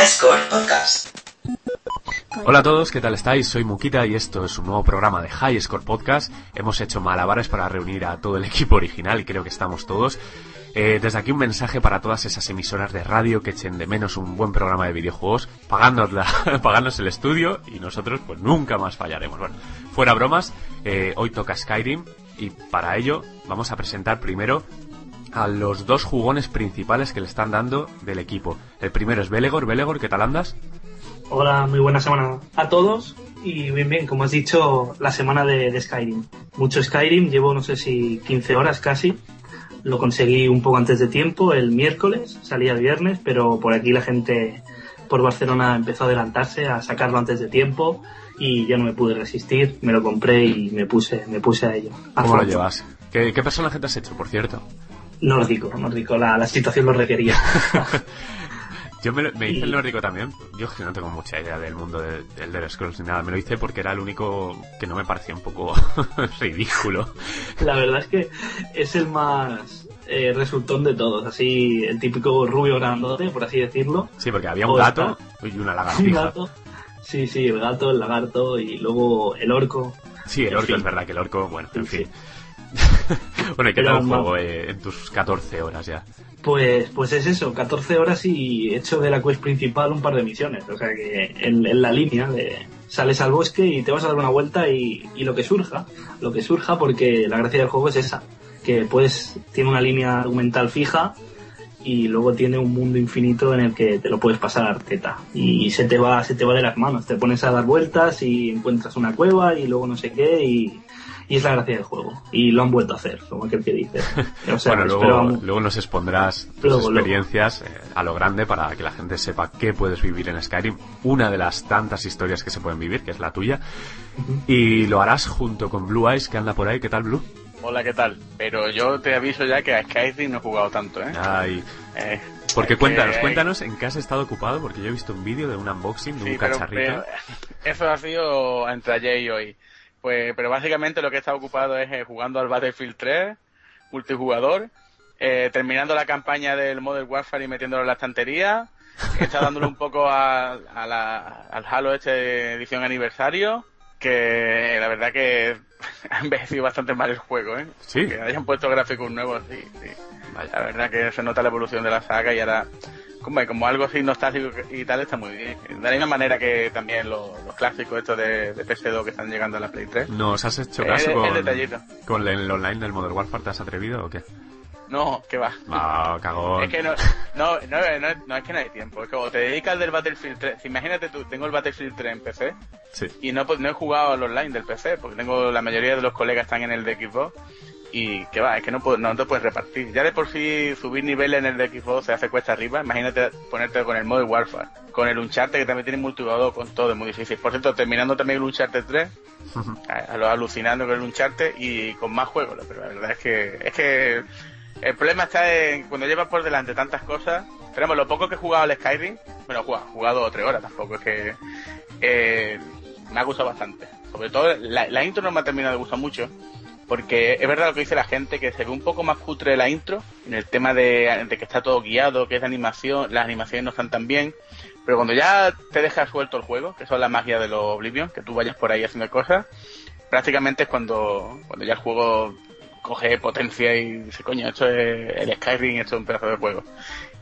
Podcast. Hola a todos, ¿qué tal estáis? Soy Mukita y esto es un nuevo programa de High Score Podcast. Hemos hecho malabares para reunir a todo el equipo original y creo que estamos todos. Eh, desde aquí un mensaje para todas esas emisoras de radio que echen de menos un buen programa de videojuegos, pagándonos, pagándonos el estudio y nosotros pues nunca más fallaremos. Bueno, fuera bromas, eh, hoy toca Skyrim y para ello vamos a presentar primero a los dos jugones principales que le están dando del equipo. El primero es Belegor. Belegor, ¿qué tal andas? Hola, muy buena semana a todos. Y bien, bien, como has dicho, la semana de, de Skyrim. Mucho Skyrim, llevo no sé si 15 horas casi. Lo conseguí un poco antes de tiempo, el miércoles, salía el viernes, pero por aquí la gente por Barcelona empezó a adelantarse, a sacarlo antes de tiempo y ya no me pude resistir, me lo compré y me puse, me puse a ello. A ¿Cómo lo llevas? ¿Qué, qué personaje te has hecho, por cierto? Nórdico, nórdico, la, la situación lo requería. Yo me, lo- me hice Y- el nórdico también. Yo es que no tengo mucha idea del mundo de- del Elder Scrolls ni nada. Me lo hice porque era el único que no me parecía un poco ridículo. La verdad es que es el más eh, resultón de todos, así el típico rubio grandote, por así decirlo. Sí, porque había un O gato está- y una Un lagartija. gato. Sí, sí, el gato, el lagarto y luego el orco. Sí, el En orco, fin. es verdad que el orco, bueno, en Sí, fin. bueno, ¿y qué tal el juego eh, en tus 14 horas ya? Pues, pues es eso, 14 horas y he hecho de la quest principal un par de misiones. O sea que en, en la línea de sales al bosque y te vas a dar una vuelta y, y lo que surja, lo que surja porque la gracia del juego es esa, que puedes, tiene una línea argumental fija y luego tiene un mundo infinito en el que te lo puedes pasar a arteta y se te va, se te va de las manos, te pones a dar vueltas y encuentras una cueva y luego no sé qué y, y es la gracia del juego. Y lo han vuelto a hacer, como aquel que dice. O sea, bueno, luego, luego nos expondrás tus Luego, experiencias eh, a lo grande para que la gente sepa qué puedes vivir en Skyrim. Una de las tantas historias que se pueden vivir, que es la tuya. Y lo harás junto con Blue Eyes, que anda por ahí. ¿Qué tal, Blue? Hola, ¿qué tal? Pero yo te aviso ya que a Skyrim no he jugado tanto, ¿eh? Ay, Eh, porque cuéntanos, que- cuéntanos en qué has estado ocupado, porque yo he visto un vídeo de un unboxing de Sí, un pero, cacharrito. pero eso ha sido entre ayer y hoy. Pues, pero básicamente lo que he estado ocupado es eh, jugando al Battlefield 3, multijugador, eh, terminando la campaña del Modern Warfare y metiéndolo en la estantería, he estado dándole un poco a, a la- al Halo este de edición aniversario, que la verdad que ha envejecido bastante mal el juego, ¿eh? Sí. Que hayan puesto gráficos nuevos, sí, sí. La verdad que se nota la evolución de la saga y ahora, como, como algo así nostálgico y tal, está muy bien. De la misma manera que también los, los clásicos estos de, de PS2 que están llegando a la Play 3. ¿Nos has hecho caso el con, el online del Modern Warfare? ¿Te has atrevido o qué? No, que va. Ah, cagón. Es que no, no, no, no, no es que no hay tiempo. Es que o te dedicas al del Battlefield 3. Imagínate tú, tengo el Battlefield 3 en PC Sí. y no, pues, no he jugado al online del PC porque tengo la mayoría de los colegas están en el de Xbox y que va, es que no, no te puedes repartir. Ya de por sí subir nivel en el de Xbox se hace cuesta arriba. Imagínate ponerte con el Modern Warfare, con el Uncharted que también tiene multijugador, con todo, es muy difícil. Por cierto, terminando también el Uncharted 3, a, a lo alucinando con el Uncharted y con más juegos. Pero la verdad es que, es que el problema está en cuando llevas por delante tantas cosas. Vamos, lo poco que he jugado al Skyrim, bueno, he jugado, he jugado tres horas tampoco, es que eh, me ha gustado bastante. Sobre todo, la, la intro no me ha terminado de gustar mucho, porque es verdad lo que dice la gente, que se ve un poco más cutre la intro, en el tema de, que está todo guiado, que es de animación, las animaciones no están tan bien, pero cuando ya te dejas suelto el juego, que eso es la magia de los Oblivion, que tú vayas por ahí haciendo cosas, prácticamente es cuando, cuando ya el juego coge potencia y dice, coño, esto es el Skyrim, esto es un pedazo de juego.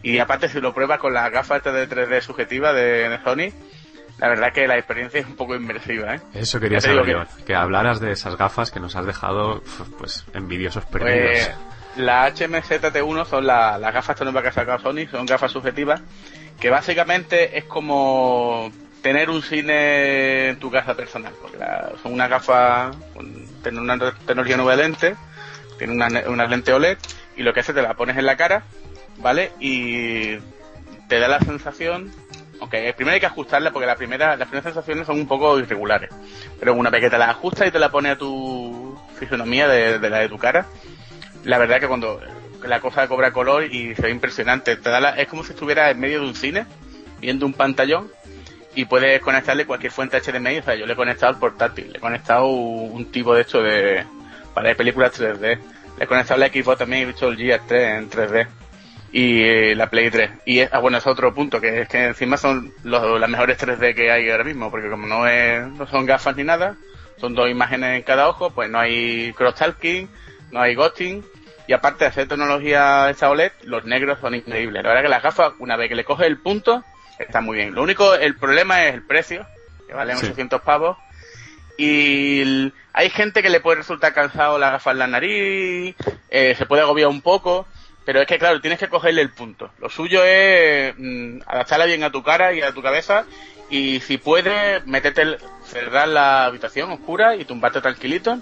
Y aparte si lo pruebas con las gafas de 3D subjetiva de Sony, la verdad que la experiencia es un poco inmersiva, ¿eh? Eso quería saber yo, que hablaras de esas gafas que nos has dejado, pues, envidiosos Pues, perdidos. la HMZT1 son la- las gafas nuevas que ha sacado Sony, son gafas subjetivas, que básicamente es como tener un cine en tu casa personal, porque la- son unas gafas, con- tienen una tecnología nueva de lente, tiene una, una lente OLED y lo que hace te la pones en la cara, ¿vale? Y te da la sensación, aunque primero hay que ajustarla porque la primera, las primeras sensaciones son un poco irregulares, pero una vez que te la ajustas y te la pone a tu fisonomía de, de la de tu cara, la verdad que cuando la cosa cobra color y se ve impresionante, te da la- es como si estuvieras en medio de un cine, viendo un pantallón y puedes conectarle cualquier fuente HDMI. O sea, yo le he conectado al portátil, le he conectado un tipo de hecho de para ver películas 3D. Le he conectado la Xbox también, he visto el Gear 3 en 3D y eh, la Play 3. Y es, ah, bueno, es otro punto, que es que encima son los, las mejores 3D que hay ahora mismo, porque como no, es, no son gafas ni nada, son dos imágenes en cada ojo, pues no hay cross-talking, no hay ghosting, y aparte de hacer tecnología esta OLED, los negros son increíbles. La verdad que las gafas, una vez que le coges el punto, está muy bien. Lo único, el problema es el precio, que valen Sí. 800 pavos. Y el- hay gente que le puede resultar cansado la gafa en la nariz, eh, se puede agobiar un poco, pero es que claro, tienes que cogerle el punto. Lo suyo es mm, adaptarla bien a tu cara y a tu cabeza y si puedes, meterte, el- cerrar la habitación oscura y tumbarte tranquilito.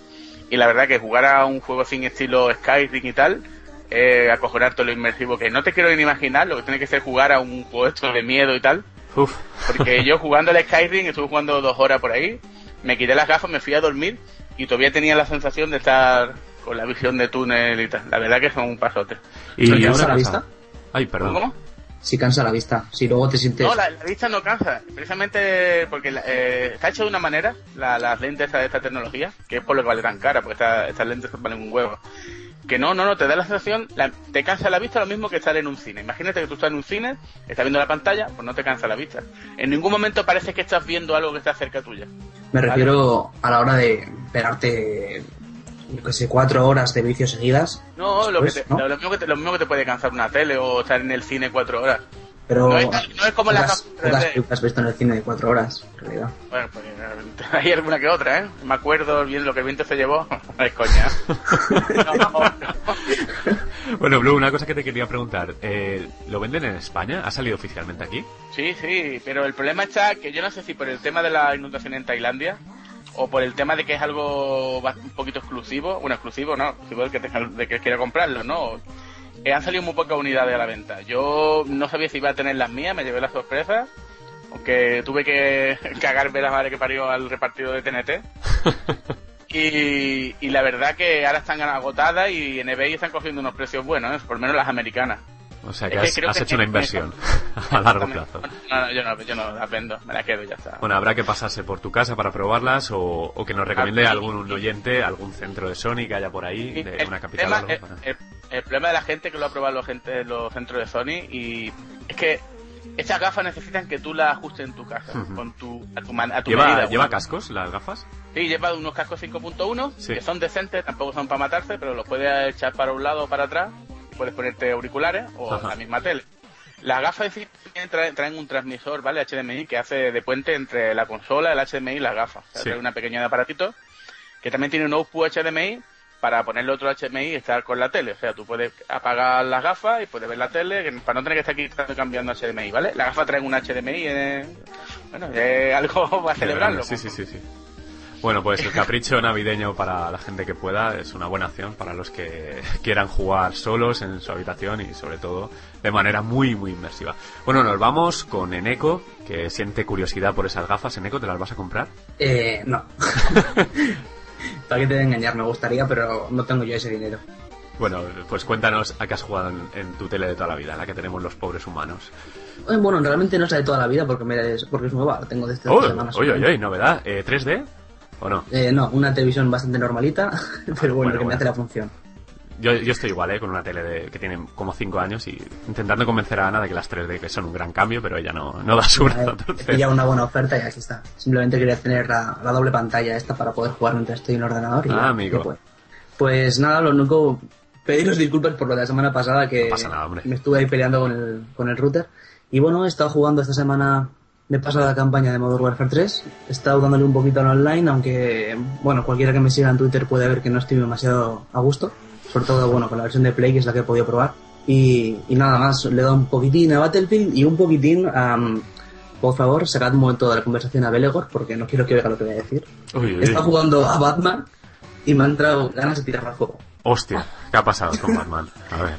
Y la verdad que jugar a un juego sin estilo Skyrim y tal, eh, acojonarte lo inmersivo que no te quiero ni imaginar, lo que tiene que ser jugar a un juego esto de miedo y tal. Uf. Porque yo jugando al Skyrim, estuve jugando dos horas por ahí, me quité las gafas, me fui a dormir y todavía tenía la sensación de estar con la visión de túnel y tal. La verdad que son un pasote. Y ¿Pero cansa la vista? Ay, perdón. ¿Cómo? Si cansa la vista. Si luego te sientes... No, la, la vista no cansa, precisamente porque la- eh, está hecho de una manera, la- las lentes de esta tecnología, que es por lo que vale tan cara, porque esta- estas lentes valen un huevo. Que no, no, no, te da la sensación, la- te cansa la vista lo mismo que estar en un cine. Imagínate que tú estás en un cine, estás viendo la pantalla, pues no te cansa la vista. En ningún momento parece que estás viendo algo que está cerca tuya. Me refiero a la hora de pegarte, que sé, cuatro horas de vicio seguidas. No, lo, que Después, te- ¿no? Lo, lo mismo que te, lo mismo que te puede cansar una tele o estar en el cine cuatro horas. Pero No es- no es como las pocas, gafas pocas 3D. películas has visto en el cine de cuatro horas, en realidad. Bueno, pues hay alguna que otra, ¿eh? Me acuerdo bien lo que el viento se llevó. es coña. No, no. Bueno, Blue, una cosa que te quería preguntar. eh, ¿Lo venden en España? ¿Ha salido oficialmente aquí? Sí, sí, pero el problema está que yo no sé si por el tema de la inundación en Tailandia o por el tema de que es algo un poquito exclusivo, bueno, exclusivo, no, exclusivo del que, tenga- de que quiera comprarlo, ¿no? Eh, han salido muy pocas unidades a la venta. Yo no sabía si iba a tener las mías, me llevé la sorpresa, aunque tuve que cagarme la madre que parió al repartido de TNT. Y, y la verdad que ahora están agotadas y en eBay están cogiendo unos precios buenos, ¿eh? por lo menos las americanas. O sea, que Es que has, has que hecho una sí. inversión a largo plazo. No, no, yo no, yo no las vendo, me las quedo y ya está. Bueno, habrá que pasarse por tu casa para probarlas o, o que nos recomiende Ah, algún oyente, algún centro de Sony que haya por ahí, de el una capital. tema- el, el- el problema de la gente que lo ha probado los, gente, los centros de Sony y es que estas gafas necesitan que tú las ajustes en tu casa, Ujú. con tu, a tu, man- a tu ¿Lleva, medida. ¿Lleva cascos las gafas? Sí, lleva unos cascos 5.1 Sí. que son decentes, tampoco son para matarse, pero los puedes echar para un lado o para atrás. Puedes ponerte auriculares o Ajá. la misma tele. Las gafas también traen, traen un transmisor, ¿vale? HDMI que hace de puente entre la consola, el HDMI y las gafas. O sea, Sí. trae una pequeña aparatito que también tiene un output HDMI para ponerle otro HDMI y estar con la tele. O sea, tú puedes apagar las gafas y puedes ver la tele para no tener que estar y cambiando HDMI, ¿vale? Las gafas traen un HDMI, eh, bueno, es algo para celebrarlo. Sí, sí, sí, sí. Bueno, pues el capricho navideño para la gente que pueda es una buena acción para los que quieran jugar solos en su habitación y sobre todo de manera muy, muy inmersiva. Bueno, nos vamos con Eneco, que siente curiosidad por esas gafas. Eneco, ¿te las vas a comprar? Eh, no. ¿Para qué te a engañar? Me gustaría, pero no tengo yo ese dinero. Bueno, pues cuéntanos a qué has jugado en, en tu tele de toda la vida, la que tenemos los pobres humanos. Eh, bueno, realmente no es la de toda la vida porque, me porque es nueva. La tengo desde ¡Uy, dos semanas. uy, uy, uy! ¿Novedad? Eh, ¿3D? ¿O no? Eh, no, una televisión bastante normalita, pero bueno, Bueno, que me hace la función. Yo, yo estoy igual, ¿eh? Con una tele de, que tiene como 5 años y intentando convencer a Ana de que las 3D que son un gran cambio, pero ella no, no da su brazo a una buena oferta y aquí está. Simplemente quería tener la, la doble pantalla esta para poder jugar mientras estoy en el ordenador. Y Ah, ya, amigo. pues. pues nada, lo único, pediros disculpas por lo de la semana pasada que No pasa nada, hombre. me estuve ahí peleando con el, con el router. Y bueno, he estado jugando esta semana, me he pasado la campaña de Modern Warfare 3, he estado dándole un poquito al online, aunque, bueno, cualquiera que me siga en Twitter puede ver que no estoy demasiado a gusto, sobre todo, bueno, con la versión de Play, que es la que he podido probar. Y, y nada más, le he dado un poquitín a Battlefield y un poquitín a, por favor, sacad un momento de la conversación a Belegor porque no quiero que oiga lo que voy a decir. Uy, uy, Está jugando a Batman y me han entrado ganas de tirar al fuego. Hostia, ¿qué ha pasado con Batman? A ver.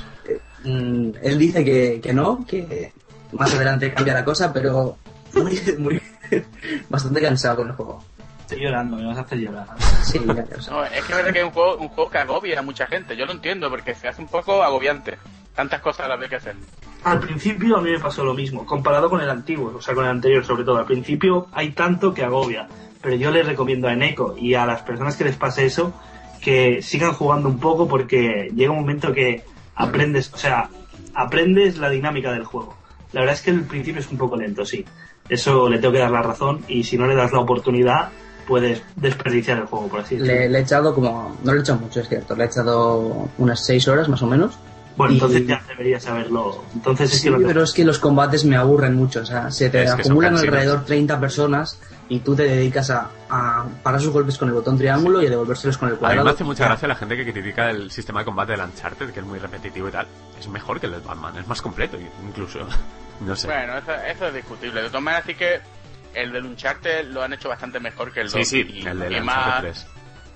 Mm, él dice que, que no, que más adelante cambia la cosa, pero muy, muy bastante cansado con el juego. Estoy llorando, me vas a hacer llorar. Sí, ya, ya, No, es que es verdad que es un juego, un juego que agobia a mucha gente. Yo lo entiendo porque se hace un poco agobiante. Tantas cosas a la vez que hacer. Al principio a mí me pasó lo mismo, comparado con el antiguo, o sea, con el anterior sobre todo. Al principio hay tanto que agobia, pero yo les recomiendo a Eneco y a las personas que les pase eso que sigan jugando un poco porque llega un momento que aprendes, o sea, aprendes la dinámica del juego. La verdad es que el principio es un poco lento, sí. Eso le tengo que dar la razón y si no le das la oportunidad puedes desperdiciar el juego, por así decirlo. le, le he echado como, no le he echado mucho, es cierto, le he echado unas 6 horas más o menos. Bueno, y- entonces ya deberías saberlo. Entonces es Sí, que lo pero es que los combates me aburren mucho, o sea, se te Es que acumulan alrededor 30 personas y tú te dedicas a, a parar sus golpes con el botón triángulo y a devolvérselos con el A mí cuadrado. me hace mucha gracia la gente que critica el sistema de combate del Uncharted, que es muy repetitivo y tal. Es mejor que el de Batman, es más completo incluso. No sé. Bueno, eso, eso es discutible. De todas maneras, sí que el del Uncharted lo han hecho bastante mejor que el Sí, 2. sí, y, el de y Uncharted más, 3.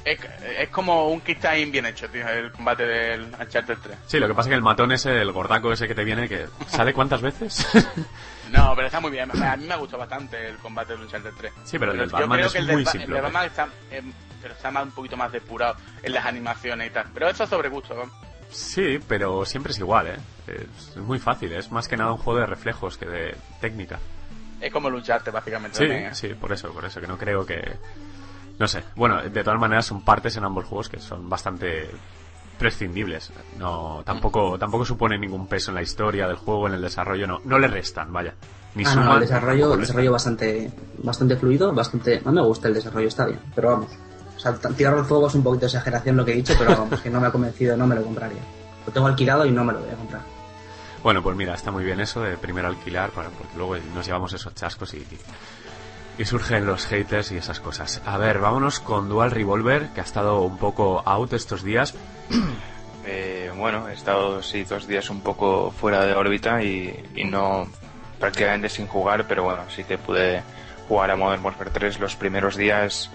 Es, es como un time bien hecho, tío, el combate del Uncharted 3. Sí, lo que pasa es que el matón ese, el gordaco ese que te viene, que ¿sale cuántas veces? No, pero está muy bien. A mí me ha gustado bastante el combate del Uncharted 3. Sí, pero el del Batman es el muy simple, El de. Batman está, eh, pero está más, un poquito más depurado en las animaciones y tal. Pero eso es sobre gusto, ¿no? sí, pero siempre es igual, ¿eh? Es, muy fácil, es más que nada un juego de reflejos que de técnica. Es como el Uncharted, básicamente. Sí, también, ¿eh? sí, por eso, por eso, que no creo que... No sé, bueno, de todas maneras son partes en ambos juegos que son bastante prescindibles. No, tampoco, tampoco suponen ningún peso en la historia del juego, en el desarrollo, no, no le restan, vaya. Ni Ah, no, suman, el desarrollo, el desarrollo bastante, bastante fluido, bastante, no me gusta el desarrollo, está bien, pero vamos. O sea, tirar al fuego es un poquito de exageración lo que he dicho, pero vamos, que no me ha convencido, no me lo compraría. Lo tengo alquilado y no me lo voy a comprar. Bueno, pues mira, está muy bien eso de primero alquilar, para, porque luego nos llevamos esos chascos y, y surgen los haters y esas cosas. A ver, vámonos con Dual Revolver, que ha estado un poco out estos días. Eh, bueno, he estado sí dos días un poco fuera de órbita y, y no prácticamente sin jugar, pero bueno, sí que pude jugar a Modern Warfare 3 los primeros días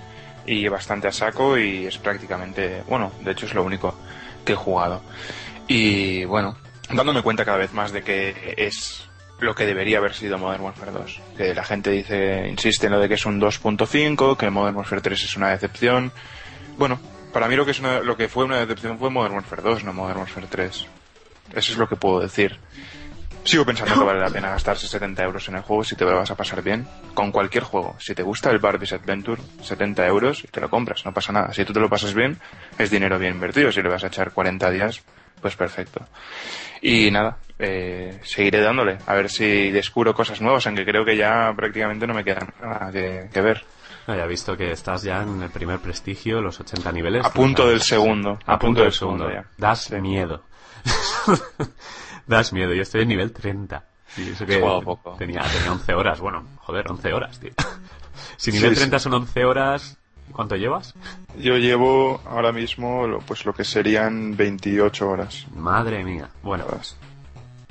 y bastante a saco y es prácticamente, bueno, de hecho es lo único que he jugado. Y bueno, dándome cuenta cada vez más de que es lo que debería haber sido Modern Warfare 2. Que la gente dice, insiste en lo de que es un 2.5, que Modern Warfare 3 es una decepción. Bueno, para mí lo que, es una- lo que fue una decepción fue Modern Warfare 2, no Modern Warfare 3. Eso es lo que puedo decir. Sigo pensando que vale la pena gastarse 70 euros en el juego si te lo vas a pasar bien. Con cualquier juego. Si te gusta el Barbie's Adventure, 70 euros y te lo compras, no pasa nada. Si tú te lo pasas bien, es dinero bien invertido. Si le vas a echar 40 días, pues perfecto. Y nada, eh, seguiré dándole. A ver si descubro cosas nuevas, aunque creo que ya prácticamente no me queda nada que, que ver. No, ya he visto que estás ya en el primer prestigio, los 80 niveles. A punto del segundo. A punto del segundo. ya. Das Sí. miedo. das miedo. Yo estoy en nivel 30. Y eso que poco. Tenía, tenía 11 horas. Bueno, joder, 11 horas, tío. Si nivel Sí, sí. 30 son 11 horas, ¿cuánto llevas? Yo llevo ahora mismo pues lo que serían 28 horas. Madre mía. Bueno,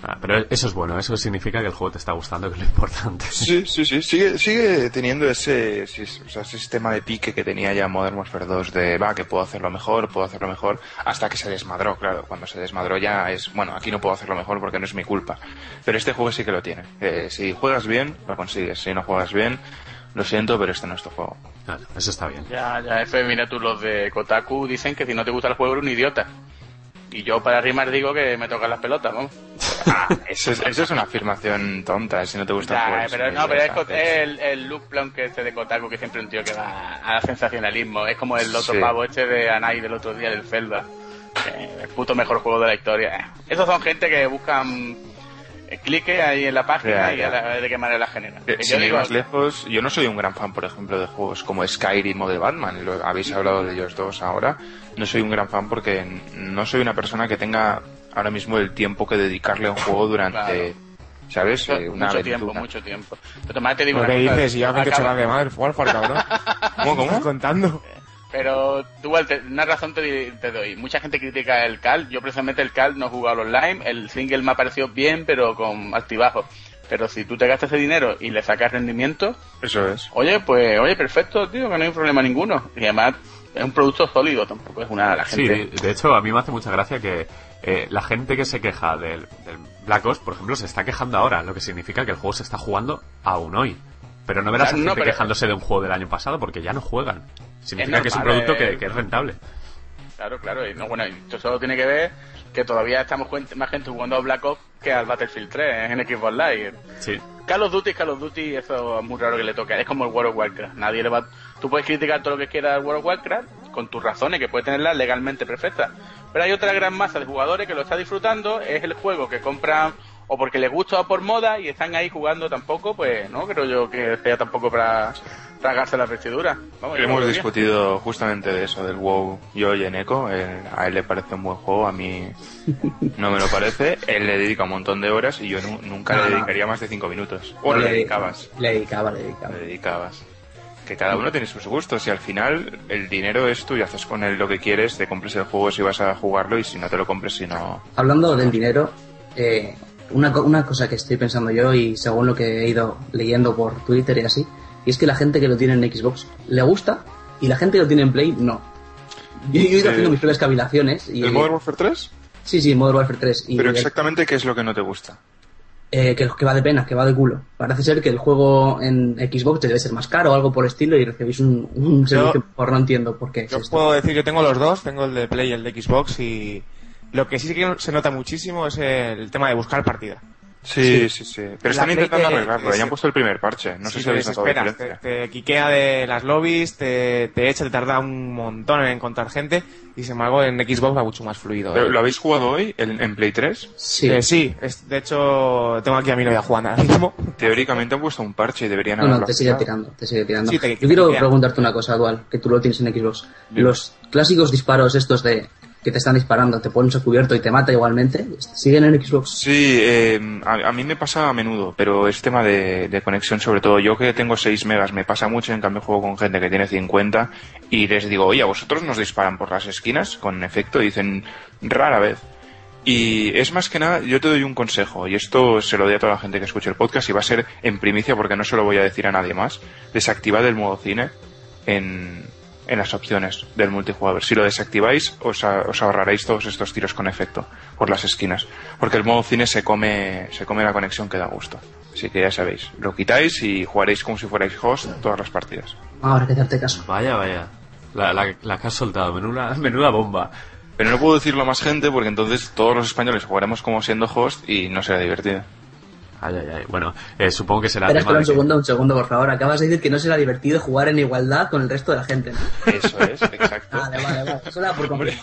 ah, pero eso es bueno. Eso significa que el juego te está gustando, que es lo importante. Sí, sí, sí. Sigue, sigue teniendo ese, sis- o sea, ese sistema de pique que tenía ya Modern Warfare 2 de, va, que puedo hacerlo mejor, puedo hacerlo mejor, hasta que se desmadró, claro. Cuando se desmadró ya es, bueno, aquí no puedo hacerlo mejor porque no es mi culpa. Pero este juego sí que lo tiene. Eh, si juegas bien, lo consigues. Si no juegas bien, lo siento, pero este no es tu juego. Claro, eso está bien. Ya, ya, F, mira tú, los de Kotaku dicen que si no te gusta el juego eres un idiota. Y yo para rimar digo que me tocan las pelotas, ¿no? Ah, eso es, eso es una afirmación tonta, si no te gusta el Ya, juego. eres pero no, pero es, el, el Luke Plum que este de Kotaku, que siempre un tío que va a sensacionalismo. Es como el otro Sí. pavo este de Anai del otro día, del Zelda. Eh, el puto mejor juego de la historia. Eh, Esos son gente que buscan eh, clique ahí en la página y a la vez de qué manera la generan. Eh, Que Sin yo digo, más lejos, yo no soy un gran fan, por ejemplo, de juegos como Skyrim o de Batman. Lo, habéis hablado de ellos dos ahora. No soy un gran fan porque no soy una persona que tenga ahora mismo el tiempo que dedicarle a un juego durante, Claro. ¿sabes? mucho, Eh, una mucho tiempo, mucho tiempo. Pero tomate, te digo ¿Lo que dices? Y yo que te acaba- va de madre Warfare, cabrón. ¿Cómo, cómo? ¿Estás contando? Pero tú, Walter, una razón te, te doy. Mucha gente critica el CAL. Yo, precisamente, el CAL no he jugado online. El single me ha parecido bien, pero con altibajos. Pero si tú te gastas ese dinero y le sacas rendimiento, Eso es. oye, pues, oye, perfecto, tío, que no hay problema ninguno. Y además es un producto sólido, tampoco es una la Sí, gente. de hecho, a mí me hace mucha gracia que eh, la gente que se queja del, del Black Ops, por ejemplo, se está quejando ahora, lo que significa que el juego se está jugando aún hoy. Pero no verás a no, gente pero- quejándose de un juego del año pasado porque ya no juegan. Significa que es un producto eh. que, que es rentable. Claro, claro. Y no, bueno, esto solo tiene que ver que todavía estamos más gente jugando a Black Ops que al Battlefield 3 en Xbox Live. Sí. Call of Duty, Call of Duty, eso es muy raro que le toque. Es como el World of Warcraft. Nadie le va. Tú puedes criticar todo lo que quieras al World of Warcraft con tus razones, que puedes tenerlas legalmente perfectas. Pero hay otra gran masa de jugadores que lo está disfrutando. Es el juego que compran o porque les gusta o por moda y están ahí jugando tampoco. Pues no creo yo que sea tampoco para tragarse la vestidura. Vamos, Hemos discutido justamente de eso, del WoW. Yo y Eneco, él- a él le parece un buen juego, a mí no me lo parece. Él le dedica un montón de horas y yo nu- nunca No, le no. dedicaría más de 5 minutos. Bueno, le dedicabas. Le dedicaba, le dedicaba. Le dedicabas. Que cada uno tiene sus gustos y al final el dinero es tuyo, haces con él lo que quieres, te compres el juego si vas a jugarlo y si no te lo compres si no... Hablando del dinero, eh, una, una cosa que estoy pensando yo y según lo que he ido leyendo por Twitter y así, y es que la gente que lo tiene en Xbox le gusta y la gente que lo tiene en Play no. Yo, yo he ido Sí. haciendo mis propias cavilaciones y... ¿El Modern Warfare 3? Sí, sí, Modern Warfare 3. Y Pero exactamente qué es lo que no te gusta. eh, que, que va de pena, que va de culo. Parece ser que el juego en Xbox debe ser más caro o algo por el estilo y recibís un, un servicio por no entiendo por qué. Yo puedo decir, yo tengo los dos, tengo el de Play y el de Xbox y lo que sí que se nota muchísimo es el tema de buscar partida. Sí, sí, sí. Pero La están intentando te- arreglarlo, ya han puesto el primer parche. No sé si habéis notado te, te quiquea de las lobbies, te, te echa, te tarda un montón en encontrar gente y sin embargo en Xbox va mucho más fluido. Pero, ¿eh? ¿Lo habéis jugado hoy en, en Play 3? Sí. Eh, sí, es- de hecho tengo aquí a mi novia jugando ahora mismo. Teóricamente han puesto un parche y deberían No, haberlo no, te sigue tirando, te sigue tirando. Sí, te- Yo te quiero preguntarte una cosa, Dual, que tú lo tienes en Xbox. Los clásicos disparos estos de que te están disparando, te pones a cubierto y te mata igualmente, ¿siguen en Xbox? Sí, eh, a, mí me pasa a menudo, pero es tema de, de conexión sobre todo. Yo que tengo 6 megas me pasa mucho, en cambio juego con gente que tiene 50 y les digo, oye, ¿a vosotros nos disparan por las esquinas con efecto? Y dicen, rara vez. Y es más que nada, yo te doy un consejo, y esto se lo doy a toda la gente que escuche el podcast y va a ser en primicia porque no se lo voy a decir a nadie más. Desactivad el modo cine en, en las opciones del multijugador. Si lo desactiváis, os, a- os ahorraréis todos estos tiros con efecto por las esquinas. Porque el modo cine se come, se come la conexión que da gusto. Así que ya sabéis, lo quitáis y jugaréis como si fuerais host todas las partidas. Ahora que hacerte caso. Vaya, vaya. La, la, la que has soltado, menuda, menuda bomba. Pero no puedo decirlo a más gente porque entonces todos los españoles jugaremos como siendo host y no será divertido. Ay, ay, ay. Bueno, eh, supongo que será Espera, espera un que- segundo, un segundo, por favor. Acabas de decir que no será divertido jugar en igualdad con el resto de la gente. ¿no? Eso es, exacto. Vale, vale, vale. Eso era por Hombre,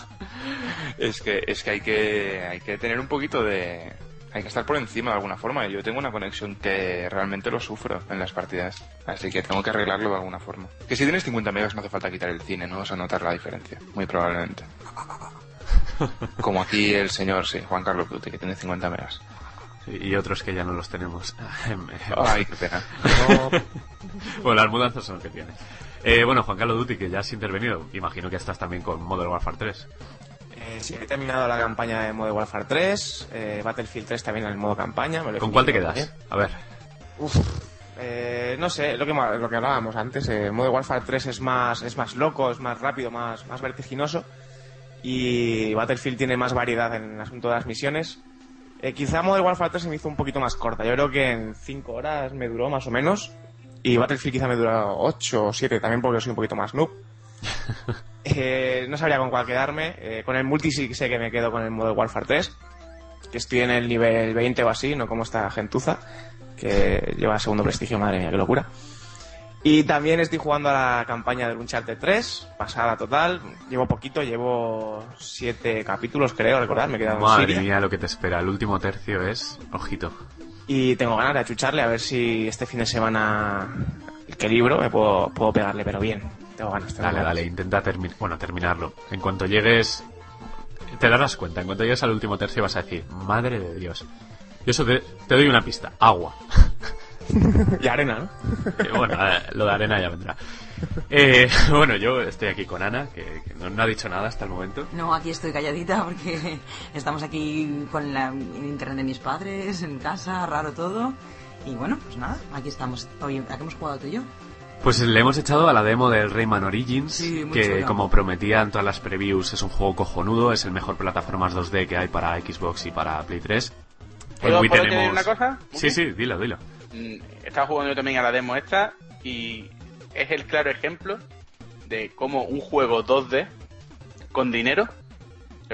es que, es que hay que hay que tener un poquito de... Hay que estar por encima de alguna forma. Yo tengo una conexión que realmente lo sufro en las partidas. Así que tengo que arreglarlo de alguna forma. Que si tienes 50 megas no hace falta quitar el cine, no vas a notar la diferencia. Muy probablemente. Como aquí el señor, sí, Juan Carlos Duty, que tiene 50 megas. Sí, y otros que ya no los tenemos. Ay, qué pena. bueno, las mudanzas son lo que tiene. Eh, bueno, Juan Carlos Duty, que ya has intervenido. Imagino que estás también con Modern Warfare 3. Eh, sí, he terminado la campaña de Modern Warfare 3, eh, Battlefield 3 también en el modo campaña. me lo he ¿Con cuál te quedas? también. A ver. Uf, eh, no sé, lo que, lo que hablábamos antes, eh, Modern Warfare 3 es más, es más loco, es más rápido, más, más vertiginoso y Battlefield tiene más variedad en el asunto de las misiones. Eh, quizá Modern Warfare 3 se me hizo un poquito más corta, yo creo que en 5 horas me duró más o menos y Battlefield quizá me duró 8 o 7 también porque soy un poquito más noob. Eh, no sabría con cuál quedarme. Eh, con el multi sí sé que me quedo con el Modern Warfare 3, que estoy en el nivel 20 o así, no como esta gentuza, que lleva segundo prestigio, madre mía, qué locura. Y también estoy jugando a la campaña del Uncharted 3, pasada total. Llevo poquito, llevo siete capítulos, creo, recordar, me quedan Madre Siria. mía, lo que te espera. El último tercio es. Ojito. Y tengo ganas de achucharle a ver si este fin de semana que libro me puedo, puedo pegarle, pero bien. Tengo ganas. tengo Dale, ganas. dale, intenta termi- bueno, terminarlo. En cuanto llegues, te darás cuenta. En cuanto llegues al último tercio vas a decir, madre de Dios. Y eso te, te doy una pista, agua. Y arena, ¿no? Eh, bueno, lo de arena ya vendrá. Eh, bueno, yo estoy aquí con Ana, que, que no, no ha dicho nada hasta el momento. No, aquí estoy calladita porque estamos aquí con la, el internet de mis padres, en casa, raro todo. Y bueno, pues nada, aquí estamos. Hoy, ¿a qué hemos jugado tú y yo? Pues le hemos echado a la demo del Rayman Origins, Sí, que chula. como prometían todas las previews es un juego cojonudo, es el mejor plataformas 2D que hay para Xbox y para Play 3. ¿Puedo, ¿puedo decir una cosa? Sí, sí, dilo, dilo. Mm, Estaba jugando yo también a la demo esta y es el claro ejemplo de cómo un juego 2D con dinero,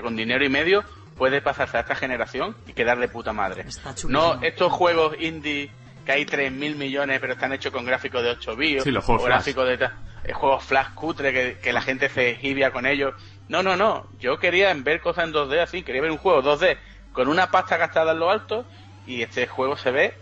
con dinero y medio, puede pasarse a esta generación y quedar de puta madre. No estos juegos indie que hay 3.000 millones pero están hechos con gráficos de 8 bits Sí, los juegos o Flash. gráficos de eh, juegos flash cutre que, que la gente se jibia con ellos. No, no, no. Yo quería ver cosas en 2D así, quería ver un juego 2D con una pasta gastada en lo alto y este juego se ve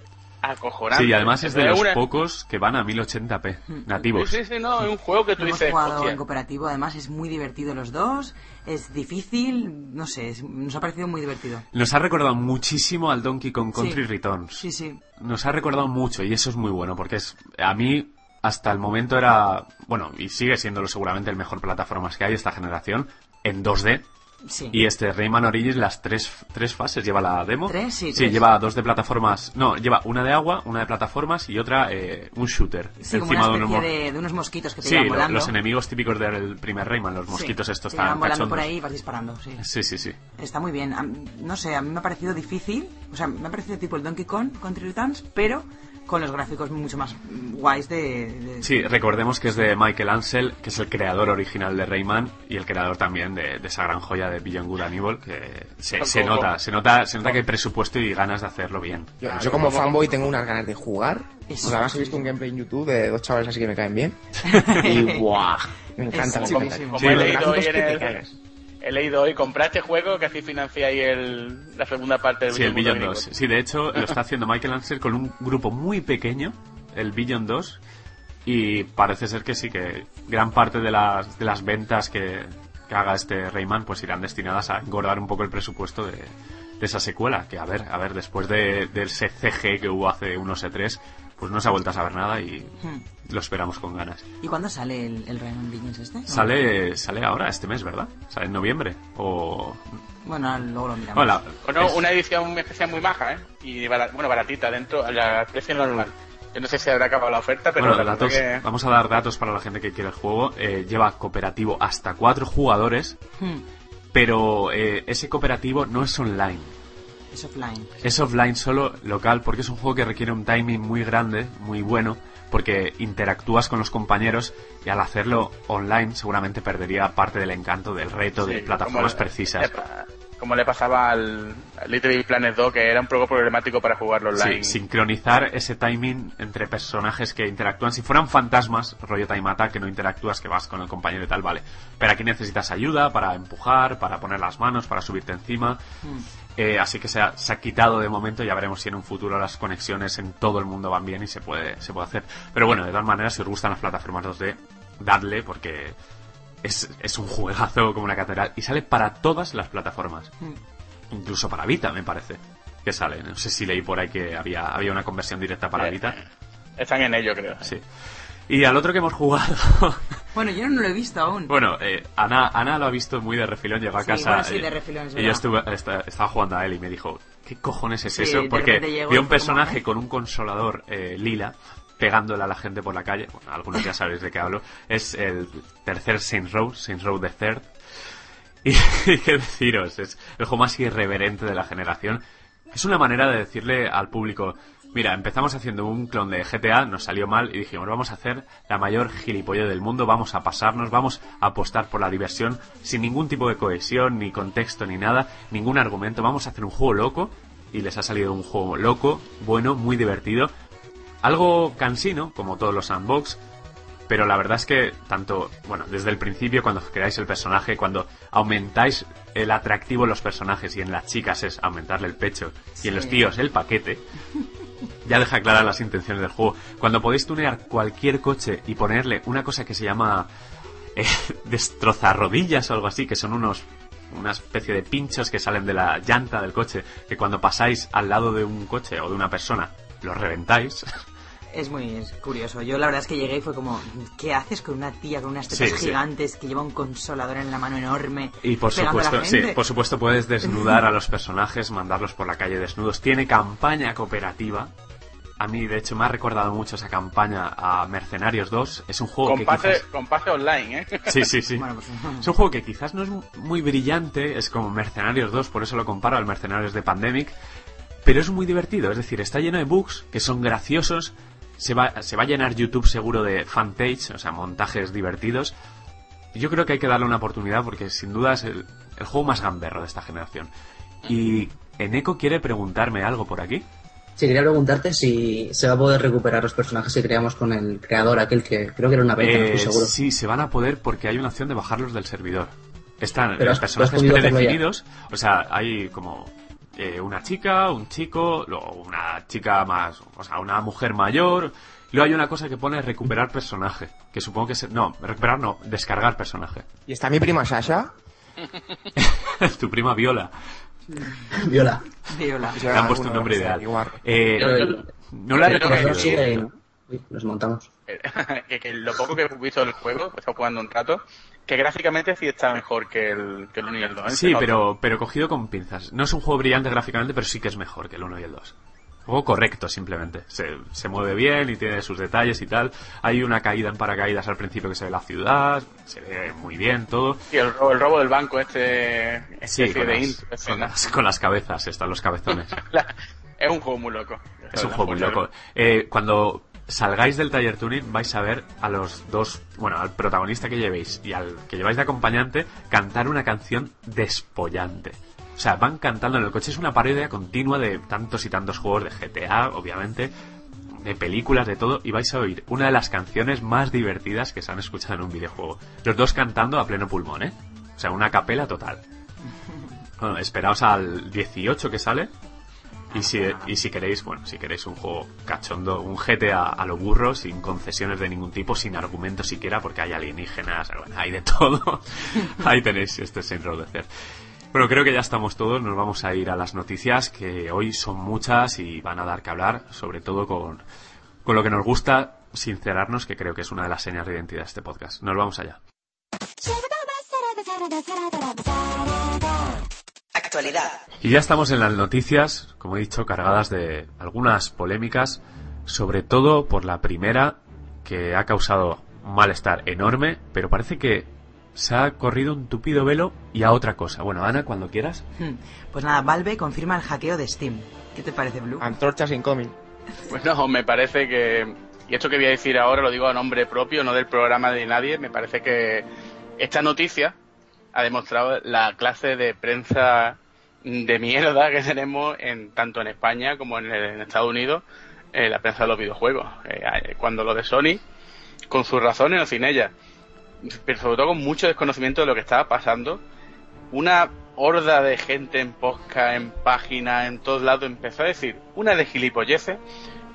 acojonante. Sí, y además es de los una- pocos que van a 1080p, nativos. Sí, sí, sí, no, es un juego que tú hemos dices, jugado hostia, en cooperativo, además es muy divertido los dos, es difícil, no sé, es- nos ha parecido muy divertido. Nos ha recordado muchísimo al Donkey Kong Country Sí. Returns. Sí, sí. Nos ha recordado mucho y eso es muy bueno porque es a mí hasta el momento era, bueno, y sigue siéndolo seguramente el mejor plataformas que hay esta generación en 2D. Sí. Y este Rayman Origins, las tres, tres fases lleva la demo. ¿Tres? Sí, tres. lleva dos de plataformas. No, lleva una de agua, una de plataformas y otra eh, un shooter. Sí, como encima una de unos especie de, de unos mosquitos que te Sí, iban volando. los enemigos típicos del primer Rayman, los Sí, mosquitos estos te tan volando por ahí y vas disparando, sí. Sí, sí, sí. Está muy bien. No sé, a mí me ha parecido difícil. O sea, me ha parecido tipo el Donkey Kong Country Returns, pero con los gráficos mucho más guays de... de- Sí, recordemos que es de Michael Ansel, que es el creador original de Rayman y el creador también de, de esa gran joya de Beyond Good and Evil, que se, se nota, se nota, se nota que hay presupuesto y ganas de hacerlo bien. Yo, yo como fanboy tengo unas ganas de jugar. Eso. Porque además he visto un gameplay en YouTube de dos chavales así que me caen bien. y ¡buah! Me encanta Es la chulísimo. como Sí, he leído hoy en el-. He leído hoy, compraste juego que así financiáis el, la segunda parte del Sí, el Billion Good 2. Sí, de hecho, lo está haciendo Michael Ansel con un grupo muy pequeño, el Billion 2, y parece ser que sí, que gran parte de las, de las ventas que, que haga este Rayman pues irán destinadas a engordar un poco el presupuesto de, de esa secuela, que a ver, a ver, después de, del CG que hubo hace unos E3, pues no se ha vuelto a saber nada y Hmm. lo esperamos con ganas. ¿Y cuándo sale el, el Rayman Begins este? Sale, sale ahora, este mes, ¿verdad? Sale en noviembre. O... Bueno, luego lo miramos. Hola. Bueno, es- una edición especial muy baja, ¿eh? Y bueno, baratita, dentro, al precio normal. Yo no sé si habrá acabado la oferta, pero Bueno, la datos, que... vamos a dar datos para la gente que quiere el juego. Eh, lleva cooperativo hasta cuatro jugadores, Hmm, pero eh, ese cooperativo no es online. Es offline. Es offline solo local porque es un juego que requiere un timing muy grande, muy bueno, porque interactúas con los compañeros y al hacerlo online seguramente perdería parte del encanto del reto de plataformas como le- precisas. le- Como le pasaba al, Little Big Planet 2, que era un poco problemático para jugarlo online. Sí, sincronizar ese timing entre personajes que interactúan. Si fueran fantasmas, rollo Time Attack, que no interactúas, que vas con el compañero y tal, vale. Pero aquí necesitas ayuda para empujar, para poner las manos, para subirte encima. Eh, así que se ha, se ha quitado de momento, ya veremos si en un futuro las conexiones en todo el mundo van bien y se puede, se puede hacer. Pero bueno, de todas maneras, si os gustan las plataformas 2D, dadle porque es, es un juegazo como una catedral y sale para todas las plataformas. Incluso para Vita, me parece. Que sale. No sé si leí por ahí que había, había una conversión directa para Eh, Vita. Están en ello, creo. Sí. Y al otro que hemos jugado. Bueno, yo no lo he visto aún. bueno, eh, Ana, Ana lo ha visto muy de refilón, llegó a Sí, casa. bueno, sí, de refilón, es y yo estuve, esta- estaba jugando a él y me dijo: ¿Qué cojones es Sí, eso? Porque y un como, personaje con un consolador eh, lila pegándole a la gente por la calle. Bueno, algunos ya sabéis de qué hablo. Es el tercer Saints Row, Saints Row the Third. Y, y qué deciros, es el juego más irreverente de la generación. Es una manera de decirle al público, mira, empezamos haciendo un clon de GTA, nos salió mal y dijimos, vamos a hacer la mayor gilipollez del mundo, vamos a pasarnos, vamos a apostar por la diversión, sin ningún tipo de cohesión, ni contexto, ni nada, ningún argumento, vamos a hacer un juego loco y les ha salido un juego loco, bueno, muy divertido, algo cansino, como todos los sandbox, pero la verdad es que tanto, bueno, desde el principio cuando creáis el personaje, cuando aumentáis el atractivo en los personajes y en las chicas es aumentarle el pecho y en los tíos el paquete, ya deja claras las intenciones del juego. Cuando podéis tunear cualquier coche y ponerle una cosa que se llama eh, destrozarrodillas o algo así, que son unos una especie de pinchos que salen de la llanta del coche, que cuando pasáis al lado de un coche o de una persona los reventáis. Es muy es curioso. Yo la verdad es que llegué y fue como, ¿qué haces con una tía con unas tetas Sí, sí. gigantes que lleva un consolador en la mano enorme? Y por pegando a la supuesto, sí, por supuesto puedes desnudar a los personajes, mandarlos por la calle desnudos. Tiene campaña cooperativa a mí de hecho me ha recordado mucho esa campaña a Mercenarios 2. Es un juego Con que pase, quizás... con pase online, ¿eh? Sí, sí, sí. Bueno, pues, Es un juego que quizás no es muy brillante, es como Mercenarios 2, por eso lo comparo al Mercenarios de Pandemic, pero es muy divertido, es decir, está lleno de bugs que son graciosos, se va, se va a llenar YouTube seguro de fantage, o sea, montajes divertidos. Yo creo que hay que darle una oportunidad porque sin duda es el, el juego más gamberro de esta generación. Y Eneco quiere preguntarme algo por aquí. Sí, quería preguntarte si se va a poder recuperar los personajes que creamos con el creador, aquel que creo que era una beta, no Eh, estoy seguro. sí, se van a poder porque hay una opción de bajarlos del servidor. Están Pero los has- personajes has predefinidos, o sea, hay como eh, una chica, un chico, luego una chica más, o sea, una mujer mayor. Luego hay una cosa que pone recuperar personaje, que supongo que es... No, recuperar no, descargar personaje. ¿Y está mi prima Sasha? tu prima Viola. Viola. Viola. Te han puesto un nombre ideal. Eh, no la he nos montamos. que, que lo poco que he visto del juego, he estado jugando un rato, que gráficamente sí está mejor que el, que el 1 y el 2. ¿eh? Sí, nota. pero, pero cogido con pinzas. No es un juego brillante gráficamente, pero sí que es mejor que el 1 y el 2. Juego correcto, simplemente. Se, se mueve bien y tiene sus detalles y tal. Hay una caída en paracaídas al principio que se ve la ciudad, se ve muy bien todo. Y el robo, el robo del banco, este Sí, con de las, con, las, con las cabezas, están los cabezones. Es un juego muy loco. Es un juego muy loco. Eh, cuando salgáis del taller tuning vais a ver a los dos, bueno, al protagonista que llevéis y al que lleváis de acompañante cantar una canción despollante. O sea, van cantando en el coche. Es una parodia continua de tantos y tantos juegos de GTA, obviamente, de películas, de todo, y vais a oír una de las canciones más divertidas que se han escuchado en un videojuego. Los dos cantando a pleno pulmón, ¿eh? O sea, una capela total. Bueno, esperaos al 18 que sale. Y si, y si queréis, bueno, si queréis un juego cachondo, un GTA a lo burro, sin concesiones de ningún tipo, sin argumento siquiera, porque hay alienígenas, bueno, hay de todo. Ahí tenéis este es enrodecer. Bueno, creo que ya estamos todos, nos vamos a ir a las noticias, que hoy son muchas y van a dar que hablar, sobre todo con, con lo que nos gusta sincerarnos, que creo que es una de las señas de identidad de este podcast. Nos vamos allá. Actualidad. Y ya estamos en las noticias, como he dicho, cargadas de algunas polémicas, sobre todo por la primera, que ha causado un malestar enorme, pero parece que se ha corrido un tupido velo y a otra cosa. Bueno, Ana, cuando quieras. Hmm. Pues nada, Valve confirma el hackeo de Steam. ¿Qué te parece, Blue? Antorchas incoming. Bueno, me parece que, y esto que voy a decir ahora lo digo a nombre propio, no del programa de nadie, me parece que esta noticia ha demostrado la clase de prensa de mierda que tenemos en tanto en España como en, Estados Unidos, eh, la prensa de los videojuegos. Eh, cuando lo de Sony, con sus razones o sin ellas, pero sobre todo con mucho desconocimiento de lo que estaba pasando, una horda de gente en podcast, en páginas, en todos lados empezó a decir una de gilipolleces.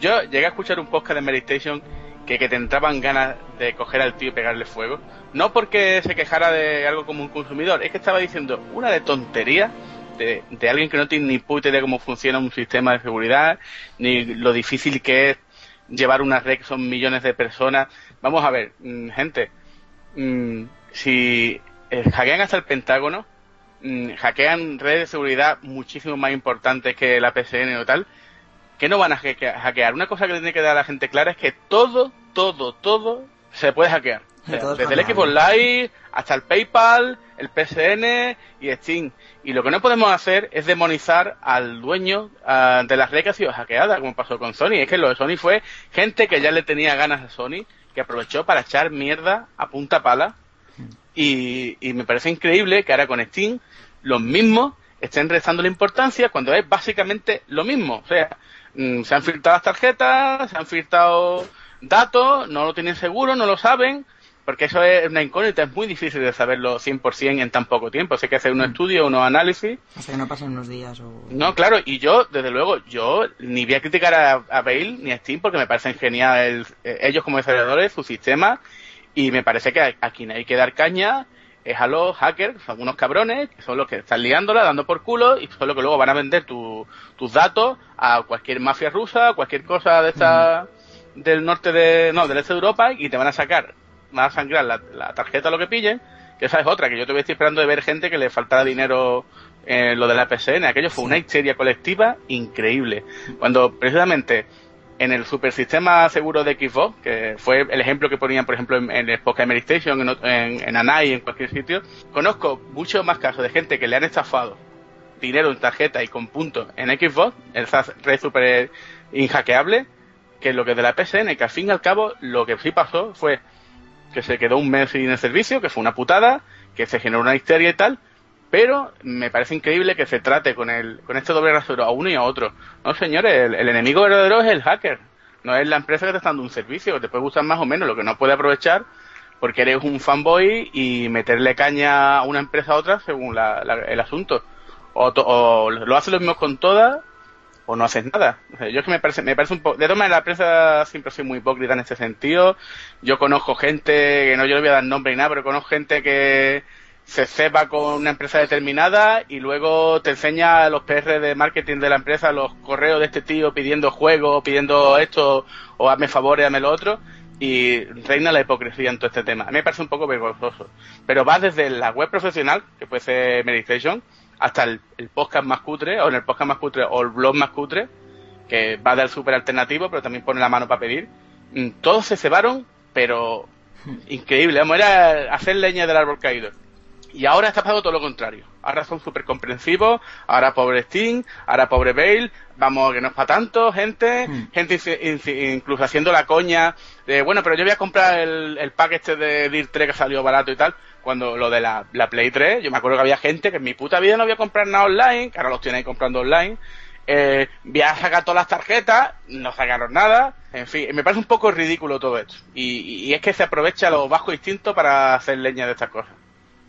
Yo llegué a escuchar un podcast de Meditation que, que te entraban ganas de coger al tío y pegarle fuego. No porque se quejara de algo como un consumidor, es que estaba diciendo una de tontería de, de alguien que no tiene ni puta idea cómo funciona un sistema de seguridad, ni lo difícil que es llevar una red que son millones de personas. Vamos a ver, mm, gente, mm, si eh, hackean hasta el Pentágono, mm, hackean redes de seguridad muchísimo más importantes que la PSN o tal, que no van a hacke- hackear. Una cosa que tiene que dar a la gente clara es que todo, todo, todo se puede hackear. O sea, desde el. Xbox Live hasta el PayPal, el PSN y Steam. Y lo que no podemos hacer es demonizar al dueño ah, de las redes que ha sido hackeada, como pasó con Sony. Es que lo de Sony fue gente que ya le tenía ganas a Sony, que aprovechó para echar mierda a punta pala. Y, y me parece increíble que ahora con Steam los mismos estén restando la importancia cuando es básicamente lo mismo. O sea, se han filtrado las tarjetas, se han filtrado datos, no lo tienen seguro, no lo saben, porque eso es una incógnita, es muy difícil de saberlo 100% en tan poco tiempo. Hay que hacer un estudio, unos análisis. Hasta que no pasen unos días o... No, claro, y yo, desde luego, yo ni voy a criticar a, a Bale ni a Steam porque me parecen genial eh, ellos como desarrolladores, su sistema, y me parece que a, a quien hay que dar caña es a los hackers, son unos cabrones, que son los que están liándola, dando por culo, y son los que luego van a vender tu- tus datos a cualquier mafia rusa, cualquier cosa de esta, del norte de, no, del este de Europa, y te van a sacar, van a sangrar la, la tarjeta lo que pillen, que esa es otra, que yo todavía estoy esperando de ver gente que le faltara dinero en lo de la PSN. Aquello fue una histeria colectiva increíble. Cuando precisamente en el supersistema seguro de Xbox, que fue el ejemplo que ponían, por ejemplo, en, en el Station, en, en, en Anai, en cualquier sitio, conozco muchos más casos de gente que le han estafado dinero en tarjeta y con puntos en Xbox, esa red super inhackeable, que lo que de la PSN, que al fin y al cabo lo que sí pasó fue que se quedó un mes sin el servicio, que fue una putada, que se generó una histeria y tal, pero me parece increíble que se trate con el con este doble rasero a uno y a otro. No, señores, el, el enemigo verdadero es el hacker, no es la empresa que te está dando un servicio, te puede gustar más o menos, lo que no puede aprovechar porque eres un fanboy y meterle caña a una empresa a otra según la, el asunto. O, to, o, lo haces lo mismo con todas o no haces nada. O sea, yo es que me parece, me parece un poco, de todas maneras la prensa siempre soy muy hipócrita en este sentido. Yo conozco gente, que no yo le voy a dar nombre ni nada, pero conozco gente que se ceba con una empresa determinada y luego te enseña los PR de marketing de la empresa, los correos de este tío pidiendo juegos, pidiendo esto, o hazme favores, hazme lo otro y reina la hipocresía en todo este tema. A mí me parece un poco vergonzoso. Pero va desde la web profesional, que puede ser Meditation, hasta el, el, podcast más cutre, o en el podcast más cutre, o el blog más cutre, que va del super alternativo, pero también pone la mano para pedir. Todos se cebaron, pero increíble. Vamos, era hacer leña del árbol caído. Y ahora está pasando todo lo contrario. Ahora son súper comprensivos, ahora pobre Steam, ahora pobre Bale, vamos, que no es para tanto, gente, mm. gente incluso haciendo la coña de, bueno, pero yo voy a comprar el, el pack este de DIR 3 que salió barato y tal, cuando lo de la, la, Play 3, yo me acuerdo que había gente que en mi puta vida no voy a comprar nada online, que ahora los tienen ahí comprando online, eh, voy a sacar todas las tarjetas, no sacaron nada, en fin, me parece un poco ridículo todo esto. Y, y es que se aprovecha los bajos instintos para hacer leña de estas cosas.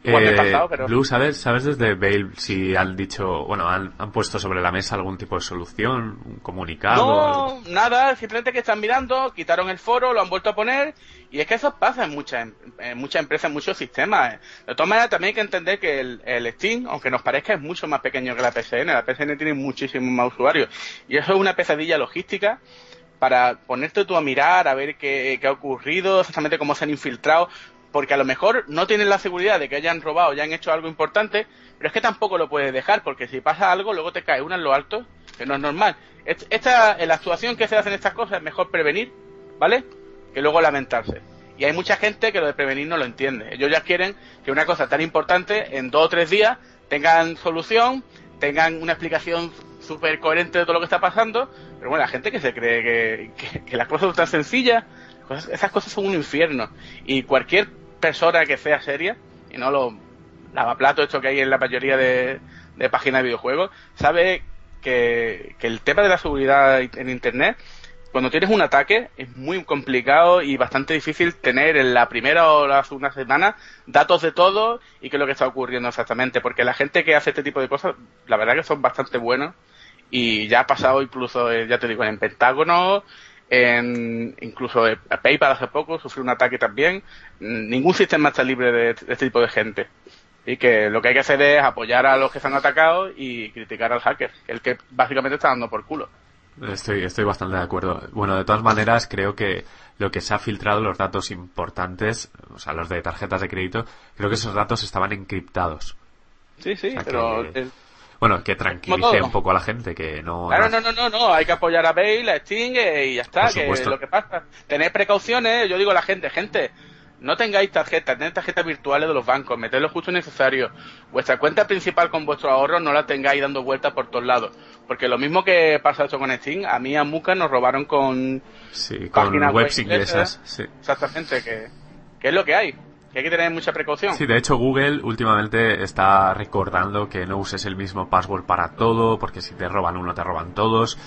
Eh, pasado, pero... Blue, ¿sabes, ¿sabes desde Bale si han dicho, bueno, han, han, puesto sobre la mesa algún tipo de solución, un comunicado? No, algo? nada, simplemente que están mirando, quitaron el foro, lo han vuelto a poner, y es que eso pasa en muchas, en muchas empresas, en muchos sistemas. De todas maneras, también hay que entender que el, el Steam, aunque nos parezca, es mucho más pequeño que la PSN, la PSN tiene muchísimos más usuarios, y eso es una pesadilla logística para ponerte tú a mirar, a ver qué, qué ha ocurrido, exactamente cómo se han infiltrado, porque a lo mejor no tienen la seguridad de que hayan robado, ya han hecho algo importante, pero es que tampoco lo puedes dejar, porque si pasa algo, luego te cae una en lo alto, que no es normal. Esta, en la actuación que se hace en estas cosas es mejor prevenir, ¿vale? Que luego lamentarse. Y hay mucha gente que lo de prevenir no lo entiende. Ellos ya quieren que una cosa tan importante, en dos o tres días, tengan solución, tengan una explicación súper coherente de todo lo que está pasando, pero bueno, la gente que se cree que, las cosas son tan sencillas, esas cosas son un infierno. Y cualquier persona que sea seria y no lo lavaplato esto que hay en la mayoría de, de páginas de videojuegos sabe que, que, el tema de la seguridad en internet cuando tienes un ataque es muy complicado y bastante difícil tener en la primera o la segunda semana datos de todo y qué es lo que está ocurriendo exactamente porque la gente que hace este tipo de cosas la verdad que son bastante buenos y ya ha pasado incluso eh, ya te digo en Pentágono en, incluso PayPal hace poco sufrió un ataque también. Ningún sistema está libre de, de, este tipo de gente. Y que lo que hay que hacer es apoyar a los que se han atacado y criticar al hacker, el que básicamente está dando por culo. Estoy, estoy bastante de acuerdo. Bueno, de todas maneras, creo que lo que se ha filtrado, los datos importantes, o sea, los de tarjetas de crédito, creo que esos datos estaban encriptados. Sí, sí, o sea, pero... Que bueno, que tranquilice un poco a la gente, que no... Claro, no, no, no, no, hay que apoyar a Bale, a Sting y ya está, que es lo que pasa. Tener precauciones, yo digo a la gente, gente, no tengáis tarjetas, tened tarjetas virtuales de los bancos, meted lo justo necesario. Vuestra cuenta principal con vuestro ahorro no la tengáis dando vueltas por todos lados. Porque lo mismo que pasa eso con Steam, a mí a Muca nos robaron con... Sí, con webs inglesas, sí. Exactamente, que, que es lo que hay que hay que tener mucha precaución. Sí, de hecho Google últimamente está recordando que no uses el mismo password para todo, porque si te roban uno te roban todos.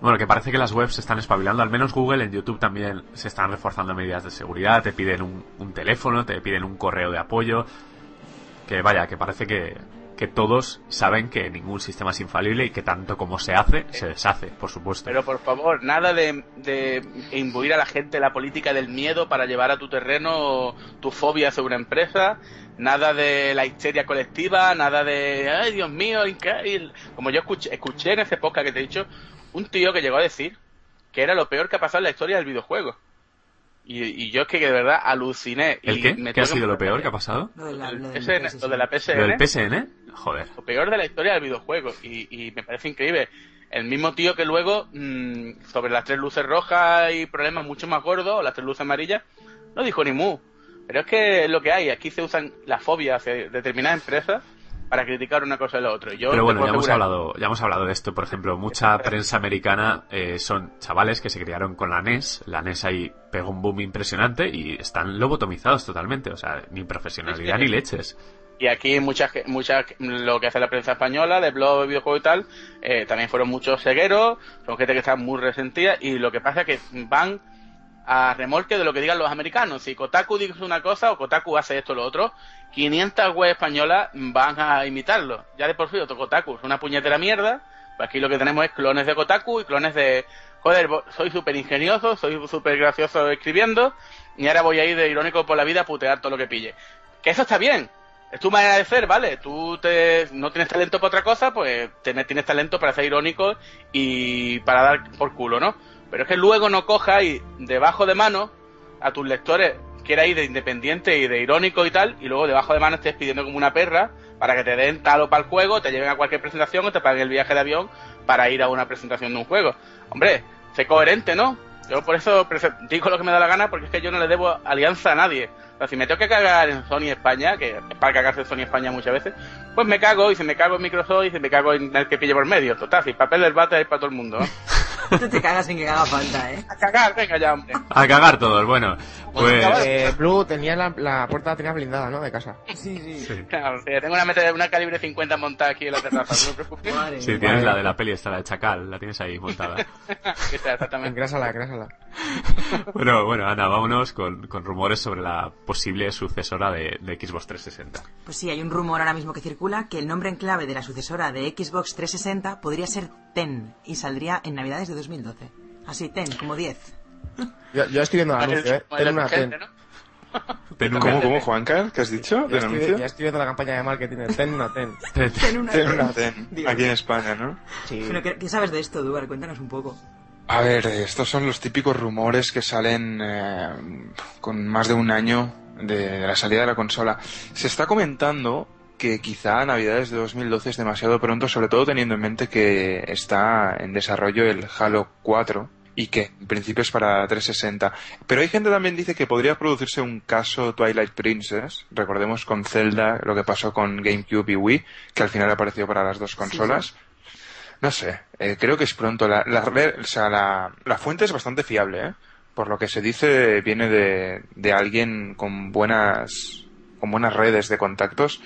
Bueno, que parece que las webs se están espabilando, al menos Google en YouTube también se están reforzando medidas de seguridad, te piden un, un teléfono, te piden un correo de apoyo, que vaya, que parece que, que todos saben que ningún sistema es infalible y que tanto como se hace, se deshace, por supuesto. Pero por favor, nada de, de imbuir a la gente la política del miedo para llevar a tu terreno tu fobia sobre una empresa, nada de la histeria colectiva, nada de, ay Dios mío, increíble. Como yo escuché, escuché en ese podcast que te he dicho, un tío que llegó a decir que era lo peor que ha pasado en la historia del videojuego. Y, y, yo es que de verdad aluciné. ¿El y qué? Me ¿Qué ha sido lo peor que ha pasado? Lo de la, lo del PSN, lo de la PSN. ¿Lo del PSN? Joder. Lo peor de la historia del videojuego. Y, y me parece increíble. el mismo tío que luego, mm, sobre las tres luces rojas y problemas mucho más gordos, o las tres luces amarillas, no dijo ni mu. Pero es que es lo que hay, aquí se usan las fobias hacia determinadas empresas para criticar una cosa y la otra. Yo Pero bueno, ya hemos hablado, ya hemos hablado de esto. Por ejemplo, mucha prensa americana eh, son chavales que se criaron con la NES. La NES ahí pegó un boom impresionante y están lobotomizados totalmente. O sea, ni profesionalidad ni leches. Y aquí muchas, muchas, lo que hace la prensa española de blog, videojuegos y tal, eh, también fueron muchos cegueros, son gente que está muy resentida y lo que pasa es que van a remolque de lo que digan los americanos. Si Kotaku dice una cosa o Kotaku hace esto o lo otro, 500 web españolas van a imitarlo. Ya de por sí, otro Kotaku es una puñetera mierda. Pues aquí lo que tenemos es clones de Kotaku y clones de, joder, soy súper ingenioso, soy súper gracioso escribiendo y ahora voy a ir de irónico por la vida a putear todo lo que pille. Que eso está bien. Es tu manera de ser, ¿vale? Tú te, no tienes talento para otra cosa, pues te- tienes talento para ser irónico y para dar por culo, ¿no? Pero es que luego no coja y debajo de mano a tus lectores quiera ir de independiente y de irónico y tal, y luego debajo de mano estés pidiendo como una perra para que te den talo para el juego, te lleven a cualquier presentación o te paguen el viaje de avión para ir a una presentación de un juego. Hombre, sé coherente, ¿no? Yo por eso digo lo que me da la gana, porque es que yo no le debo alianza a nadie. O sea, si me tengo que cagar en Sony España, que es para cagarse en Sony España muchas veces, pues me cago, y si me cago en Microsoft, y si me cago en el que pille por medio. Total, si papel del bate hay para todo el mundo. Tú te cagas sin que haga falta, ¿eh? A cagar, venga ya, hombre. A cagar todos. Bueno, pues... Eh, Blue tenía la, la puerta tenía blindada, ¿no? De casa. Sí, sí. Sí, Claro, sí, tengo una, meta, una calibre 50 montada aquí en la terraza, no te preocupes. Madre sí, tienes la de la peli, esta la de Chacal, la tienes ahí montada. Exactamente. Engrásala, engrásala. Bueno, bueno, Ana, vámonos con, con rumores sobre la posible sucesora de, de Xbox 360. Pues sí, hay un rumor ahora mismo que circula que el nombre en clave de la sucesora de Xbox 360 podría ser TEN y saldría en Navidades de 2012. Así, TEN, como 10. Yo, yo estoy viendo el anuncio, ¿eh? Ten una ten. ¿no? Ten una- ¿Cómo, cómo, Juancar? ¿Qué has dicho? Ya ¿Del estoy, ya estoy viendo la campaña de marketing de ten una ten. ten- TEN una Ten aquí en España, ¿no? Sí. Pero, ¿qué, qué sabes de esto, Duar? Cuéntanos un poco. A ver, estos son los típicos rumores que salen eh, con más de un año de la salida de la consola. Se está comentando que quizá Navidades de 2012 es demasiado pronto, sobre todo teniendo en mente que está en desarrollo el Halo 4 y que en principio es para 360. Pero hay gente también dice que podría producirse un caso Twilight Princess. Recordemos con Zelda lo que pasó con GameCube y Wii, que al final apareció para las dos consolas. No sé, eh, creo que es pronto. La, la, fuente es bastante fiable, ¿eh? Por lo que se dice, viene de, de alguien con buenas, con buenas redes de contactos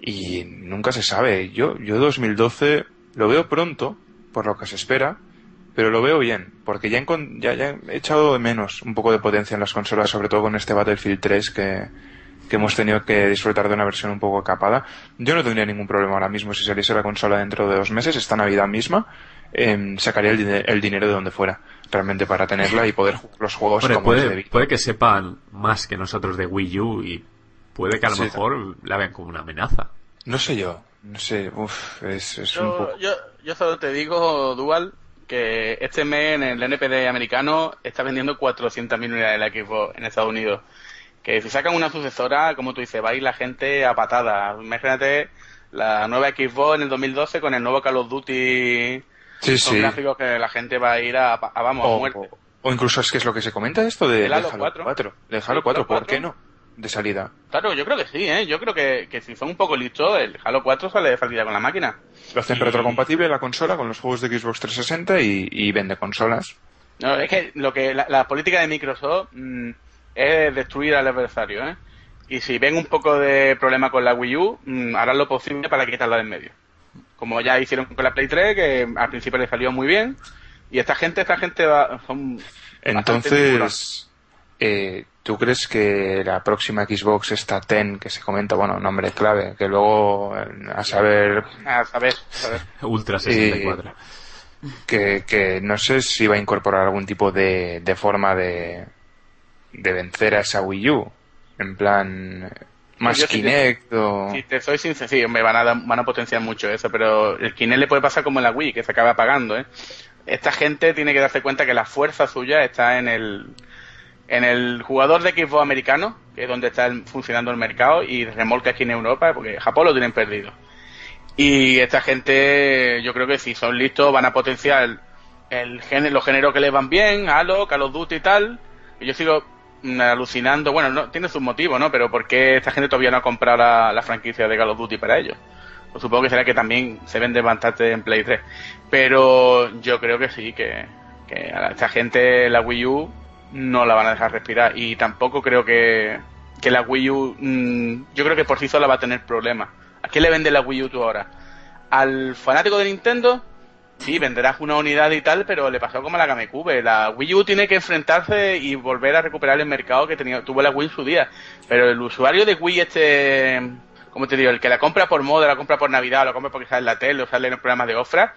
y nunca se sabe. Yo, yo 2012 lo veo pronto, por lo que se espera, pero lo veo bien, porque ya, encon- ya, ya he echado de menos un poco de potencia en las consolas, sobre todo con este Battlefield 3 que, que hemos tenido que disfrutar de una versión un poco capada. Yo no tendría ningún problema ahora mismo si saliese la consola dentro de dos meses, esta Navidad misma, em, sacaría el, dine- el dinero de donde fuera, realmente para tenerla y poder jugar los juegos Hombre, como es puede, que sepan más que nosotros de Wii U y puede que a lo Sí. mejor la vean como una amenaza. No sé yo, no sé, uff, es, es un Yo, poco... yo, yo solo te digo, Dual, que este mes en el NPD americano está vendiendo 400.000 unidades de la Xbox en Estados Unidos. Que si sacan una sucesora, como tú dices, va a ir la gente a patada. Imagínate la nueva Xbox en el 2012 con el nuevo Call of Duty. Sí, Son sí. gráficos que la gente va a ir a, a- vamos, a muerte. o- o incluso es que es lo que se comenta esto de, El de Halo Halo 4. 4. De Halo 4, Halo ¿por 4. qué no? De salida. Claro, yo creo que sí, ¿eh? Yo creo que, que si son un poco listos, el Halo 4 sale de salida con la máquina. Lo hacen Y- retrocompatible la consola con los juegos de Xbox 360 y, y vende consolas. No, es que lo que la, la política de Microsoft mm, es destruir al adversario, ¿eh? Y si ven un poco de problema con la Wii U, mm, harán lo posible para quitarla de en medio. Como ya hicieron con la Play 3, que al principio le salió muy bien. Y esta gente, esta gente va, son. Entonces, eh, ¿tú crees que la próxima Xbox, esta Ten, que se comenta, bueno, nombre clave, que luego, eh, a saber, A saber, a saber. Ultra 64. que, que no sé si va a incorporar algún tipo de, de forma de, de vencer a esa Wii U? En plan, más Yo sí te- Kinect o... Si te soy sincero, sí, hombre, van a, dar- van a potenciar mucho eso, pero el Kinect le puede pasar como en la Wii, que se acaba apagando, ¿eh? Esta gente tiene que darse cuenta que la fuerza suya está en el en el jugador de Xbox americano, que es donde está el- funcionando el mercado, y remolque aquí en Europa, porque Japón lo tienen perdido. Y esta gente, yo creo que si son listos, van a potenciar el género, los géneros que les van bien, Halo, Call of Duty y tal. Y yo sigo alucinando, bueno, no tiene sus motivos, ¿no? Pero ¿por qué esta gente todavía no ha comprado la, la franquicia de Call of Duty para ellos? Pues supongo que será que también se vende bastante en Play 3. Pero yo creo que sí, que, que a esta gente la Wii U no la van a dejar respirar. Y tampoco creo que, que la Wii U, mm, yo creo que por sí sola va a tener problemas. ¿A quién le vende la Wii U tú ahora? ¿Al fanático de Nintendo? Sí, venderás una unidad y tal, pero le pasó como a la GameCube. La Wii U tiene que enfrentarse y volver a recuperar el mercado que tenía, tuvo la Wii en su día. Pero el usuario de Wii este, como te digo, el que la compra por moda, la compra por Navidad, la compra porque sale en la tele o sale en el programa de Ofra,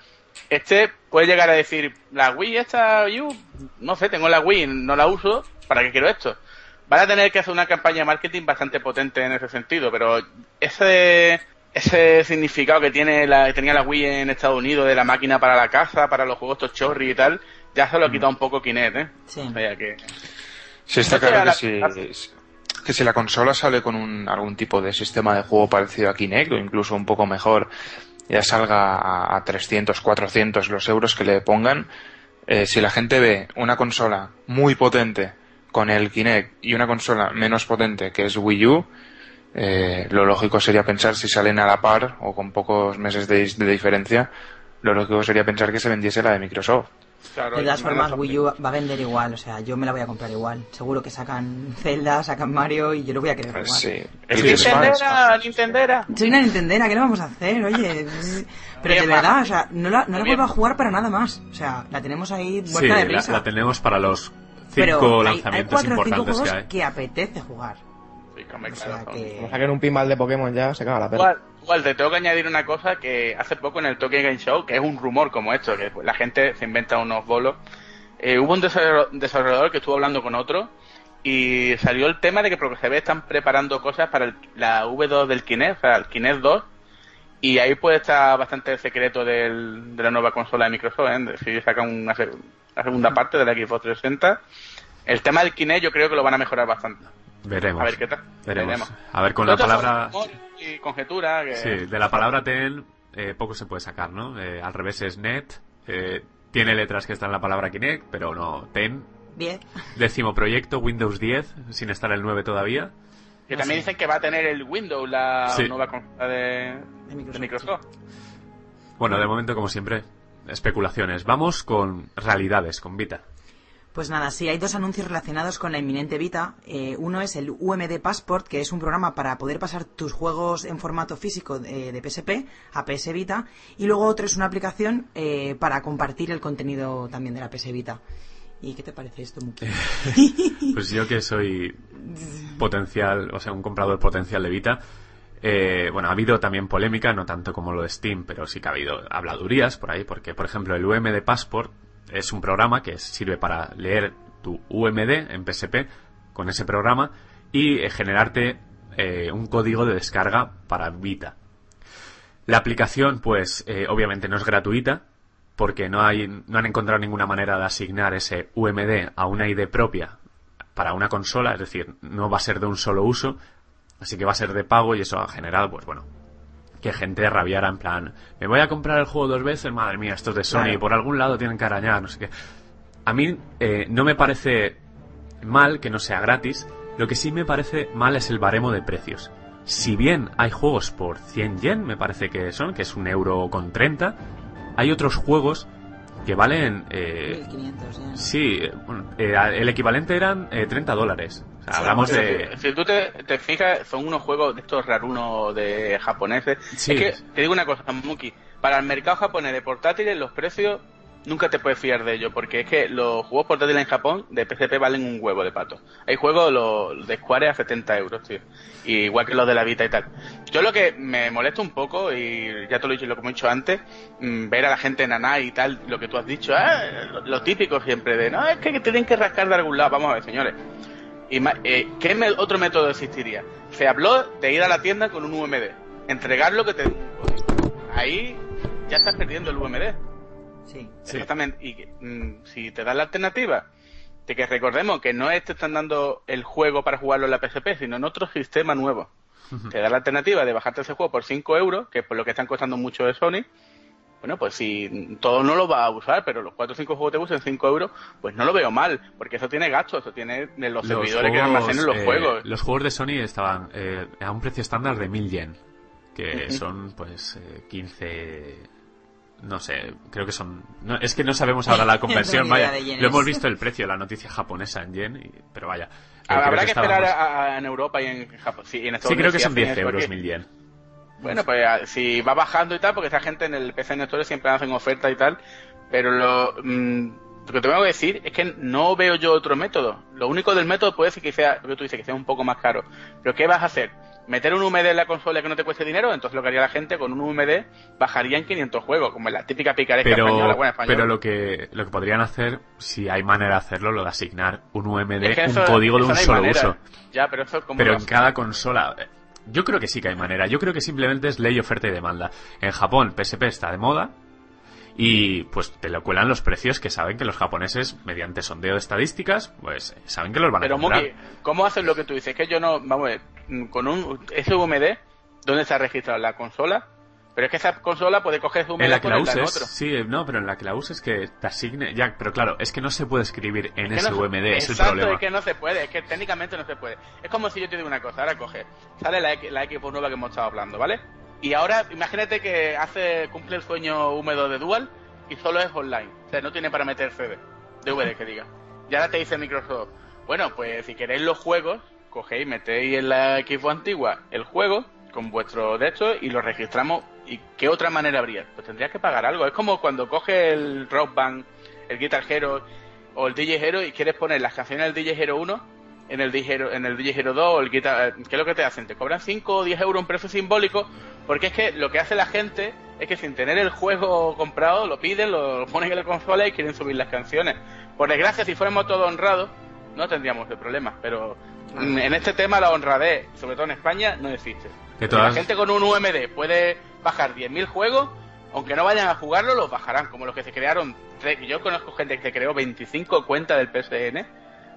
este puede llegar a decir, la Wii esta Wii U, no sé, tengo la Wii, no la uso, ¿para qué quiero esto? Van a tener que hacer una campaña de marketing bastante potente en ese sentido, pero ese ese significado que tiene la, que tenía la Wii en Estados Unidos de la máquina para la casa, para los juegos tochorri y tal, ya se lo ha quitado un poco Kinect, ¿eh? Sí. O sea que... Sí, está claro que si, que si la consola sale con un, algún tipo de sistema de juego parecido a Kinect o incluso un poco mejor, ya salga a, a 300, 400 los euros que le pongan, eh, si la gente ve una consola muy potente con el Kinect y una consola menos potente que es Wii U, eh, lo lógico sería pensar si salen a la par o con pocos meses de, de diferencia, lo lógico sería pensar que se vendiese la de Microsoft. Claro, De todas formas, Wii U va a vender igual, o sea, yo me la voy a comprar igual. Seguro que sacan Zelda, sacan Mario y yo lo voy a querer Pues jugar. sí. Que después- Nintendera, Nintendera. Soy una Nintendera, ¿qué le vamos a hacer? Oye, pero de verdad, o sea, no la, no la vuelvo a jugar para nada más. O sea, la tenemos ahí Sí, muerta de la, risa. la tenemos para los pero cinco hay- hay, lanzamientos cuatro o cinco importantes juegos que hay. que apetece jugar. Hombre, O sea que... Como saquen un pinball de Pokémon ya, se caga la perra. Igual, igual, te tengo que añadir una cosa que hace poco en el Tokyo Game Show, que es un rumor como esto, que la gente se inventa unos bolos. eh, hubo un desarro- desarrollador que estuvo hablando con otro y salió el tema de que por lo que se ve están preparando cosas para el- la V2 del Kinect, o sea, el Kinect 2. Y ahí puede estar bastante el secreto del- de la nueva consola de Microsoft, ¿eh? si sacan una segunda parte de la Xbox 360. El tema del Kinect yo creo que lo van a mejorar bastante. Veremos. A ver qué tal. Veremos. A ver, con la palabra... Y conjetura que... Sí, de la palabra TEN eh, poco se puede sacar, ¿no? Eh, al revés es NET, eh, tiene letras que están en la palabra Kinect, pero no TEN. Bien. Décimo proyecto, Windows 10, sin estar el 9 todavía. Que también dicen que va a tener el Windows, la Sí. nueva consola de, De de Microsoft. Microsoft. Bueno, de momento, como siempre, especulaciones. Vamos con realidades, con Vita. Pues nada, sí, hay dos anuncios relacionados con la inminente Vita. Eh, uno es el UMD Passport, que es un programa para poder pasar tus juegos en formato físico de, de PSP a PS Vita. Y luego otro es una aplicación eh, para compartir el contenido también de la PS Vita. ¿Y qué te parece esto, Muki? Pues yo que soy potencial, o sea, un comprador potencial de Vita, eh, bueno, ha habido también polémica, no tanto como lo de Steam, pero sí que ha habido habladurías por ahí, porque, por ejemplo, el UMD Passport es un programa que sirve para leer tu UMD en PSP con ese programa y eh, generarte eh, un código de descarga para Vita. La aplicación, pues, eh, obviamente no es gratuita, porque no, hay, no han encontrado ninguna manera de asignar ese UMD a una ID propia para una consola, es decir, no va a ser de un solo uso, así que va a ser de pago y eso ha generado, pues bueno, que gente rabiara en plan, me voy a comprar el juego dos veces, madre mía, estos de Sony, Claro. por algún lado tienen que arañar, no sé qué. A mí eh, no me parece mal que no sea gratis, lo que sí me parece mal es el baremo de precios. Si bien hay juegos por 100 yen, me parece que son, que es un euro con 30, hay otros juegos que valen... eh, 1500 ya. Sí, eh, eh, el equivalente eran eh, 30 dólares. Hablamos de... Si, tú te, te fijas, son unos juegos de estos rarunos de japoneses. Sí. Es que, te digo una cosa, Muki, para el mercado japonés de portátiles, los precios nunca te puedes fiar de ellos, porque es que los juegos portátiles en Japón de PCP valen un huevo de pato. Hay juegos los de Square a 70 euros, tío. Y igual que los de la Vita y tal. Yo lo que me molesta un poco, y ya te lo he dicho lo que hemos dicho antes, mm, ver a la gente naná y tal, lo que tú has dicho, ah, lo, lo típico siempre de, no, es que tienen que rascar de algún lado. Vamos a ver, señores. Y ma- eh, ¿Qué me- otro método existiría? Se habló de ir a la tienda con un UMD, entregar lo que te... Ahí ya estás perdiendo el UMD. Sí. Exactamente. Y que, mm, si te dan la alternativa de que recordemos que no es te están dando el juego para jugarlo en la PSP, sino en otro sistema nuevo. te da la alternativa de bajarte ese juego por 5 euros, que es por lo que están costando mucho de Sony. Bueno, pues si todo no lo va a usar, pero los 4 o 5 juegos te usan 5 euros, pues no lo veo mal, porque eso tiene gastos, eso tiene de los, servidores que almacenen los eh, juegos. Los juegos de Sony estaban eh, a un precio estándar de 1000 yen, que son pues eh, 15 no sé, creo que son... No, es que no sabemos ahora la conversión, vaya. Lo hemos visto el precio, la noticia japonesa en yen, y- pero vaya. Habrá que esperar estábamos- a- a- en Europa y en Japón. Sí, en Sí, creo que son hacen 10 eso euros mil yen. Bueno, pues si va bajando y tal, porque esa gente en el PC en Store siempre hacen ofertas y tal, pero lo, mm, lo que te tengo que decir es que no veo yo otro método. Lo único del método puede ser que sea, lo que tú dices, que sea un poco más caro. Pero ¿qué vas a hacer? ¿Meter un UMD en la consola que no te cueste dinero? Entonces lo que haría la gente con un UMD bajaría en 500 juegos, como en la típica picaresca española, Pero, buena española. pero lo que lo que podrían hacer, si hay manera de hacerlo, lo de asignar un UMD, Es que un código de un no solo manera. uso. Ya, pero eso Pero en cada consola. Yo creo que sí que hay manera. Yo creo que simplemente es ley, oferta y demanda. En Japón, PSP está de moda. Y pues te lo cuelan los precios que saben que los japoneses, mediante sondeo de estadísticas, pues saben que los van a Pero comprar. Muki, ¿cómo haces lo que tú dices? Que yo no, vamos a ver, con un SVMD, ¿dónde está registrado la consola? Pero es que esa consola puede coger su En la que la uses, sí, no, pero en la que la uses que te asigne, ya, pero claro, es que no se puede escribir en Es que no se- SVMD, es el problema. es que no se puede, es que técnicamente no se puede. Es como si yo te digo una cosa, ahora coge, sale la, la Xbox nueva que hemos estado hablando, ¿vale? Y ahora imagínate que hace cumple el sueño húmedo de Dual y solo es online, o sea, no tiene para meter CD, DVD que diga. Y ahora te dice Microsoft, bueno, pues si queréis los juegos, cogéis, metéis en la Xbox antigua el juego con vuestro de esto y lo registramos. ¿Y qué otra manera habría? Pues tendrías que pagar algo. Es como cuando coge el Rock Band, el Guitar Hero o el DJ Hero y quieres poner las canciones del DJ Hero 1 en el DJ Hero, en el DJ Hero 2 o el Guitar... ¿Qué es lo que te hacen? Te cobran 5 o 10 euros un precio simbólico porque es que lo que hace la gente es que sin tener el juego comprado lo piden, lo ponen en la consola y quieren subir las canciones. Por desgracia, si fuéramos todos honrados, no tendríamos de problemas, pero mm, en este tema la honradez, sobre todo en España, no existe. De Si todas- La gente con un UMD puede bajar 10.000 juegos, aunque no vayan a jugarlo, los bajarán, como los que se crearon. Yo conozco gente que se creó 25 cuentas del PSN,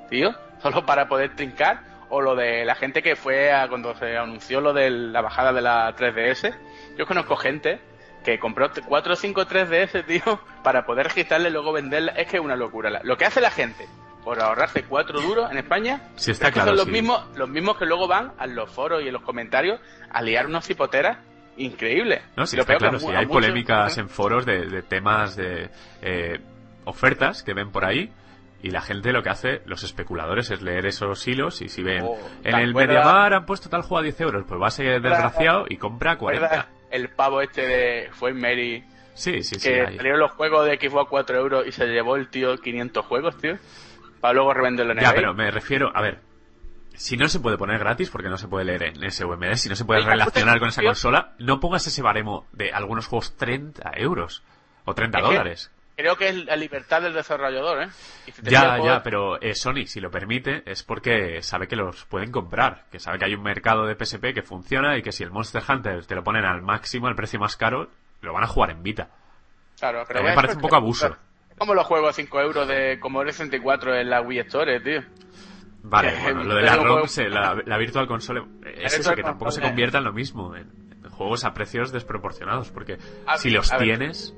tío, solo para poder trincar, o lo de la gente que fue a cuando se anunció lo de la bajada de la 3DS. Yo conozco gente que compró 4 o 5 3DS, tío, para poder registrarla y luego venderla. Es que es una locura. Lo que hace la gente por ahorrarse 4 duros en España Sí, está es que claro, son los sí. mismos los mismos que luego van a los foros y en los comentarios a liar unas hipoteras increíbles. No, sí, lo está claro, sí, hay muchos- polémicas en foros de, de temas de eh, ofertas que ven por ahí y la gente lo que hace, los especuladores, es leer esos hilos y si ven Oh, en ¿te el? Mediamar han puesto tal juego a 10 euros, pues va a ser desgraciado y compra 40. ¿Recuerdas El pavo este de fue Mary Sí, sí, sí. que hay. salieron los juegos de Xbox a 4 euros y se llevó el tío 500 juegos, tío, para luego revenderlo en Ya, pero me refiero, a ver, si no se puede poner gratis, porque no se puede leer en SVMD, si no se puede relacionar con esa consola, no pongas ese baremo de algunos juegos 30 euros o 30 Es que dólares. Creo que es la libertad del desarrollador, ¿eh? Si Ya, el ya, pero eh, Sony, si lo permite, es porque sabe que los pueden comprar, que sabe que hay un mercado de PSP que funciona y que si el Monster Hunter te lo ponen al máximo, al precio más caro, lo van a jugar en Vita. Claro, pero A mí me parece un poco abuso. Como los juegos a 5 euros de Commodore 64 en la Wii Store, tío. Vale, Eh, bueno, lo de la eh, la, la Virtual Console, eh, es eso, que tampoco se convierta en lo mismo, en, en juegos a precios desproporcionados, porque A- si los a ver. tienes,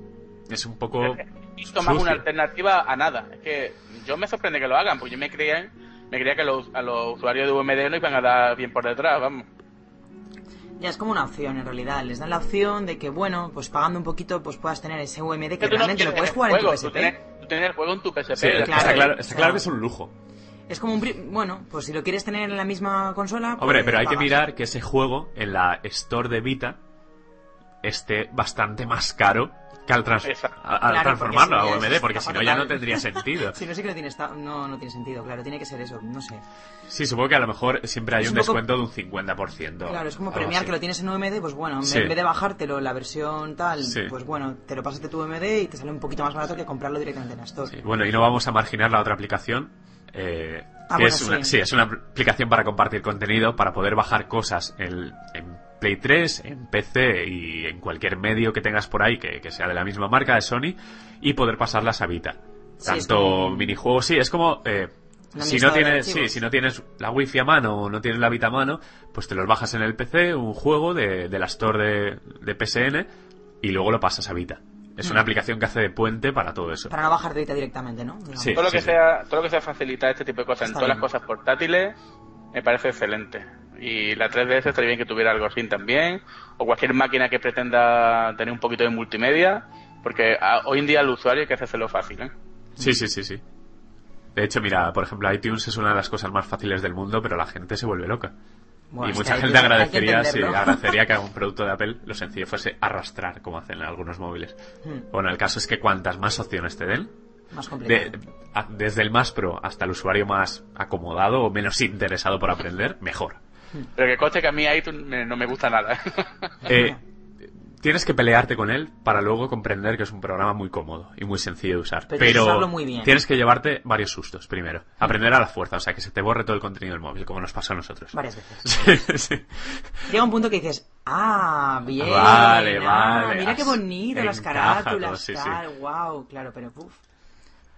es un poco... Esto más una alternativa a nada. Es que yo me sorprende que lo hagan, porque yo me creía, me creía que los, a los usuarios de UMD no iban a dar bien por detrás, vamos. Ya es como una opción en realidad. Les dan la opción de que, bueno, pues pagando un poquito, pues puedas tener ese UMD que tú no realmente lo puedes jugar en tu juego, PSP. Tú tienes, tú tienes el juego en tu PSP. Sí, ya está, claro, está claro que es un lujo. Es como un... Bueno, pues si lo quieres tener en la misma consola... Hombre, pues pero hay que mirar que ese juego en la Store de Vita esté bastante más caro que al, trans- Exacto. a- al Claro, transformarlo a es porque si no ya no tendría sentido. Si no, sí que no tiene, esta- no, no tiene sentido, claro. Tiene que ser eso, no sé. Sí, supongo que a lo mejor siempre hay Es un, un poco- descuento de un 50%. Claro, es como premiar así. que lo tienes en UMD, pues bueno, en Sí. vez de bajártelo la versión tal, Sí. pues bueno, te lo pasas de tu UMD y te sale un poquito más barato que comprarlo directamente en la Store. Sí, Bueno, y no vamos a marginar la otra aplicación. Eh, Ah, que bueno, es una, sí. sí, es una aplicación para compartir contenido, para poder bajar cosas en, en Play 3, en PC y en cualquier medio que tengas por ahí que, que sea de la misma marca de Sony y poder pasarlas a Vita. Sí, Tanto como- minijuegos, sí, es como... eh, Si no tienes, sí, si no tienes la wifi a mano o no tienes la Vita a mano, pues te los bajas en el PC, un juego de, de la store de, de PSN y luego lo pasas a Vita. Es una aplicación que hace de puente para todo eso. Para no bajar de Vita directamente, ¿no? Sí. todo lo que sea todo lo que sea facilitar este tipo de cosas en todas las cosas portátiles me parece excelente y la 3DS estaría bien que tuviera algo así también o cualquier máquina que pretenda tener un poquito de multimedia porque a- hoy en día al usuario hay que hacérselo fácil ¿eh? Sí, sí, sí, sí. De hecho, mira, por ejemplo, iTunes es una de las cosas más fáciles del mundo, pero la gente se vuelve loca. Bueno, y mucha gente que- agradecería, sí, agradecería que un producto de Apple lo sencillo fuese arrastrar, como hacen en algunos móviles. Hmm, Bueno, el caso es que cuantas más opciones te den, Más complicado. de- a- desde el más pro hasta el usuario más acomodado o menos interesado por aprender, mejor. pero que conste que a mí iTunes me- no me gusta nada Eh, tienes que pelearte con él para luego comprender que es un programa muy cómodo y muy sencillo de usar. Pero Pero, usarlo muy bien. tienes que llevarte varios sustos primero. Aprender a la fuerza, o sea, que se te borre todo el contenido del móvil, como nos pasó a nosotros. Varias veces. Sí, sí. Llega un punto que dices, ah, bien. Vale, ah, vale, Mira qué bonito, las carátulas, sí, tal, wow, claro, pero uff.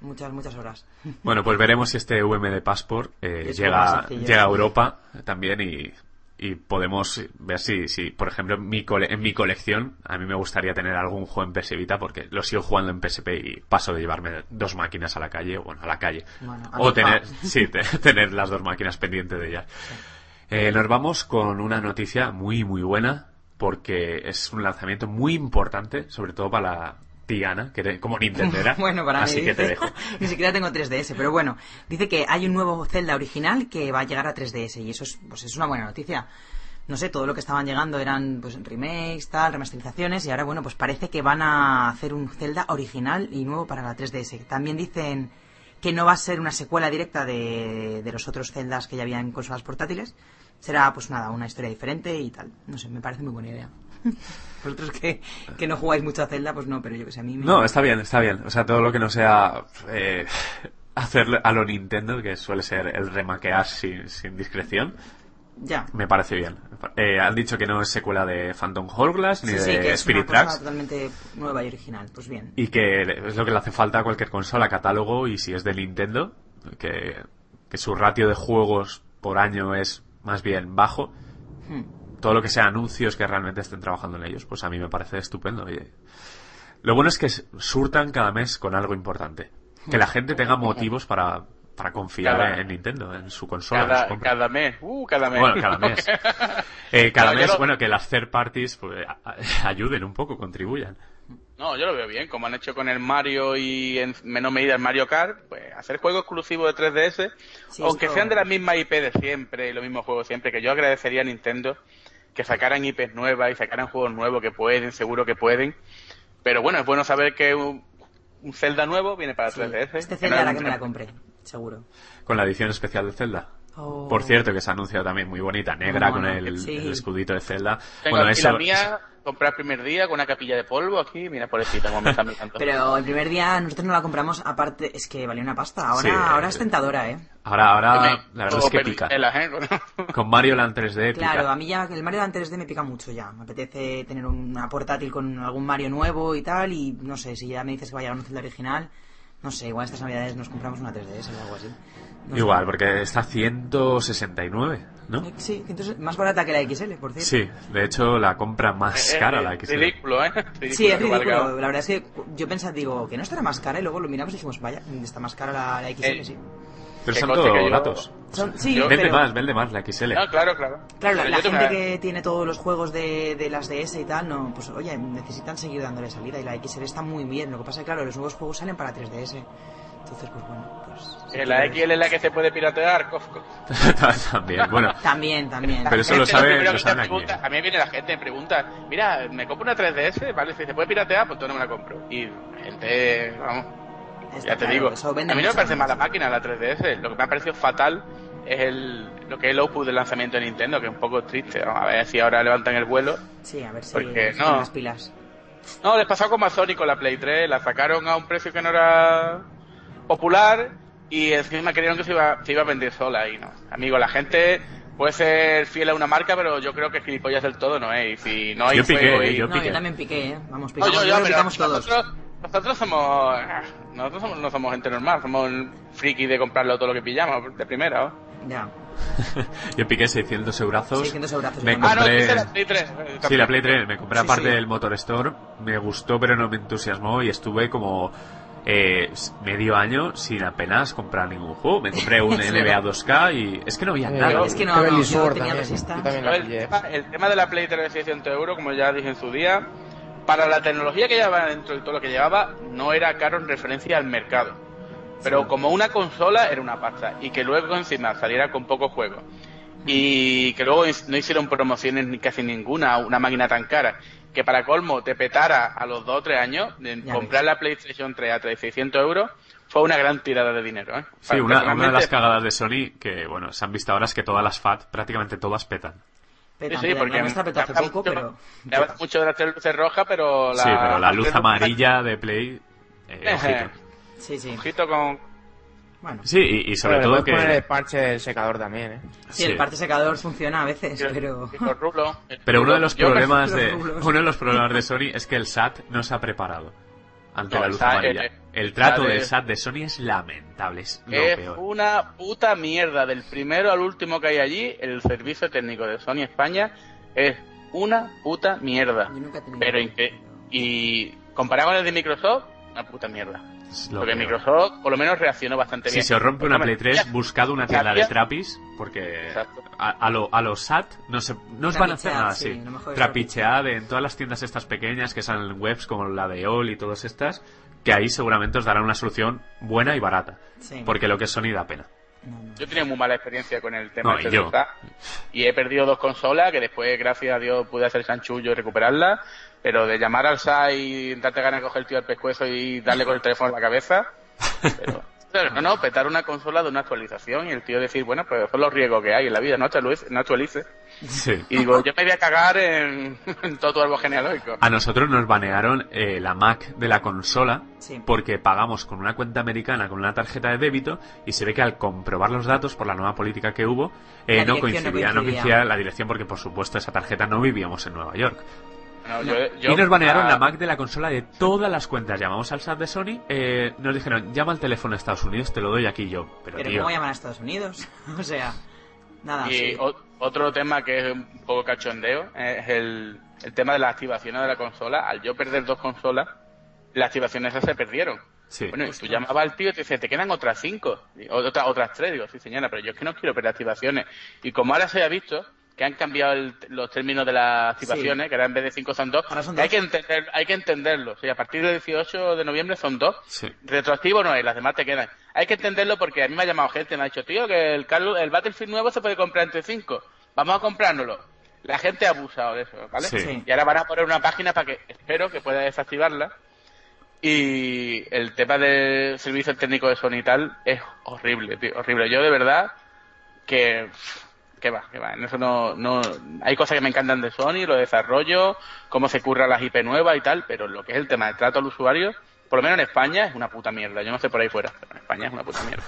Muchas, muchas horas. Bueno, pues veremos si este VMD Passport eh, llega, llega a. Europa también y, y podemos ver si, si por ejemplo, en mi, cole- en mi colección, a mí me gustaría tener algún juego en PS Vita porque lo sigo jugando en PSP y paso de llevarme dos máquinas a la calle, bueno, a la calle. Bueno, a o tener, sí, te- tener las dos máquinas pendientes de ellas. Eh, nos vamos con una noticia muy, muy buena porque es un lanzamiento muy importante, sobre todo para la Tiana, que eres como Nintendera. Bueno, para Así mí que te dejo. Ni siquiera tengo 3DS, pero bueno, dice que hay un nuevo Zelda original que va a llegar a 3DS y eso es, pues es una buena noticia. No sé, todo lo que estaban llegando eran pues remakes, tal, remasterizaciones y ahora bueno, pues parece que van a hacer un Zelda original y nuevo para la 3DS. También dicen que no va a ser una secuela directa de, de los otros Zeldas que ya había en consolas portátiles. Será pues nada, una historia diferente y tal. No sé, me parece muy buena idea. Vosotros que, que no jugáis mucho a Zelda, pues no, pero yo que sé, a mí me... No, está bien, está bien. O sea, todo lo que no sea eh, hacer a lo Nintendo, que suele ser el remaquear sin, sin discreción, Ya. me parece bien. Eh, han dicho que no es secuela de Phantom Hourglass ni Sí, de sí, que es Spirit una cosa Tracks totalmente nueva y original. Pues bien. y que es lo que le hace falta a cualquier consola, catálogo y si es de Nintendo, que, que su ratio de juegos por año es más bien bajo. Hmm. Todo lo que sea anuncios que realmente estén trabajando en ellos, pues a mí me parece estupendo. Y, lo bueno es que surtan cada mes con algo importante. Que la gente tenga motivos para, para confiar Cada- en Nintendo, en su consola. en su cada, mes uh cada mes Bueno, cada mes. Eh, cada No, yo mes, lo- bueno, que las third parties pues, ayuden un poco, contribuyan. No, yo lo veo bien, como han hecho con el Mario y en menor medida el Mario Kart, pues hacer juegos exclusivos de 3DS, Sí, aunque esto- sean de la misma IP de siempre, y los mismos juegos siempre, que yo agradecería a Nintendo que sacaran IPs nuevas y sacaran juegos nuevos que pueden, seguro que pueden. Pero bueno, es bueno saber que un, un Zelda nuevo viene para Sí, 3DS. Este que Zelda no era que me la compré, seguro. Con la edición especial de Zelda. Oh. Por cierto, que se ha anunciado también muy bonita, negra, con el, sí. el escudito de Zelda. Tengo bueno, aquí eso, la mía, comprar el primer día con una capilla de polvo aquí, mira, pobrecita, como me está mirando. Pero el primer día nosotros no la compramos, aparte, es que valía una pasta. Ahora, Sí. ahora es tentadora, ¿eh? Ahora, ahora, Me- la verdad es que pica. ¿eh? Con Mario Land 3D pica. Claro, a mí ya el Mario Land 3D me pica mucho ya. Me apetece tener una portátil con algún Mario nuevo y tal. Y no sé, si ya me dices que va a llegar un Zelda original, no sé, igual estas navidades nos compramos una 3DS o algo así. No sé. Igual, porque está 169, ¿no? Eh, Sí, que entonces más barata que la XL, por cierto. Sí, de hecho la compra más Es- cara es la XL. Ridículo, ¿eh? Sí, es ridículo. La verdad es que yo pensaba, digo, que no estará más cara y luego lo miramos y dijimos, vaya, está más cara la, la XL, Eh, sí. Pero son todos yo- gatos. Son- sí, yo- Vende pero- más, vende más la XL. No, claro, claro. Claro, la, Pero la yo tengo gente que tiene todos los juegos de, de las DS y tal, no, pues oye, necesitan seguir dándole salida y la XL está muy bien. Lo que pasa es que, claro, los nuevos juegos salen para 3DS. Entonces, pues bueno, pues... sí, Eh, La XL es la que se puede piratear, Costco. También, bueno. También, también. Pero eso lo sabe, lo saben aquí. pregunta- A mí viene la gente me pregunta, mira, me compro una 3DS, ¿vale? Si se puede piratear, pues tú no me la compro. Y la gente, vamos, Está ya te claro, digo. A mí no me parece mala máquina la 3DS. Lo que me ha parecido fatal es el, lo que es el output del lanzamiento de Nintendo, que es un poco triste. Vamos a ver si ahora levantan el vuelo. Sí, a ver si Porque no. las pilas. No, les pasó como a Sony con la Play 3, la sacaron a un precio que no era popular y encima creyeron que se iba, se iba a vender sola y no. Amigo, la gente puede ser fiel a una marca, pero yo creo que gilipollas del todo no es. Y si no hay Yo piqué, juego eh, y- yo No, piqué. yo también piqué, ¿eh? Vamos, No, picamos, yo, yo yo, pero picamos todos. nosotros, nosotros somos. Nosotros somos, no somos gente normal, somos friki de comprarlo todo lo que pillamos de primera. ¿no? Ya. Yo piqué 600 eurazos. 600 eurazos. Me yo Ah, no, compré... dice la Play 3. Sí, la Play 3. Me compré Sí, aparte sí. del Motor Store. Me gustó, pero no me entusiasmó. Y estuve como eh, medio año sin apenas comprar ningún juego. Me compré un NBA 2K y es que no había Eh, nada. Es que no, no, yo tenía también. Yo también el, tema, el tema de la Play 3 de 600 euros, como ya dije en su día, para la tecnología que llevaba dentro de todo lo que llevaba, no era caro en referencia al mercado. Pero como una consola era una pasta. Y que luego encima saliera con pocos juegos. Y que luego no hicieron promociones ni casi ninguna, una máquina tan cara. Que para colmo te petara a los 2 o 3 años, de comprar la PlayStation 3 a 300 euros, fue una gran tirada de dinero. ¿eh? Sí, una, una de las cagadas de Sony que, bueno, se han visto ahora es que todas las FAT, prácticamente todas petan. Petan, Sí, sí, porque nuestra petó hace poco, mucho- pero... me habla mucho de las tres luces rojas, pero la, sí, pero la luz amarilla de Play... eh, ojito. Sí, sí. Ojito con... Bueno. Sí, y, y sobre todo puedes poner el que... parche del secador también, ¿eh? Sí, el parte secador funciona a veces, pero... y con rulo. Pero uno de los problemas de uno de los problemas de Sony es que el SAT no se ha preparado ante No, la el luz amarilla. eh, El trato SAT del SAT de Sony es lamentable, es lo Es peor. una puta mierda. Del primero al último que hay allí, el servicio técnico de Sony España es una puta mierda. Pero incre- y comparado con el de Microsoft, una puta mierda. Lo Porque peor. Microsoft por lo menos reaccionó bastante Si bien. se os rompe una Play 3, Ya, buscad una tienda de trapis, porque a, a lo, a los SAT no, se, no os van a hacer nada sí, así. Trapichead en todas las tiendas estas pequeñas que salen en webs como la de OL y todas estas, que ahí seguramente os darán una solución buena y barata. Sí. Porque lo que es Sony da pena. Yo tenía muy mala experiencia con el tema No, este yo. SAT. Y he perdido dos consolas que después, gracias a Dios, pude hacer chanchullo y recuperarlas. Pero de llamar al SAT y darte ganas de coger el tío al pescuezo y darle con el teléfono en la cabeza. Pero, no, no, petar una consola de una actualización y el tío decir, bueno, pues son los riesgos que hay en la vida, no actualice. No actualice. Sí. Y digo, yo me voy a cagar en, en todo tu árbol genealógico. A nosotros nos banearon eh, la Mac de la consola Sí. porque pagamos con una cuenta americana con una tarjeta de débito y se ve que al comprobar los datos por la nueva política que hubo eh, no, dirección no coincidía, no coincidía. coincidía la dirección porque por supuesto esa tarjeta no vivíamos en Nueva York. No, yo- yo- y nos banearon ah, la Mac de la consola de todas las cuentas. Llamamos al SAT de Sony, eh, nos dijeron llama al teléfono de Estados Unidos, te lo doy aquí yo. Pero, Pero tío, ¿cómo llaman a Estados Unidos? o sea, nada, Y sí. o- otro tema que es un poco cachondeo es el, el tema de las activaciones de la consola. Al yo perder dos consolas, las activaciones esas se perdieron. sí. Bueno, y tú llamabas al tío y te dice, te quedan otras cinco, otra- otras tres. Digo, sí señora, pero yo es que no quiero perder activaciones. Y como ahora se ha visto que han cambiado el- los términos de las activaciones, que ahora en vez de cinco son dos, Ahora son que hay dos. que entender, hay que entenderlo. O sea, a partir del 18 de noviembre son dos. Sí. Retroactivo no hay, las demás te quedan. Hay que entenderlo porque a mí me ha llamado gente, me ha dicho, tío, que el, el Battlefield nuevo se puede comprar entre cinco. Vamos a comprárnoslo. La gente ha abusado de eso, ¿vale? Sí. Y ahora van a poner una página para que espero que pueda desactivarla. Y el tema del servicio técnico de Sony y tal es horrible, tío, horrible. Yo de verdad que que va, que va. En eso no, no hay cosas que me encantan de Sony, lo de desarrollo, cómo se curran las IP nuevas y tal, pero lo que es el tema de trato al usuario, por lo menos en España es una puta mierda. Yo no sé por ahí fuera, pero en España es una puta mierda.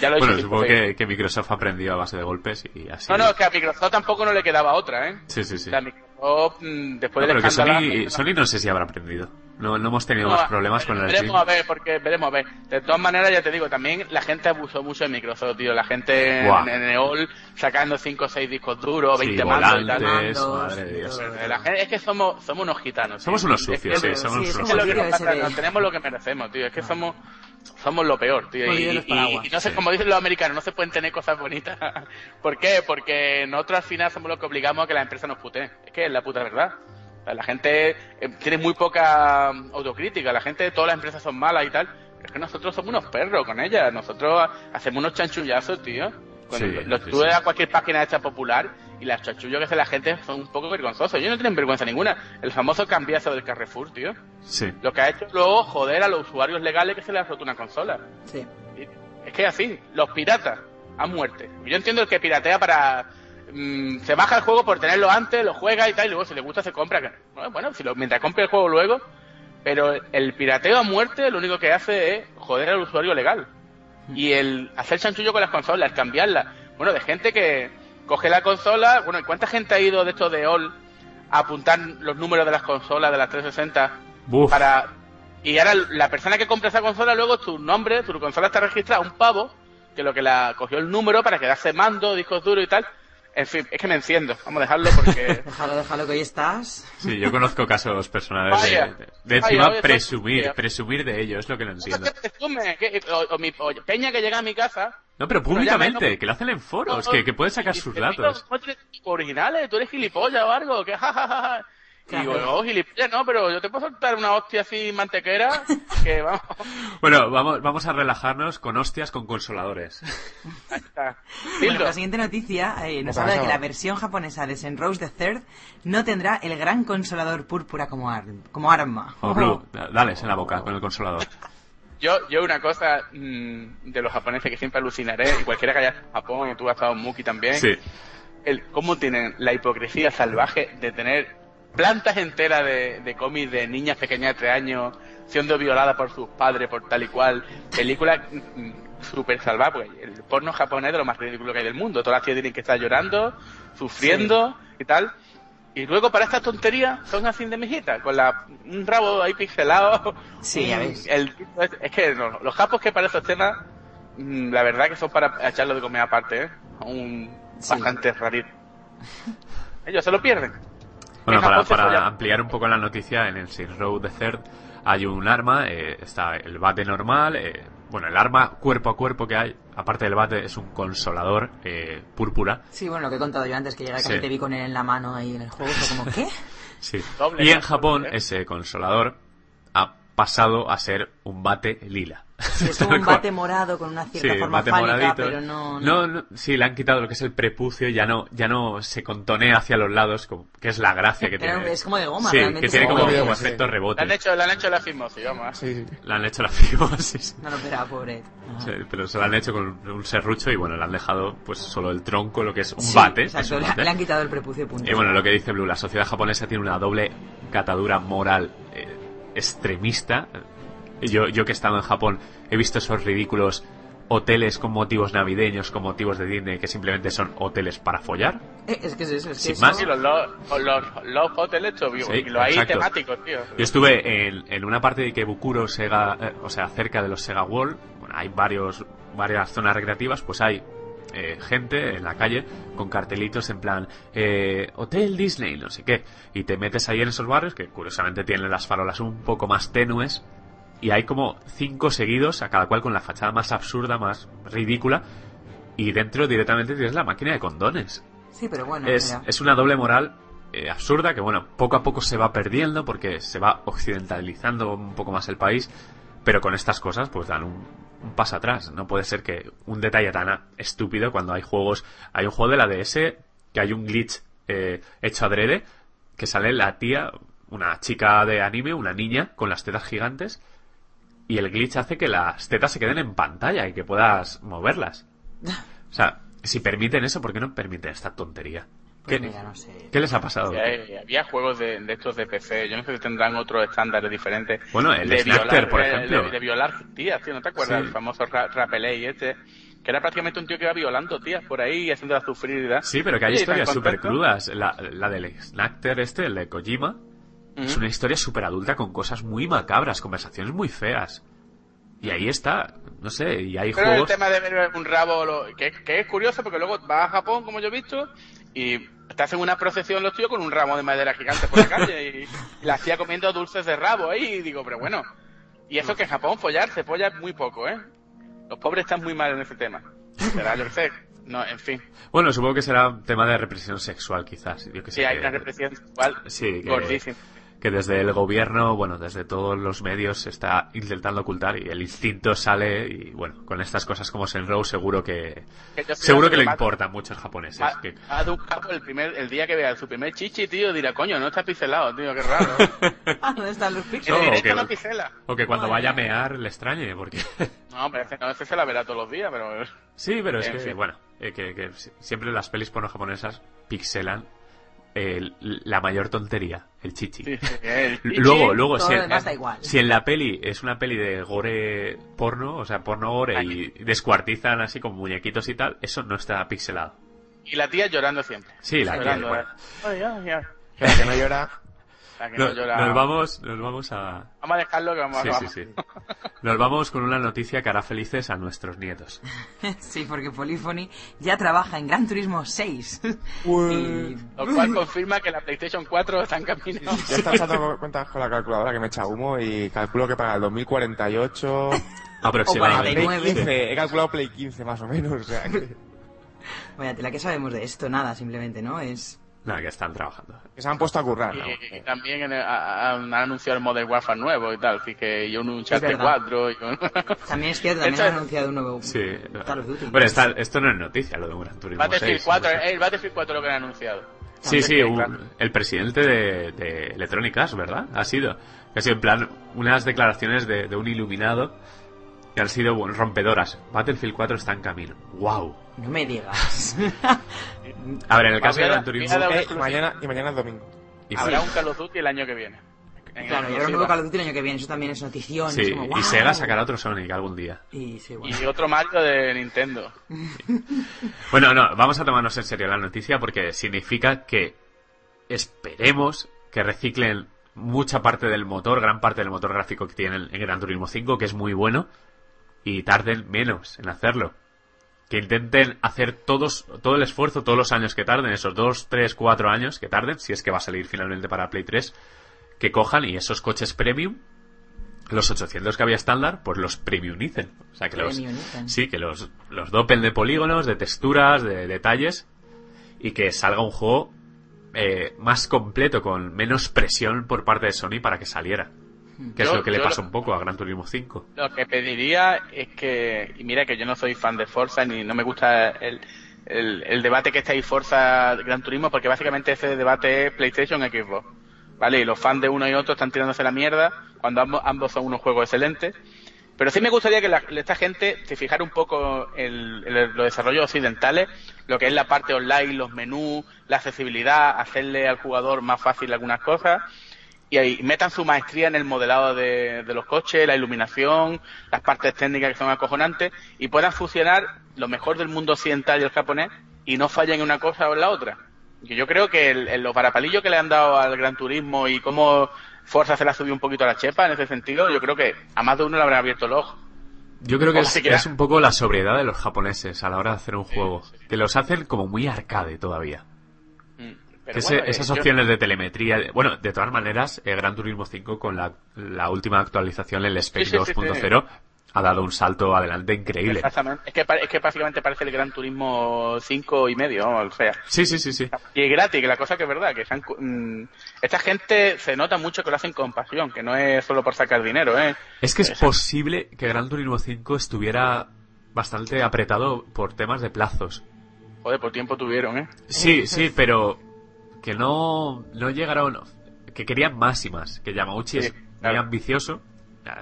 Ya lo he Bueno, dicho, supongo que, que Microsoft aprendió a base de golpes y así. No, no, es que a Microsoft tampoco no le quedaba otra, ¿eh? Sí, sí, sí. O sea, Microsoft, mm, después No, del pero que. Sony, Sony no sé si habrá aprendido. No, no hemos tenido No, más problemas con el Veremos a ver, porque veremos a ver. De todas maneras, ya te digo, también la gente abusó mucho de Microsoft, tío. La gente en, en EOL sacando 5 o 6 discos duros, Sí, 20 mandos y tal. madre de Dios. La gente- es que somos, somos unos gitanos. Somos tío. unos Es sucios, que- sí, somos sí, unos es lo que sucios. nos tenemos lo que merecemos, tío. Es que somos somos lo peor, tío. Y, y- no sé, Sí. como dicen los americanos, no se pueden tener cosas bonitas. ¿Por qué? Porque nosotros al final somos los que obligamos a que la empresa nos puteen. Es que es la puta verdad. La gente eh, tiene muy poca mm, autocrítica. La gente, todas las empresas son malas y tal. Pero es que nosotros somos unos perros con ellas. Nosotros hacemos unos chanchullazos, tío. Cuando Sí, tú sí. ves a cualquier página esta popular y las chanchullos que hace la gente son un poco vergonzosos. Ellos no tienen vergüenza ninguna. El famoso cambiazo del Carrefour, tío. Sí. Lo que ha hecho luego joder a los usuarios legales que se les ha roto una consola. Sí. Es que es así, los piratas a muerte. Yo entiendo el que piratea para... mm, se baja el juego por tenerlo antes, lo juega y tal, y luego si le gusta se compra. que- Bueno, bueno, si lo, mientras compre el juego luego... Pero el pirateo a muerte lo único que hace es joder al usuario legal. Y el hacer chanchullo con las consolas, el cambiarlas. Bueno, de gente que coge la consola... Bueno, ¿y ¿cuánta gente ha ido de esto de All a apuntar los números de las consolas de las 360 Buf. para Y ahora la persona que compra esa consola, luego tu nombre, tu consola está registrada, un pavo, que lo que la cogió el número para quedarse mando, discos duros y tal. En fin, es que me enciendo. Vamos a dejarlo porque. déjalo, déjalo que hoy estás. Sí, yo conozco casos personales de, de encima Vaya, oye, presumir, tío. presumir de ello, es lo que no entiendo. ¿Qué- O, o mi o Peña que llega a mi casa. No, pero Bueno, ya me- públicamente, que lo hacen en foros, que, que pueden sacar sus datos. ¿No originales? ¿Tú eres gilipollas o algo? ¿Qué? Ja, ja, ja, ja. Y digo, no, gilipollas no, pero yo te puedo soltar una hostia así mantequera que vamos. Bueno, vamos, vamos a relajarnos con hostias con consoladores. Bueno, la siguiente noticia eh, nos ¿Qué habla de que la versión japonesa de Senrose the Third no tendrá el gran consolador púrpura como, ar- como arma. O Blue, dales en la boca con el consolador. Yo, yo una cosa mm, de los japoneses que siempre alucinaré, y cualquiera que haya estado en Japón, y tú has estado en Muki también, Sí. el cómo tienen la hipocresía salvaje de tener plantas enteras de, de cómics de niñas pequeñas de 3 años siendo violadas por sus padres, por tal y cual. Películas mm, súper salvajes, porque el porno japonés es de lo más ridículo que hay del mundo. Todas las tías tienen que estar llorando, sufriendo y tal. Y luego para estas tonterías son así de mijita, con la, un rabo ahí pixelado. Sí, ya un- ves. el- es, es que no, los japos que para esos temas, mm, la verdad que son para echarlo de comer aparte, ¿eh? Un bastante rarito. Ellos se lo pierden. Bueno, En para, folla- ampliar un poco la noticia, en el Row the Third hay un arma, eh, está el bate normal, eh, bueno, el arma cuerpo a cuerpo que hay, aparte del bate, es un consolador eh, púrpura. Sí, bueno, lo que he contado yo antes, que llegué casi Sí. te vi con él en la mano ahí en el juego, fue como, ¿qué? Sí. Doble, y en. Japón ese consolador ha pasado a ser un bate lila. Sí, es como un bate morado con una cierta Sí, forma bate fálica, moradito. pero no... No, no, sí, le han quitado lo que es el prepucio, ya no, ya no se contonea hacia los lados, como, que es la gracia que Pero tiene. es como de goma, Sí, realmente que tiene como como, como efecto Le rebote. han hecho, le han hecho la fimosis, vamos. Le han hecho la fibrosis. No lo esperaba, pobre. Sí, pero se lo han hecho con un serrucho y bueno, le han dejado pues solo el tronco, lo que es un Sí, bate. exacto, es un le- bate. le han quitado el prepucio punto. Y bueno, lo que dice Blue, la sociedad japonesa tiene una doble catadura moral eh, extremista. Yo, yo que he estado en Japón he visto esos ridículos hoteles con motivos navideños, con motivos de Disney, que simplemente son hoteles para follar. Eh, es que es eso, es que Sin eso- más. Sí, los, los, los, los hoteles Sí, y los ahí exacto. temáticos, tío. Yo estuve en, en una parte de Ikebukuro, Sega, eh, o sea, cerca de los Sega World. Bueno, hay varios, varias zonas recreativas, pues hay eh, gente en la calle con cartelitos en plan eh, Hotel Disney, no sé qué. Y te metes ahí en esos barrios que curiosamente tienen las farolas un poco más tenues. Y hay como cinco seguidos, a cada cual con la fachada más absurda, más ridícula. Y dentro directamente tienes la máquina de condones. Sí, pero bueno, Es, mira. es una doble moral eh, absurda que, bueno, poco a poco se va perdiendo porque se va occidentalizando un poco más el país, pero con estas cosas pues dan un, un paso atrás. No puede ser que un detalle tan estúpido cuando hay juegos... Hay un juego de la DS que hay un glitch eh, hecho adrede que sale la tía, una chica de anime, una niña con las tetas gigantes y el glitch hace que las tetas se queden en pantalla y que puedas moverlas. O sea, si permiten eso, ¿por qué no permiten esta tontería? Pues ¿Qué, mira, no sé. qué les ha pasado? Sí, hay- había juegos de, de estos de PC, yo no sé si tendrán otros estándares diferentes. Bueno, el de Snacter, por eh, ejemplo. De, de violar tías, tío, ¿no te acuerdas? Sí. El famoso ra Rapeley este, que era prácticamente un tío que iba violando tías por ahí y haciéndolas sufrir. ¿verdad? Sí, pero que hay Oye, historias ¿tan súper crudas. La, la del Snackter este, el de Kojima, es una historia súper adulta con cosas muy macabras, conversaciones muy feas. Y ahí está, no sé, y hay Pero juegos... el tema de ver un rabo, lo- que, que es curioso porque luego vas a Japón, como yo he visto, y te hacen una procesión los tíos con un ramo de madera gigante por la calle y la tía comiendo dulces de rabo ahí, y digo, pero bueno. Y eso que en Japón follar se folla muy poco, ¿eh? Los pobres están muy mal en ese tema. Será, yo sé. No, en fin. Bueno, supongo que será un tema de represión sexual, quizás. Yo que sé Sí, hay que- una represión igual Sí, que, gordísima. Que desde el gobierno, bueno, desde todos los medios se está intentando ocultar y el instinto sale y bueno, con estas cosas como Senrou seguro que Que seguro que le más- importa a muchos japoneses. más- que- más de un capo el primer el día que vea su primer chichi, tío, dirá, coño, no está pixelado, tío, qué raro. Ah, ¿dónde están los En píxeles? No, directo que- no pixela. o que cuando vaya a mear le extrañe, porque... No, pero ese, no, ese se la verá todos los días, pero... sí, pero es En que, fin. bueno, eh, que, que si- siempre las pelis porno japonesas pixelan el- la mayor tontería, el chichi. Sí, sí, el chichi, Luego, luego, si en, demás da igual. si en la peli es una peli de gore porno, o sea, porno gore y descuartizan así con muñequitos y tal, eso no está pixelado. Y la tía llorando siempre. Sí, la llorando. tía, ¿eh? Ay, ay, ay. Que la que no llora. Sea, que No- no llora. nos vamos, nos vamos a... Vamos a dejarlo que vamos Sí, a sí, sí. Nos vamos con una noticia que hará felices a nuestros nietos. sí, porque Polyphony ya trabaja en Gran Turismo 6. y... Lo cual confirma que la PlayStation 4 está en camino. Ya está echando cuentas con la calculadora que me echa humo y calculo que para el 2048... Aproximadamente. Play 49. 15, he calculado Play 15 más o menos. O sea, que, Vaya tela, ¿qué sabemos de esto? Nada, simplemente, ¿no? Es... Nada, que están trabajando. que se han puesto a currar. ¿no? Y, y también en el- ha- han han anunciado el Modern Warfare nuevo y tal, así que y un Uncharted verdad. 4 y un... También es cierto, también Esto han es- anunciado un nuevo Sí. Bueno, está- esto no es noticia, lo de un Gran Turismo Battlefield 6, 4, no sé. el Battlefield 4 lo que han anunciado. Sí, sí, un- claro. el presidente de, de Electronic Arts, ¿verdad? Ha sido. Ha sido en plan unas declaraciones de, de un iluminado que han sido bueno, rompedoras. Battlefield 4 está en camino. ¡Wow! No me digas. A ver, en el caso de Gran Turismo... Eh, y, mañana, y mañana es domingo. y- Habrá un Call of Duty el año que viene. En claro, y habrá un nuevo Call of Duty el año que viene, eso también es notición. Sí, es como, y "Guau". Sega sacará otro Sonic algún día. Y sí, bueno. Y otro Mario de Nintendo. Bueno, no, vamos a tomarnos en serio la noticia porque significa que esperemos que reciclen mucha parte del motor, gran parte del motor gráfico que tienen en Gran Turismo 5, que es muy bueno, y tarden menos en hacerlo. Que intenten hacer todos, todo el esfuerzo, todos los años que tarden, esos 2, 3, 4 años que tarden, si es que va a salir finalmente para Play 3, que cojan y esos coches premium, los 800 que había estándar, pues los premiumicen. O sea, que los, sí, que los, los dopen de polígonos, de texturas, de detalles, y que salga un juego eh, más completo, con menos presión por parte de Sony para que saliera. Que es lo que le lo- un poco a Gran Turismo 5. Lo que pediría es que, y mira que yo no soy fan de Forza ni no me gusta el, el, el debate que está ahí Forza Gran Turismo porque básicamente ese debate es PlayStation Xbox. ¿Vale? Y los fans de uno y otro están tirándose la mierda cuando ambos, ambos son unos juegos excelentes. Pero sí me gustaría que la- esta gente se fijara un poco en, en los desarrollos occidentales, lo que es la parte online, los menús, la accesibilidad, hacerle al jugador más fácil algunas cosas y ahí metan su maestría en el modelado de, de los coches, la iluminación, las partes técnicas que son acojonantes y puedan fusionar lo mejor del mundo occidental y el japonés y no fallen en una cosa o en la otra. Yo creo que el, el- los parapalillos que le han dado al Gran Turismo y cómo Forza se le ha subido un poquito a la chepa en ese sentido, yo creo que a más de uno le habrá abierto el ojo. Yo creo que es un poco la sobriedad de los japoneses a la hora de hacer un juego. Que los hacen como muy arcade todavía. Pero Que ese- bueno, eh, esas yo- opciones de telemetría. Bueno, de todas maneras, eh, Gran Turismo 5 con la, la última actualización, el Spec Sí, sí, sí, 2.0, ha dado un salto adelante increíble. Exactamente. Es que, es que parece el Gran Turismo 5 y medio, o sea. Sí, sí, sí, sí. Y es gratis, que la cosa que es verdad, que han mm, esta gente se nota mucho que lo hacen con pasión, que no es solo por sacar dinero, ¿eh? Es que es Exacto. posible que Gran Turismo 5 estuviera bastante apretado por temas de plazos. Joder, por tiempo tuvieron, ¿eh? Sí, sí, pero que no, no llegaron, que querían más y más, que Yamauchi Sí, es muy ambicioso,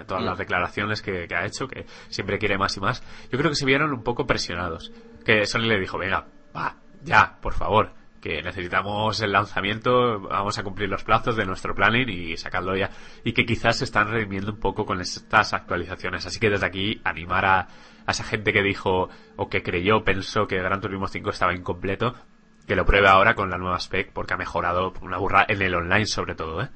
todas Mm. las declaraciones que, que ha hecho, que siempre quiere más y más, yo creo que se vieron un poco presionados, que Sony le dijo, venga, va, ya, por favor, que necesitamos el lanzamiento, vamos a cumplir los plazos de nuestro planning y sacarlo ya, y que quizás se están redimiendo un poco con estas actualizaciones, así que desde aquí animar a, a esa gente que dijo, o que creyó, pensó que Gran Turismo 5 estaba incompleto, que lo pruebe ahora con la nueva spec porque ha mejorado una burra en el online sobre todo, ¿eh?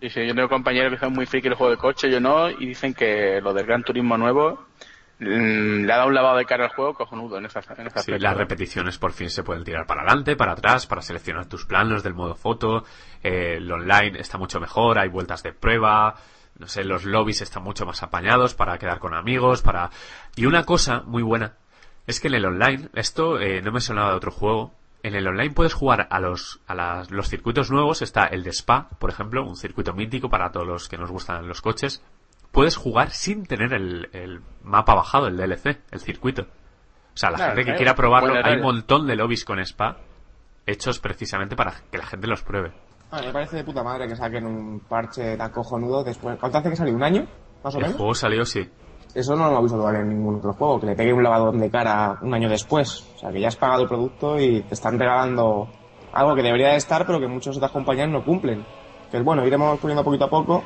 Sí, sí, yo tengo compañeros que son muy friki del juego de coche, yo no, y dicen que lo del Gran Turismo nuevo mm, le ha dado un lavado de cara al juego cojonudo en esa, en Sí, aspecto. las repeticiones por fin se pueden tirar para adelante, para atrás, para seleccionar tus planos del modo foto, eh, el online está mucho mejor, hay vueltas de prueba, no sé, los lobbies están mucho más apañados para quedar con amigos, para... Y una cosa muy buena es que en el online, esto eh, no me sonaba de otro juego, en el online puedes jugar a los a las- los circuitos nuevos, está el de Spa, por ejemplo, un circuito mítico para todos los que nos gustan los coches. Puedes jugar sin tener el, el mapa bajado, el DLC, el circuito. O sea, la Claro, gente que quiera probarlo, hay un montón de lobbies con Spa hechos precisamente para que la gente los pruebe. Ah, me parece de puta madre que saquen un parche tan cojonudo después. ¿Cuánto hace que salió? ¿Un año? Más o El menos. juego salió, sí. Eso no lo hemos visto todavía en ningún otro juego, que le pegue un lavadón de cara un año después. O sea, que ya has pagado el producto y te están regalando algo que debería de estar, pero que muchas otras compañías no cumplen. Que es bueno, iremos poniendo poquito a poco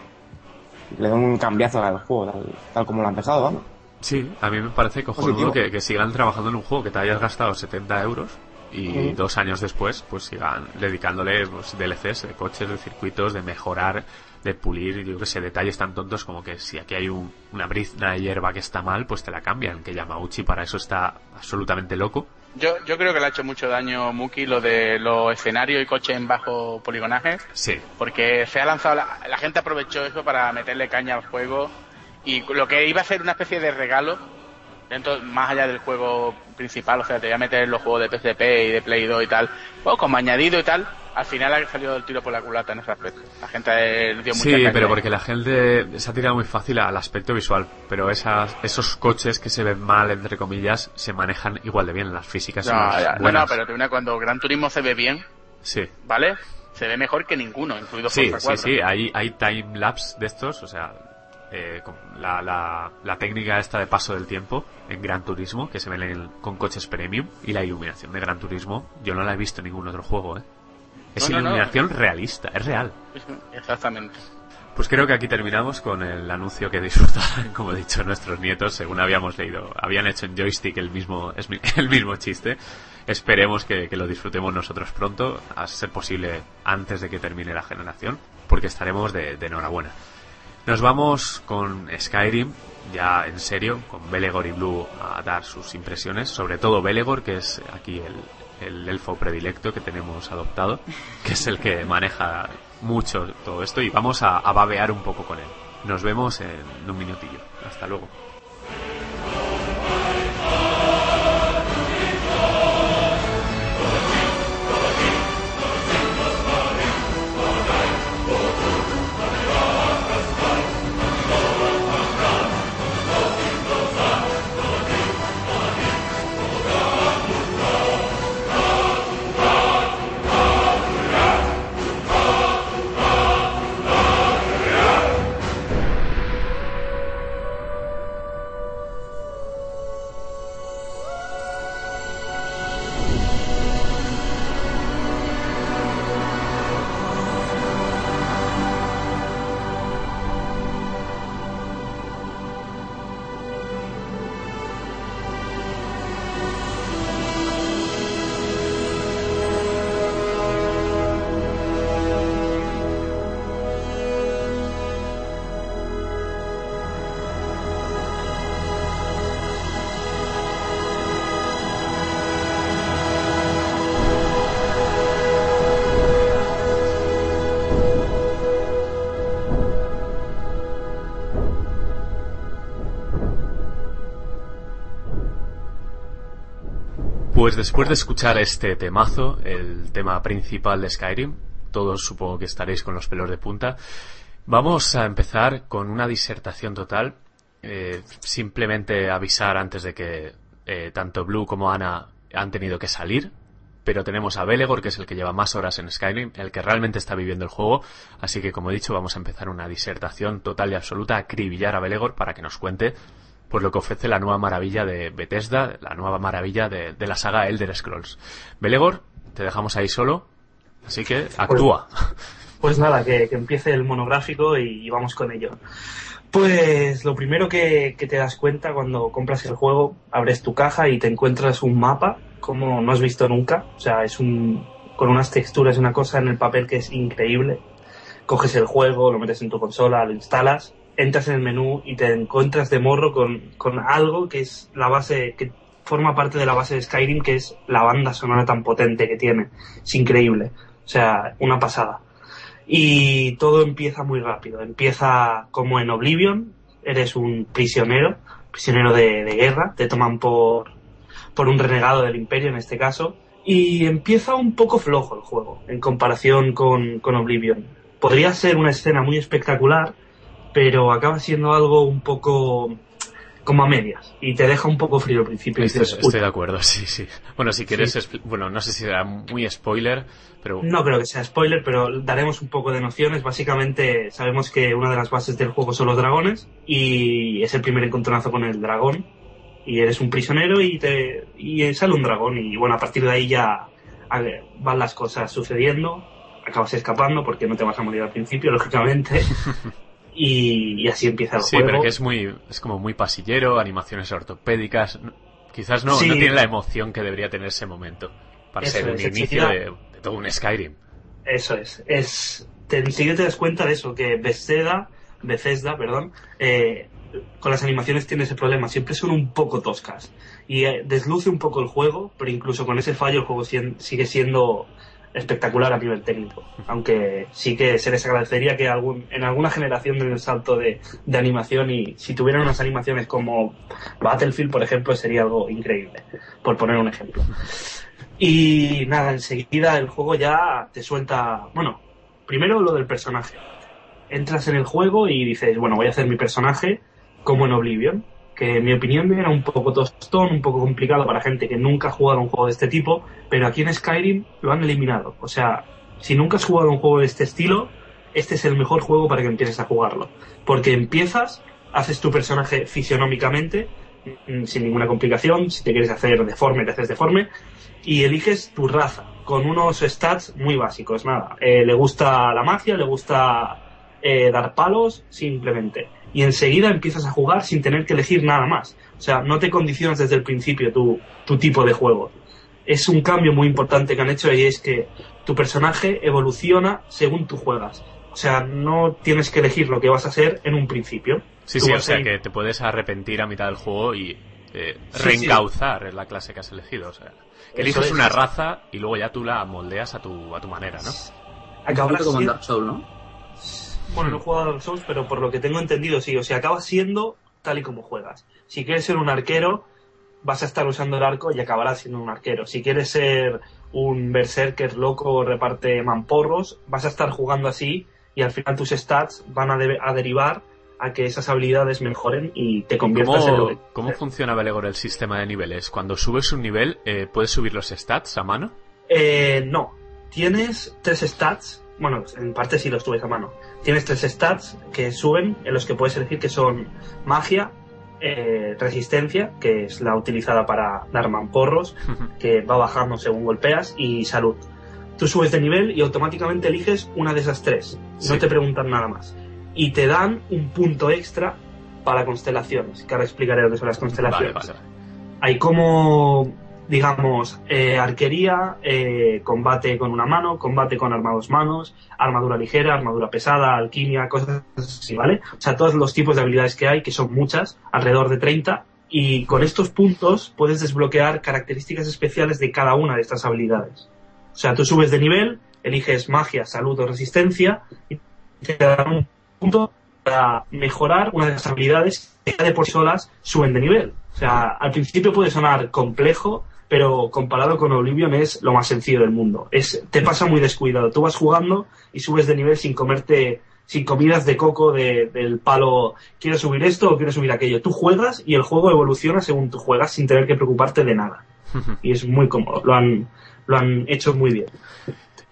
y le den un cambiazo al juego, tal, tal como lo han dejado, vamos. Sí, a mí me parece cojonudo que, que sigan trabajando en un juego que te hayas gastado 70 euros y dos años después pues sigan dedicándole pues, DLCs de coches, de circuitos, de mejorar, de pulir, yo que sé, detalles tan tontos como que si aquí hay un, una brizna de hierba que está mal, pues te la cambian, que Yamauchi para eso está absolutamente loco. Yo, yo creo que le ha hecho mucho daño Muki lo de los escenarios y coches en bajo poligonaje. Sí. Porque se ha lanzado, la, la gente aprovechó eso para meterle caña al juego y lo que iba a ser una especie de regalo dentro más allá del juego principal, o sea, te voy a meter los juegos de PSP y de Play 2 y tal, bueno, como añadido y tal, al final ha salido el tiro por la culata en ese aspecto. La gente eh, dio mucha Sí, pero porque la gente se ha tirado muy fácil al aspecto visual, pero esas, esos coches que se ven mal, entre comillas, se manejan igual de bien, las físicas son No, ya, no, buenas. no, pero te una, cuando Gran Turismo se ve bien, Sí. ¿vale? Se ve mejor que ninguno, incluido Sí, Forza sí, 4. sí, hay, hay time lapse de estos, o sea, eh, la, la, la técnica esta de paso del tiempo en Gran Turismo, que se ven en- con coches premium, y la iluminación de Gran Turismo, yo no la he visto en ningún otro juego, ¿eh? Es No, no, no. iluminación realista, es real. Exactamente. Pues creo que aquí terminamos con el anuncio que disfrutarán, como he dicho, nuestros nietos, según habíamos leído. Habían hecho en joystick el mismo, el mismo chiste. Esperemos que, que lo disfrutemos nosotros pronto, a ser posible antes de que termine la generación, porque estaremos de, de enhorabuena. Nos vamos con Skyrim, ya en serio, con Belegor y Blue a dar sus impresiones, sobre todo Belegor, que es aquí el, el elfo predilecto que tenemos adoptado, que es el que maneja mucho todo esto, y vamos a, a babear un poco con él. Nos vemos en un minutillo. Hasta luego. Pues después de escuchar este temazo, el tema principal de Skyrim, todos supongo que estaréis con los pelos de punta, vamos a empezar con una disertación total. Eh, simplemente avisar antes de que eh, tanto Blue como Ana han tenido que salir, pero tenemos a Belegor, que es el que lleva más horas en Skyrim, el que realmente está viviendo el juego, así que como he dicho, vamos a empezar una disertación total y absoluta, acribillar a Belegor para que nos cuente pues lo que ofrece la nueva maravilla de Bethesda, la nueva maravilla de, de la saga Elder Scrolls. Belegor, te dejamos ahí solo, así que actúa. Pues nada, que, que empiece el monográfico y vamos con ello. Pues lo primero que, que te das cuenta cuando compras el juego, abres tu caja y te encuentras un mapa como no has visto nunca. O sea, es un con unas texturas, una cosa en el papel que es increíble. Coges el juego, lo metes en tu consola, lo instalas, entras en el menú y te encuentras de morro con, con algo que es la base, que forma parte de la base de Skyrim, que es la banda sonora tan potente que tiene. Es increíble. O sea, una pasada. Y todo empieza muy rápido. Empieza como en Oblivion, eres un prisionero, prisionero de, guerra, te toman por, por un renegado del imperio en este caso. Y empieza un poco flojo el juego en comparación con, con Oblivion. Podría ser una escena muy espectacular, pero acaba siendo algo un poco como a medias y te deja un poco frío al principio. Estoy, dices, estoy de acuerdo, sí, sí. Bueno, si quieres, expli- bueno, no sé si será muy spoiler, pero No creo que sea spoiler, pero daremos un poco de nociones. Básicamente sabemos que una de las bases del juego son los dragones y es el primer encontronazo con el dragón y eres un prisionero y te y sale un dragón y bueno, a partir de ahí ya ver, van las cosas sucediendo, acabas escapando porque no te vas a morir al principio, lógicamente. Y, y así empieza el sí, juego. pero que es muy, es como muy pasillero, animaciones ortopédicas. Quizás no, Sí. no tiene la emoción que debería tener ese momento. para Eso ser un es, inicio enseguida- de, de todo un Skyrim. Eso es. es te, enseguida te das cuenta de eso, que Bethesda, Bethesda, perdón, eh, con las animaciones tiene ese problema. Siempre son un poco toscas. Y eh, desluce un poco el juego, pero incluso con ese fallo el juego sigue siendo espectacular a nivel técnico. Aunque sí que se les agradecería que en alguna generación den el salto de, de animación y si tuvieran unas animaciones como Battlefield, por ejemplo, sería algo increíble, por poner un ejemplo. Y nada, enseguida el juego ya te suelta, bueno, primero lo del personaje. Entras en el juego y dices, bueno, voy a hacer mi personaje como en Oblivion, que en mi opinión era un poco tostón, un poco complicado para gente que nunca ha jugado un juego de este tipo, pero aquí en Skyrim lo han eliminado. O sea, si nunca has jugado un juego de este estilo, este es el mejor juego para que empieces a jugarlo. Porque empiezas, haces tu personaje fisionómicamente, mm, sin ninguna complicación, si te quieres hacer deforme, te haces deforme, y eliges tu raza, con unos stats muy básicos, nada. Eh, le gusta la magia, le gusta eh, dar palos, simplemente. Y enseguida empiezas a jugar sin tener que elegir nada más. O sea, no te condicionas desde el principio tu, tu tipo de juego. Es un cambio muy importante que han hecho y es que tu personaje evoluciona según tú juegas. O sea, no tienes que elegir lo que vas a hacer en un principio. Sí, Tú sí, o sea ir- que te puedes arrepentir a mitad del juego y eh, Sí, reencauzar la clase que has elegido. O sea, que eliges es. una raza y luego ya tú la moldeas a tu, a tu manera, ¿no? Acabas como en siendo- Dark Souls, ¿no? Bueno, no he jugado a Dark Souls, pero por lo que tengo entendido, sí. O sea, acabas siendo tal y como juegas. Si quieres ser un arquero, vas a estar usando el arco y acabarás siendo un arquero. Si quieres ser un berserker loco, reparte mamporros, vas a estar jugando así y al final tus stats van a, derivar a que esas habilidades mejoren y te conviertas en lo que... ¿Cómo, ¿Cómo funciona Belegor el sistema de niveles? Cuando subes un nivel, eh, ¿puedes subir los stats a mano? Eh, no. Tienes tres stats. Bueno, en parte sí los subes a mano. Tienes tres stats que suben, en los que puedes elegir que son magia, eh, resistencia, que es la utilizada para dar mamporros, que va bajando según golpeas, y salud. Tú subes de nivel y automáticamente eliges una de esas tres. Sí. No te preguntan nada más. Y te dan un punto extra para constelaciones, que ahora explicaré lo que son las constelaciones vale, vale. hay como, digamos, eh, arquería, eh, combate con una mano, combate con arma a dos manos, armadura ligera, armadura pesada, alquimia, cosas así, ¿vale? O sea, todos los tipos de habilidades que hay, que son muchas, alrededor de 30, y con estos puntos puedes desbloquear características especiales de cada una de estas habilidades. O sea, tú subes de nivel, eliges magia, salud o resistencia, y te dan un punto para mejorar una de las habilidades que ya de por solas suben de nivel. O sea, al principio puede sonar complejo, pero comparado con Oblivion es lo más sencillo del mundo. Es, te pasa muy descuidado. Tú vas jugando y subes de nivel sin comerte, sin comidas de coco de- del palo, quiero subir esto o quiero subir aquello. Tú juegas y el juego evoluciona según tú juegas sin tener que preocuparte de nada. Y es muy cómodo. Lo han, lo han hecho muy bien.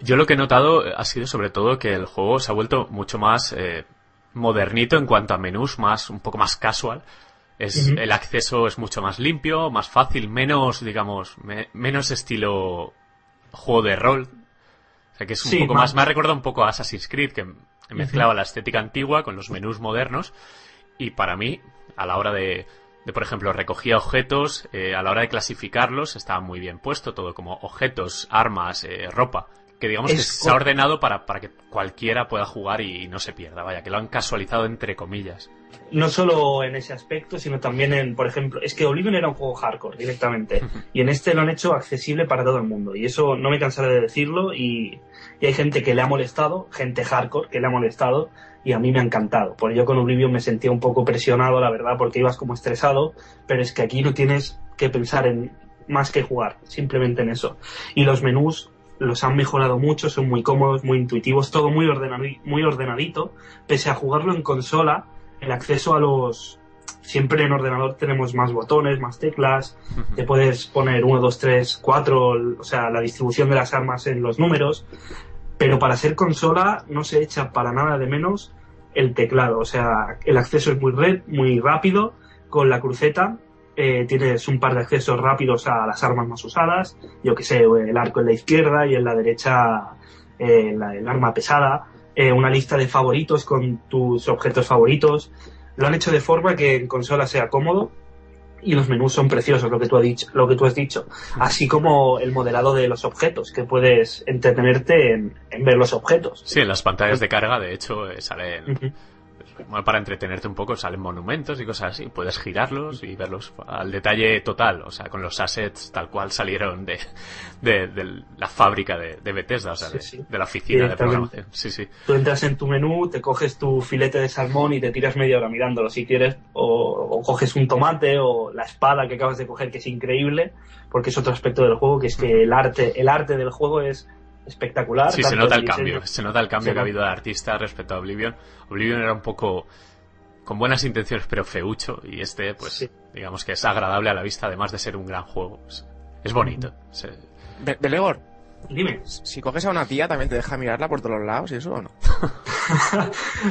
Yo lo que he notado ha sido sobre todo que el juego se ha vuelto mucho más eh, modernito en cuanto a menús, más un poco más casual. Es. El acceso es mucho más limpio, más fácil, menos, digamos, me- menos estilo juego de rol. O sea que es un Sí, poco más- más, me ha recordado un poco a Assassin's Creed, que mezclaba la estética antigua con los menús modernos. Y para mí, a la hora de, de por ejemplo, recogía objetos, eh, a la hora de clasificarlos estaba muy bien puesto todo, como objetos, armas, eh, ropa. Que digamos que Es se ha ordenado para, para que cualquiera pueda jugar y no se pierda. Vaya, que lo han casualizado entre comillas. no solo en ese aspecto, sino también en, por ejemplo, es que Oblivion era un juego hardcore directamente, y en este lo han hecho accesible para todo el mundo, y eso no me cansaré de decirlo, y, y hay gente que le ha molestado, gente hardcore que le ha molestado, y a mí me ha encantado. Por ello con Oblivion me sentía un poco presionado, la verdad, porque ibas como estresado, pero es que aquí no tienes que pensar en más que jugar, simplemente en eso. Y los menús los han mejorado mucho, son muy cómodos, muy intuitivos, todo muy, ordenadi- muy ordenadito, pese a jugarlo en consola, el acceso a los... Siempre en ordenador tenemos más botones, más teclas, te puedes poner 1, 2, 3, 4, o sea, la distribución de las armas en los números, pero para ser consola no se echa para nada de menos el teclado, o sea, el acceso es muy, red, muy rápido, con la cruceta eh, tienes un par de accesos rápidos a las armas más usadas, yo que sé, el arco en la izquierda y en la derecha eh, la- el arma pesada, eh, una lista de favoritos con tus objetos favoritos. Lo han hecho de forma que en consola sea cómodo y los menús son preciosos, lo que tú has dicho, lo que tú has dicho. Así como el modelado de los objetos, que puedes entretenerte en, en ver los objetos. Sí, en las pantallas de carga, de hecho, eh, salen. Bueno, para entretenerte un poco, salen monumentos y cosas así. Puedes girarlos y verlos al detalle total, o sea, con los assets tal cual salieron de, de, de la fábrica de, de Bethesda, o sea, Sí, de, sí. de la oficina de programación. Sí, sí. Tú entras en tu menú, te coges tu filete de salmón y te tiras media hora mirándolo si quieres, o, o coges un tomate o la espada que acabas de coger, que es increíble, porque es otro aspecto del juego, que es que el arte, el arte del juego es espectacular. Sí, se nota el diseño- cambio. Se nota el cambio que ha habido de artista respecto a Oblivion. Oblivion era un poco con buenas intenciones, pero feucho. Y este, pues, Sí. digamos que es agradable a la vista, además de ser un gran juego. Es, es bonito. Se- Be- Belegor, Dime. si coges a una tía, ¿también te deja mirarla por todos los lados y eso o no?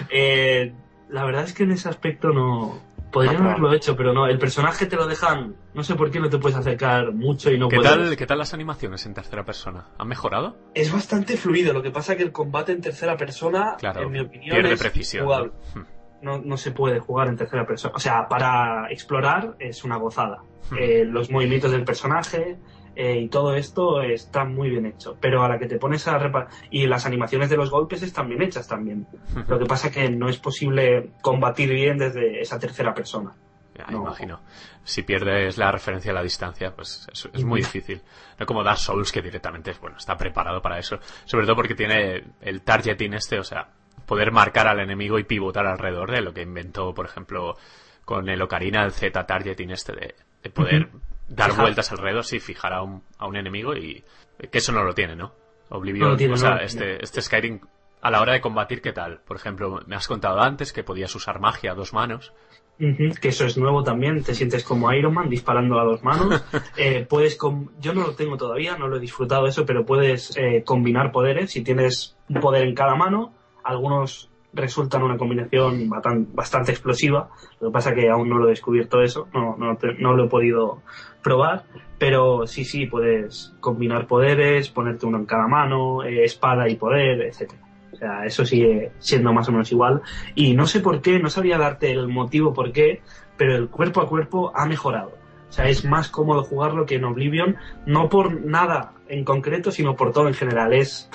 Eh, la verdad es que en ese aspecto no. Podrían haberlo hecho, pero no. El personaje te lo dejan. No sé por qué no te puedes acercar mucho y no ¿Qué, puedes. tal, ¿Qué tal las animaciones en tercera persona? ¿Han mejorado? Es bastante fluido. Lo que pasa es que el combate en tercera persona, Claro, en mi opinión, pierde es precisión. injugable. Hmm. No, no se puede jugar en tercera persona. O sea, para explorar es una gozada. Hmm. Eh, los movimientos del personaje eh, y todo esto está muy bien hecho. Pero a la que te pones a reparar. Y las animaciones de los golpes están bien hechas también. Lo que pasa que no es posible combatir bien desde esa tercera persona. Ya, No. imagino. Si pierdes la referencia a la distancia, pues es, es muy difícil. No como Dark Souls, que directamente bueno, está preparado para eso. Sobre todo porque tiene el targeting este, o sea, poder marcar al enemigo y pivotar alrededor de lo que inventó, por ejemplo, con el Ocarina, el Z targeting este de, de poder. Dar Fijar. vueltas alrededor, sí, fijar a un, a un enemigo y que eso no lo tiene, ¿no? Oblivion, No tiene, o sea, este, este Skyrim a la hora de combatir, ¿qué tal? Por ejemplo, me has contado antes que podías usar magia a dos manos. Que eso es nuevo también, te sientes como Iron Man disparando a dos manos. Eh, puedes Yo no lo tengo todavía, no lo he disfrutado eso, pero puedes eh, combinar poderes. Si tienes un poder en cada mano, algunos resultan una combinación bastante explosiva. Lo que pasa que aún no lo he descubierto eso, no, no, no lo he podido probar. Pero sí, sí, puedes combinar poderes, ponerte uno en cada mano, eh, espada y poder, etcétera. O sea, eso sigue siendo más o menos igual. Y no sé por qué, no sabría darte el motivo por qué, pero el cuerpo a cuerpo ha mejorado. O sea, es más cómodo jugarlo que en Oblivion, no por nada en concreto, sino por todo en general. Es,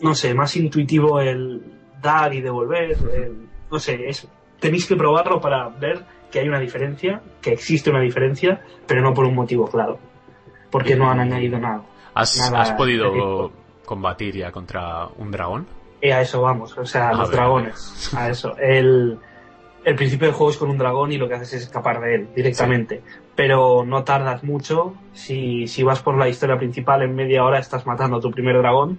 no sé, más intuitivo el dar y devolver. el- no sé, es, tenéis que probarlo para ver que hay una diferencia, que existe una diferencia, pero no por un motivo claro. Porque no han añadido nada. ¿Has, Nada has podido combatir ya contra un dragón? Y a eso vamos, o sea, A los ver. dragones. A eso. El, el principio del juego es con un dragón y lo que haces es escapar de él directamente. Pero no tardas mucho. Si, si vas por la historia principal, en media hora estás matando a tu primer dragón.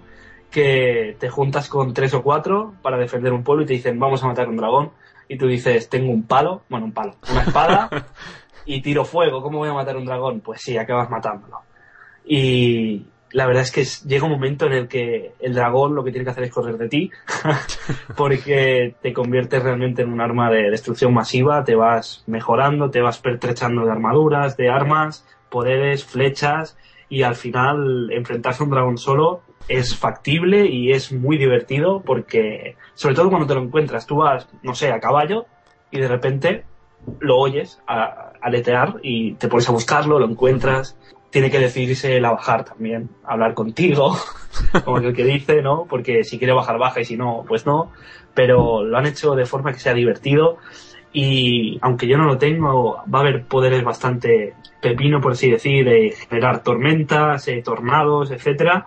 Que te juntas con tres o cuatro para defender un pueblo y te dicen, vamos a matar un dragón. Y tú dices, tengo un palo, bueno, un palo, una espada y tiro fuego. ¿Cómo voy a matar un dragón? Pues sí, acabas matándolo. Y la verdad es que llega un momento en el que el dragón lo que tiene que hacer es correr de ti, porque te conviertes realmente en un arma de destrucción masiva, te vas mejorando, te vas pertrechando de armaduras, de armas, poderes, flechas, y al final enfrentarse a un dragón solo es factible y es muy divertido porque, sobre todo cuando te lo encuentras, tú vas, no sé, a caballo y de repente lo oyes aletear y te pones a buscarlo, lo encuentras, tiene que decidirse él a bajar también, hablar contigo, como el que dice, ¿no? Porque si quiere bajar, baja y si no, pues no. Pero lo han hecho de forma que sea divertido y aunque yo no lo tengo, va a haber poderes bastante pepino, por así decir, de generar tormentas, eh, tornados, etcétera.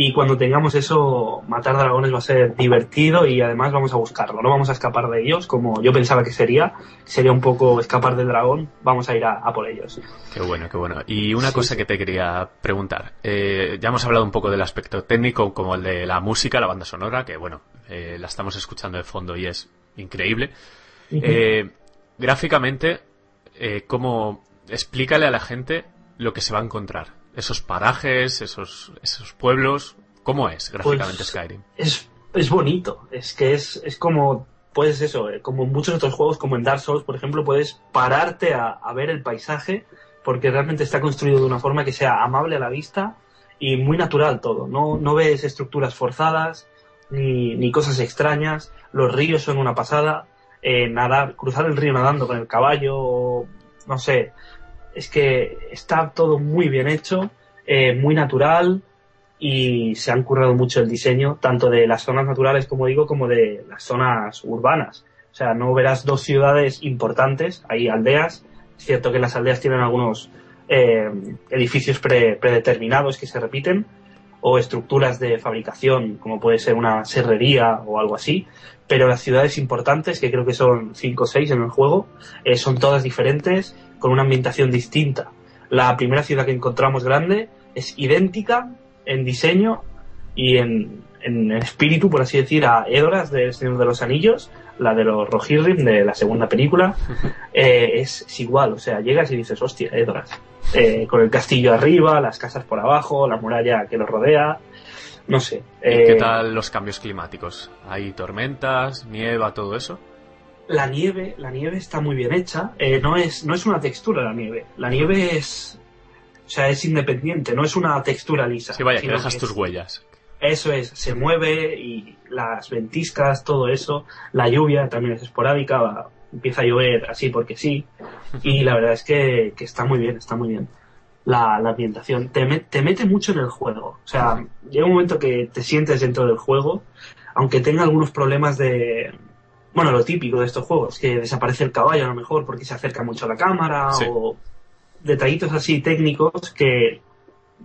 Y cuando tengamos eso, matar dragones va a ser divertido y además vamos a buscarlo. No vamos a escapar de ellos como yo pensaba que sería. Sería un poco escapar del dragón. Vamos a ir a, a por ellos. Qué bueno, qué bueno. Y una Sí, cosa que te quería preguntar. Eh, ya hemos hablado un poco del aspecto técnico, como el de la música, la banda sonora, que bueno, eh, la estamos escuchando de fondo y es increíble. Eh, gráficamente, eh, ¿cómo explícale a la gente lo que se va a encontrar? Esos parajes, esos, esos pueblos, ¿cómo es gráficamente Pues, Skyrim? es, es bonito. Es que es, es como, puedes eso, eh, como en muchos otros juegos, como en Dark Souls, por ejemplo, puedes pararte a, a ver el paisaje porque realmente está construido de una forma que sea amable a la vista y muy natural todo. No, no ves estructuras forzadas ni, ni cosas extrañas. Los ríos son una pasada. Eh, nadar, cruzar el río nadando con el caballo, o, no sé, es que está todo muy bien hecho, eh, muy natural y se han currado mucho el diseño, tanto de las zonas naturales, como digo, como de las zonas urbanas. O sea, no verás dos ciudades importantes, hay aldeas. Es cierto que las aldeas tienen algunos eh, edificios pre- predeterminados que se repiten, o estructuras de fabricación, como puede ser una serrería o algo así, pero las ciudades importantes, que creo que son 5 o 6 en el juego, eh, son todas diferentes, con una ambientación distinta. La primera ciudad que encontramos grande es idéntica en diseño y en, en espíritu, por así decir, a Edoras del Señor de los Anillos, la de los Rohirrim de la segunda película, eh, es, es igual, o sea, llegas y dices, hostia, Edoras. Eh, con el castillo arriba, las casas por abajo, la muralla que los rodea, no sé. ¿Y eh, qué tal los cambios climáticos? ¿Hay tormentas, nieva, todo eso? La nieve, la nieve está muy bien hecha. eh, no es, no es una textura la nieve. La nieve es, o sea, es independiente. No es una textura lisa. Sí, vaya, que dejas tus huellas. Eso es, se mueve y las ventiscas, todo eso. La lluvia también es esporádica. va- empieza a llover así porque sí. Y la verdad es que, que está muy bien, está muy bien. La, la ambientación te, me- te mete mucho en el juego. O sea, llega un momento que te sientes dentro del juego, aunque tenga algunos problemas de, bueno, lo típico de estos juegos, que desaparece el caballo a lo mejor porque se acerca mucho a la cámara Sí. o detallitos así técnicos que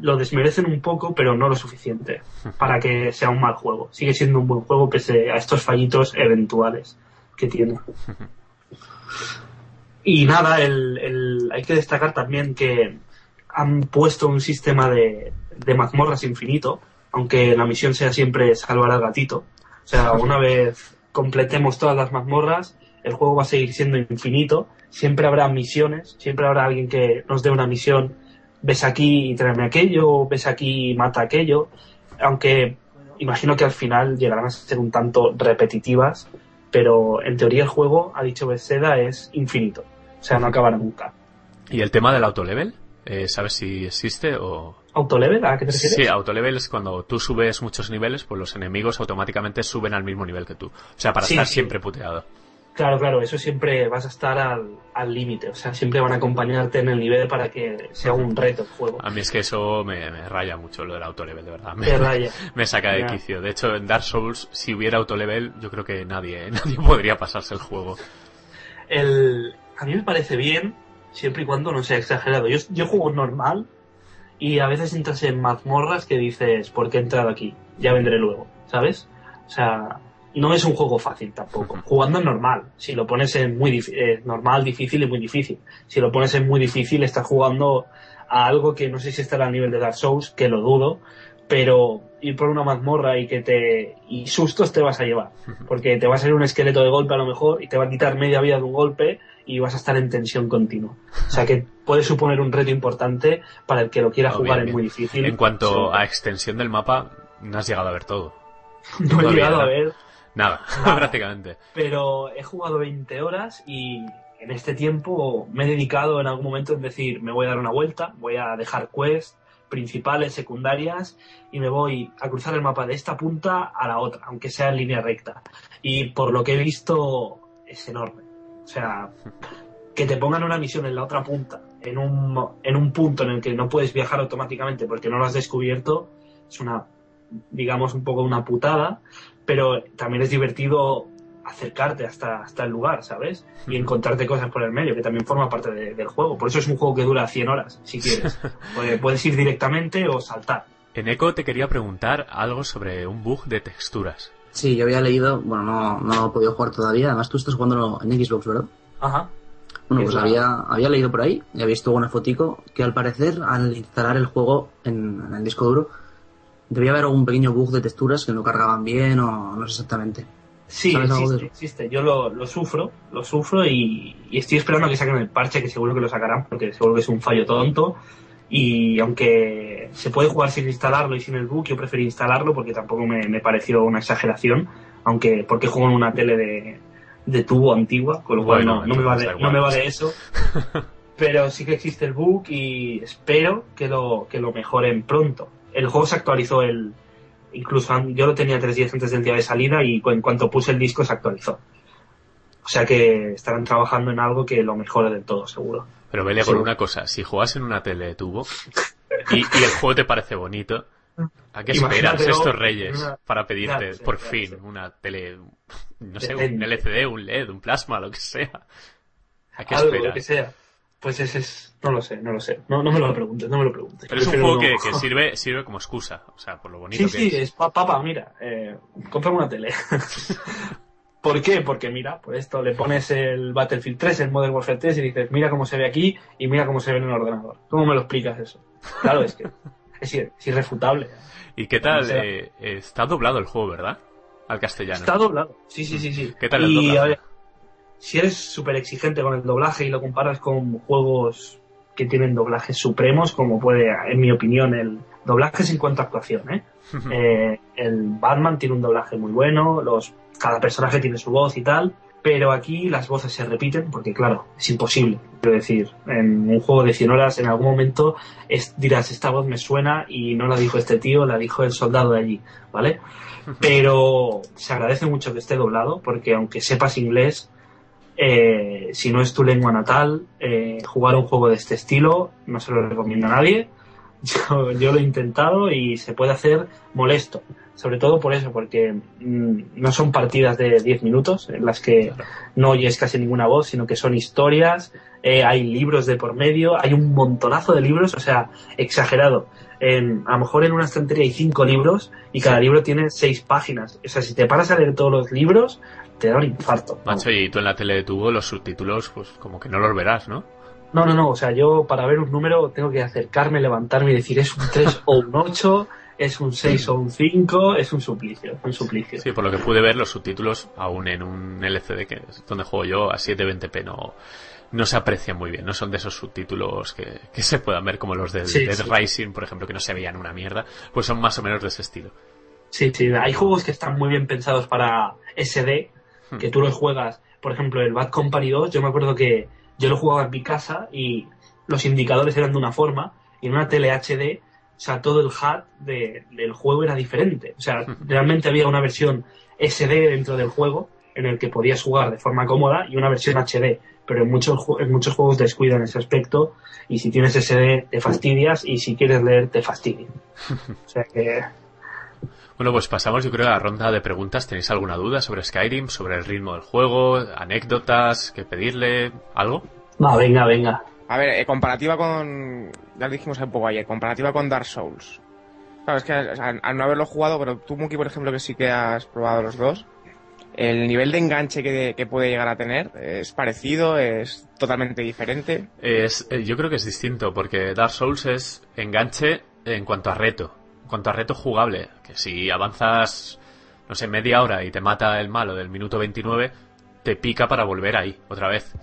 lo desmerecen un poco, pero no lo suficiente para que sea un mal juego. Sigue siendo un buen juego pese a estos fallitos eventuales que tiene. Y nada, el, el- hay que destacar también que han puesto un sistema de, de mazmorras infinito, aunque la misión sea siempre salvar al gatito. O sea, una vez completemos todas las mazmorras, el juego va a seguir siendo infinito. Siempre habrá misiones, siempre habrá alguien que nos dé una misión. Ves aquí y tráeme aquello, ves aquí y mata aquello. Aunque imagino que al final llegarán a ser un tanto repetitivas, pero en teoría el juego, ha dicho Bethesda, es infinito. O sea, no acabará nunca. ¿Y el tema del autolevel? Eh, ¿Sabes si existe o...? ¿Autolevel? ¿A qué te refieres? Sí, autolevel es cuando tú subes muchos niveles, pues los enemigos automáticamente suben al mismo nivel que tú. O sea, para Sí, estar sí. siempre puteado. Claro, claro, eso siempre vas a estar al al límite. o sea, siempre van a acompañarte en el nivel para que sea un reto el juego. A mí es que eso me, me raya mucho lo del autolevel, de verdad. Me, Te raya. me saca de quicio. De hecho, en Dark Souls, si hubiera autolevel, yo creo que nadie, nadie podría pasarse el juego. El, a mí me parece bien, siempre y cuando no sea exagerado. Yo, yo juego normal y a veces entras en mazmorras que dices, ¿por qué he entrado aquí? Ya vendré luego, ¿sabes? O sea, no es un juego fácil tampoco. Jugando en normal. Si lo pones en muy dif- eh, normal, difícil y muy difícil. Si lo pones en muy difícil, estás jugando a algo que no sé si estará al nivel de Dark Souls, que lo dudo, pero ir por una mazmorra y que te y sustos te vas a llevar porque te va a salir un esqueleto de golpe a lo mejor y te va a quitar media vida de un golpe y vas a estar en tensión continua o sea que puede suponer un reto importante para el que lo quiera jugar bien. muy difícil En cuanto Sí. a extensión del mapa, no has llegado a ver todo. no he llegado a ver Nada, Nada. prácticamente. pero he jugado 20 horas y en este tiempo me he dedicado en algún momento en decir me voy a dar una vuelta voy a dejar quests principales, secundarias, y me voy a cruzar el mapa de esta punta a la otra, aunque sea en línea recta. Y por lo que he visto, es enorme. O sea, que te pongan una misión en la otra punta, en un, en un punto en el que no puedes viajar automáticamente porque no lo has descubierto, es una, digamos, un poco una putada, pero también es divertido acercarte hasta, hasta el lugar, ¿sabes? Y encontrarte cosas por el medio, que también forma parte de- del juego. Por eso es un juego que dura 100 horas, si quieres. Puede- Puedes ir directamente o saltar. En Echo te quería preguntar algo sobre un bug de texturas. Sí, yo había leído, bueno, no, no he podido jugar todavía, además tú estás jugando en Xbox, ¿verdad? Ajá. Bueno, Es pues había, había leído por ahí y había visto una fotico que al parecer al instalar el juego en, en el disco duro debía haber algún pequeño bug de texturas que no cargaban bien o no sé exactamente. Sí, ¿Sabes algo de existe, existe. Yo lo, lo sufro, lo sufro y, y estoy esperando a que saquen el parche, que seguro que lo sacarán, porque seguro que es un fallo tonto. Y aunque se puede jugar sin instalarlo y sin el bug, yo preferí instalarlo porque tampoco me, me pareció una exageración, aunque porque juego en una tele de, de tubo antigua, con lo cual Bueno, no, no me va de, da no me igual. va de eso. Pero sí que existe el bug y espero que lo, que lo mejoren pronto. El juego se actualizó el, incluso yo lo tenía tres días antes del día de salida y en cuanto puse el disco se actualizó. O sea que estarán trabajando en algo que lo mejore del todo, seguro. Pero vele por una cosa, si juegas en una tele de tubo y, y el juego te parece bonito, ¿a qué esperas estos reyes una- para pedirte por fin una tele, no sé, un LCD, un LED, un plasma, lo que sea? ¿A qué Algo, esperas? lo que sea. Pues ese es, no lo sé, no lo sé. No, no me lo preguntes, no me lo preguntes. Pero es un juego no. que, que sirve, sirve como excusa, o sea, por lo bonito Sí, que sí, es. es pa- papá, mira, eh, cómprame una tele. ¿Por qué? Porque mira, pues esto le pones el Battlefield 3, el Modern Warfare 3 y dices, mira cómo se ve aquí y mira cómo se ve en el ordenador. ¿Cómo me lo explicas eso? Claro, es que es, ir- es irrefutable. ¿Y qué tal? Sea- eh, está doblado el juego, ¿verdad? Al castellano. Está doblado. Sí, sí, sí, sí. ¿Qué tal el y, a ver, si eres súper exigente con el doblaje y lo comparas con juegos que tienen doblajes supremos, como puede, en mi opinión, el doblaje es en cuanto a actuación, ¿eh? Eh, el Batman tiene un doblaje muy bueno, los, cada personaje tiene su voz y tal, pero aquí las voces se repiten porque, claro, es imposible. Quiero decir, en un juego de 100 horas, en algún momento es, dirás, esta voz me suena y no la dijo este tío, la dijo el soldado de allí, ¿vale? Pero se agradece mucho que esté doblado porque aunque sepas inglés, eh, si no es tu lengua natal, eh, jugar un juego de este estilo no se lo recomiendo a nadie. Yo, yo lo he intentado y se puede hacer molesto. Sobre todo por eso, porque mm, no son partidas de 10 minutos en las que no oyes casi ninguna voz, sino que son historias, eh, hay libros de por medio, hay un montonazo de libros, o sea, exagerado. En- a lo mejor en una estantería hay cinco libros y cada libro tiene seis páginas. O sea, si te paras a leer todos los libros, te da un infarto. Macho, y tú en la tele de tubo los subtítulos, pues como que no los verás, ¿no? No, no, no. O sea, yo para ver un número tengo que acercarme, levantarme y decir es un 3 o un 8, es un 6 o un 5, es un suplicio, un suplicio. Sí, por lo que pude ver, los subtítulos, aún en un LCD, que es donde juego yo, a 720p, no, no se aprecian muy bien. No son de esos subtítulos que, que se puedan ver como los de Sí, Dead sí. Rising, por ejemplo, que no se veían una mierda. Pues son más o menos de ese estilo. Sí, sí, hay juegos que están muy bien pensados para SD, Hmm. que tú los juegas, por ejemplo, el Bad Company 2, yo me acuerdo que yo lo jugaba en mi casa y los indicadores eran de una forma y en una tele HD, o sea, todo el HUD de- del juego era diferente. O sea, realmente había una versión SD dentro del juego en el que podías jugar de forma cómoda y una versión HD, pero en muchos, en muchos juegos descuidan ese aspecto y si tienes SD te fastidias y si quieres leer te fastidia. O sea que Bueno, pues pasamos yo creo a la ronda de preguntas. ¿Tenéis alguna duda sobre Skyrim, sobre el ritmo del juego, anécdotas, que pedirle, algo? No, venga, venga. A ver, eh, comparativa con. Ya lo dijimos un poco ayer, comparativa con Dark Souls. Claro, es que o sea, al no haberlo jugado, pero tú, Muki, por ejemplo, que sí que has probado los dos, el nivel de enganche que, que puede llegar a tener es parecido, es totalmente diferente. Es, eh, yo creo que es distinto, porque Dark Souls es enganche en cuanto a reto, en cuanto a reto jugable, que si avanzas, no sé, media hora y te mata el malo del minuto 29, te pica para volver ahí, otra vez.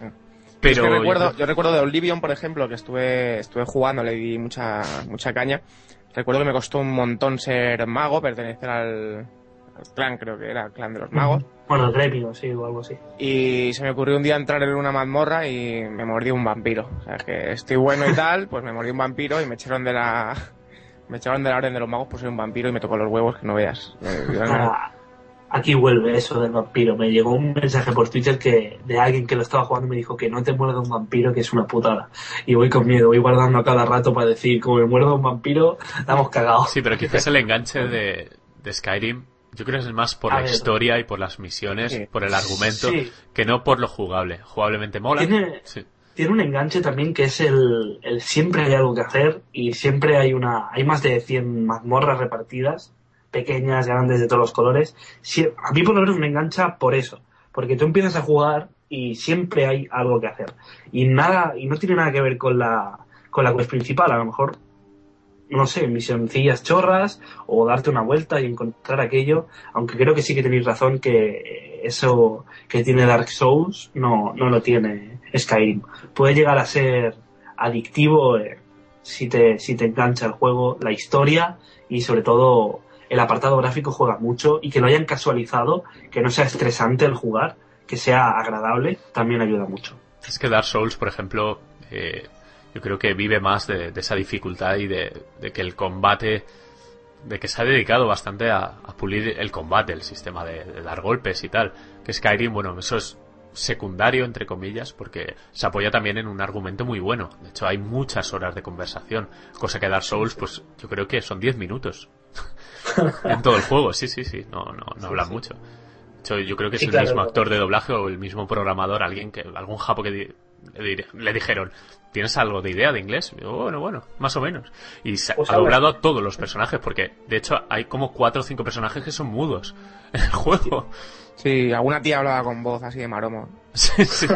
Es que Pero recuerdo, yo- recuerdo de Oblivion, por ejemplo, que estuve, estuve jugando, le di mucha, mucha caña. Recuerdo que me costó un montón ser mago, pertenecer al, al clan, creo que era el clan de los magos. Bueno, el gremio, sí, o algo así. Y se me ocurrió un día entrar en una mazmorra y me mordí un vampiro. O sea, es que estoy bueno y tal, pues me mordí un vampiro y me echaron de la... Me echaron de la orden de los magos por ser un vampiro y me tocó los huevos que no veas. Una- Ah, aquí vuelve eso del vampiro. Me llegó un mensaje por Twitter que de alguien que lo estaba jugando y me dijo que no te muerda un vampiro, que es una putada. Y voy con miedo, voy guardando a cada rato para decir, como me muerda un vampiro, estamos cagados. Sí, pero quizás el enganche de, de Skyrim, yo creo que es más por A la ver. historia y por las misiones, Sí. por el argumento, Sí. que no por lo jugable. Jugablemente mola. Tiene- Sí. Tiene un enganche también que es el, siempre hay algo que hacer y siempre hay una hay más de 100 mazmorras repartidas, pequeñas, grandes, de todos los colores. A mí por lo menos me engancha por eso, porque tú empiezas a jugar y siempre hay algo que hacer. Y nada y no tiene nada que ver con la con la quest principal, a lo mejor no sé, misioncillas chorras o darte una vuelta y encontrar aquello, aunque creo que sí que tenéis razón que eso que tiene Dark Souls no, no lo tiene Skyrim. Puede llegar a ser adictivo eh, si, te, si te engancha el juego, la historia y sobre todo el apartado gráfico juega mucho y que lo hayan casualizado, que no sea estresante el jugar, que sea agradable, también ayuda mucho. Es que Dark Souls, por ejemplo, eh, yo creo que vive más de, de esa dificultad y de, de que el combate, de que se ha dedicado bastante a, a pulir el combate, el sistema de, de dar golpes y tal. Que Skyrim, bueno, eso es secundario, entre comillas, porque se apoya también en un argumento muy bueno. De hecho, hay muchas horas de conversación, cosa que Dark Souls, pues yo creo que son 10 minutos en todo el juego. Sí, sí, sí, no, no, no habla mucho. De hecho, yo creo que es Sí, el claro. mismo actor de doblaje o el mismo programador, alguien que, algún japo que le, di- le dijeron, ¿tienes algo de idea de inglés? Y yo, bueno, bueno, más o menos. Y se Pues ha doblado a todos los personajes, porque de hecho hay como cuatro o cinco personajes que son mudos en el juego. Sí, alguna tía hablaba con voz así de maromo. Sí, sí.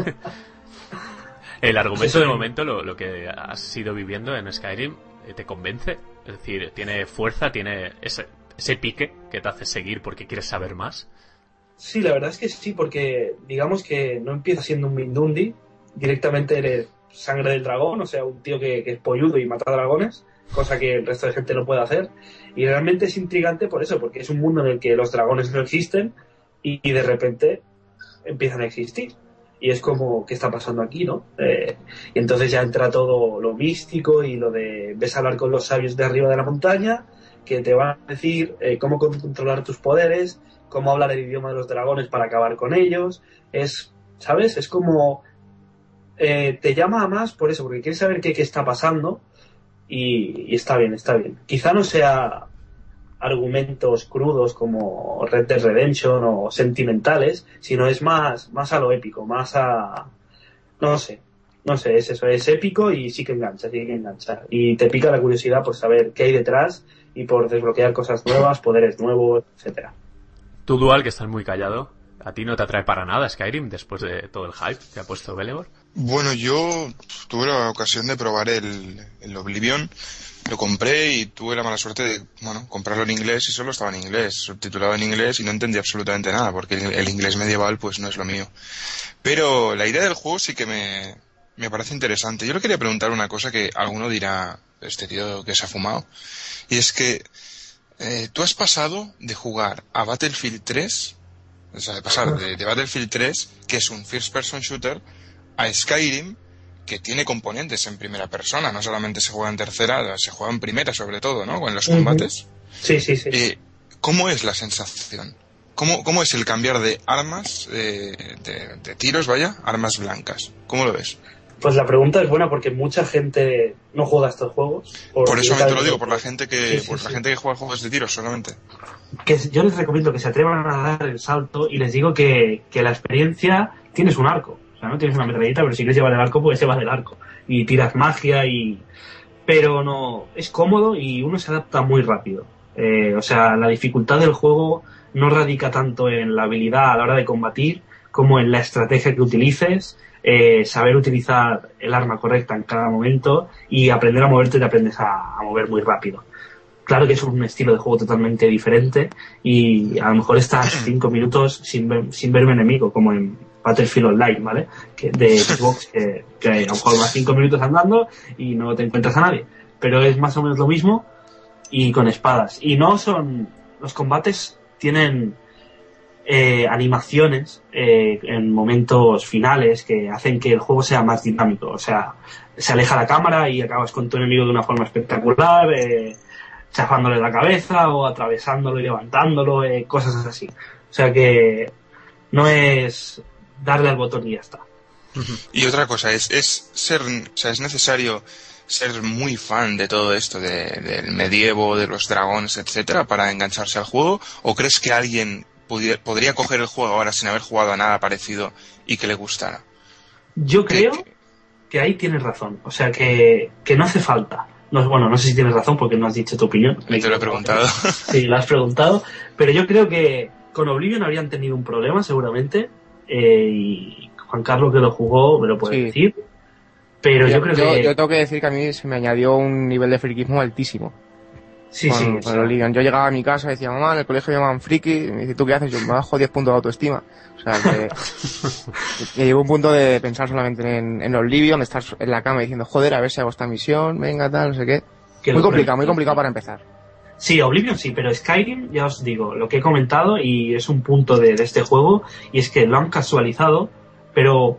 El argumento de en- momento, lo, lo que has ido viviendo en Skyrim, eh, te convence. Es decir, tiene fuerza, tiene ese, ese pique que te hace seguir porque quieres saber más. Sí, la verdad es que sí, porque digamos que no empieza siendo un Mindundi, directamente eres sangre del dragón, o sea, un tío que, es polludo y mata dragones, cosa que el resto de gente no puede hacer. Y realmente es intrigante por eso, porque es un mundo en el que los dragones no existen y, y de repente empiezan a existir. Y es como, ¿qué está pasando aquí, no? Eh, y entonces ya entra todo lo místico y lo de, ves a hablar con los sabios de arriba de la montaña, que te van a decir eh, cómo controlar tus poderes, cómo hablar el idioma de los dragones para acabar con ellos. Es, ¿sabes? Es como. Eh, te llama a más por eso, porque quieres saber qué, está pasando y, está bien, está bien. Quizá no sea argumentos crudos como Red Dead Redemption o sentimentales, sino es más, más a lo épico, más a. No sé. No sé, es eso, es épico y sí que engancha, sí que engancha. Y te pica la curiosidad por saber qué hay detrás y por desbloquear cosas nuevas, poderes nuevos, etcétera. Tú, Dual, que estás muy callado, ¿a ti no te atrae para nada Skyrim después de todo el hype que ha puesto Belegor? Bueno, yo tuve la ocasión de probar el, el Oblivion, lo compré y tuve la mala suerte de, bueno, comprarlo en inglés y solo estaba en inglés, subtitulado en inglés y no entendí absolutamente nada, porque el, inglés medieval pues no es lo mío. Pero la idea del juego sí que me, me parece interesante. Yo le quería preguntar una cosa que alguno dirá, este tío que se ha fumado, y es que eh, tú has pasado de jugar a Battlefield 3, o sea, de pasar de, de Battlefield 3, que es un first person shooter, a Skyrim, que tiene componentes en primera persona, no solamente se juega en tercera, se juega en primera sobre todo, ¿no? En los combates. Sí, sí, sí. Eh, ¿Cómo es la sensación? ¿Cómo, cómo es el cambiar de armas, eh, de, de tiros, vaya, armas blancas? ¿Cómo lo ves? Pues la pregunta es buena porque mucha gente no juega a estos juegos. Por eso te lo digo, por la gente que, Sí, sí, por la sí. gente que juega juegos de tiros solamente. que yo les recomiendo que se atrevan a dar el salto y les digo que, que la experiencia tienes un arco. No tienes una metralleta, pero si quieres llevar el arco, puedes llevar el arco. Y tiras magia y... Pero no, es cómodo y uno se adapta muy rápido. Eh, o sea, la dificultad del juego no radica tanto en la habilidad a la hora de combatir como en la estrategia que utilices, eh, saber utilizar el arma correcta en cada momento y aprender a moverte te aprendes a mover muy rápido claro que es un estilo de juego totalmente diferente y a lo mejor estás cinco minutos sin ver, sin ver un enemigo, como en Battlefield Online, ¿vale? Que de Xbox, que, que a lo mejor vas cinco minutos andando y no te encuentras a nadie. Pero es más o menos lo mismo y con espadas. Y no son... Los combates tienen eh, animaciones eh, en momentos finales que hacen que el juego sea más dinámico. O sea, se aleja la cámara y acabas con tu enemigo de una forma espectacular, eh, chafándole la cabeza o atravesándolo y levantándolo, eh, cosas así. O sea que no es darle al botón y ya está. Y otra cosa, es, es ser, o sea, es necesario ser muy fan de todo esto, de- del medievo, de los dragones, etcétera, para engancharse al juego, o crees que alguien pudi- podría coger el juego ahora sin haber jugado a nada parecido y que le gustara? Yo creo que ahí tienes razón. O sea que, que no hace falta. No, bueno, no sé si tienes razón porque no has dicho tu opinión. Te lo he preguntado. Sí, lo has preguntado. Pero yo creo que con Oblivion habrían tenido un problema seguramente. eh, y Juan Carlos que lo jugó me lo puede Sí. decir. Pero yo, creo que... yo tengo que decir que a mí se me añadió un nivel de friquismo altísimo. Sí, con, sí. con Oblivion. Yo llegaba a mi casa y decía, mamá, en el colegio me llaman friki. Y me dice, ¿tú qué haces? Yo me bajo 10 puntos de autoestima. O sea, que, que llegó un punto de pensar solamente en, en Oblivion, de estar en la cama diciendo, joder, a ver si hago esta misión, venga, tal, no sé qué. Muy complicado, muy complicado para empezar. Sí, Oblivion sí, pero Skyrim, ya os digo, lo que he comentado y es un punto de, de este juego, y es que lo han casualizado, pero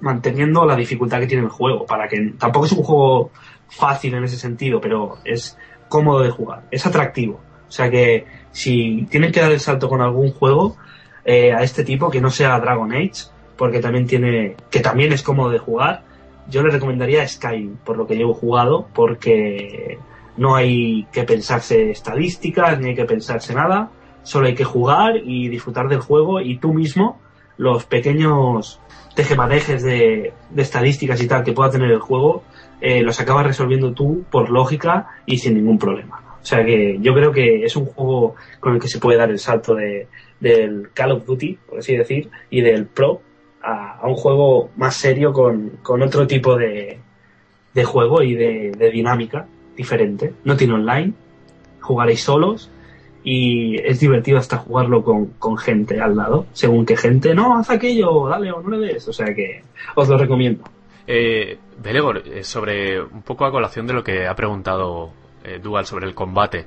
manteniendo la dificultad que tiene el juego, para que tampoco es un juego fácil en ese sentido, pero es cómodo de jugar, es atractivo. O sea que si tienen que dar el salto con algún juego eh, a este tipo que no sea Dragon Age, porque también tiene, que también es cómodo de jugar, yo le recomendaría Skyrim, por lo que llevo jugado, porque no hay que pensarse estadísticas, ni hay que pensarse nada, solo hay que jugar y disfrutar del juego y tú mismo los pequeños tejemanejes de, de estadísticas y tal que pueda tener el juego, eh, los acabas resolviendo tú por lógica y sin ningún problema. O sea que yo creo que es un juego con el que se puede dar el salto de, del Call of Duty, por así decir, y del Pro a, un juego más serio con, otro tipo de, de juego y de, de dinámica diferente. No tiene online, jugaréis solos y es divertido hasta jugarlo con, con gente al lado, según qué gente, no, haz aquello, dale o no le des, o sea que os lo recomiendo. Eh, Belegor, eh, sobre un poco a colación de lo que ha preguntado eh, Dual sobre el combate.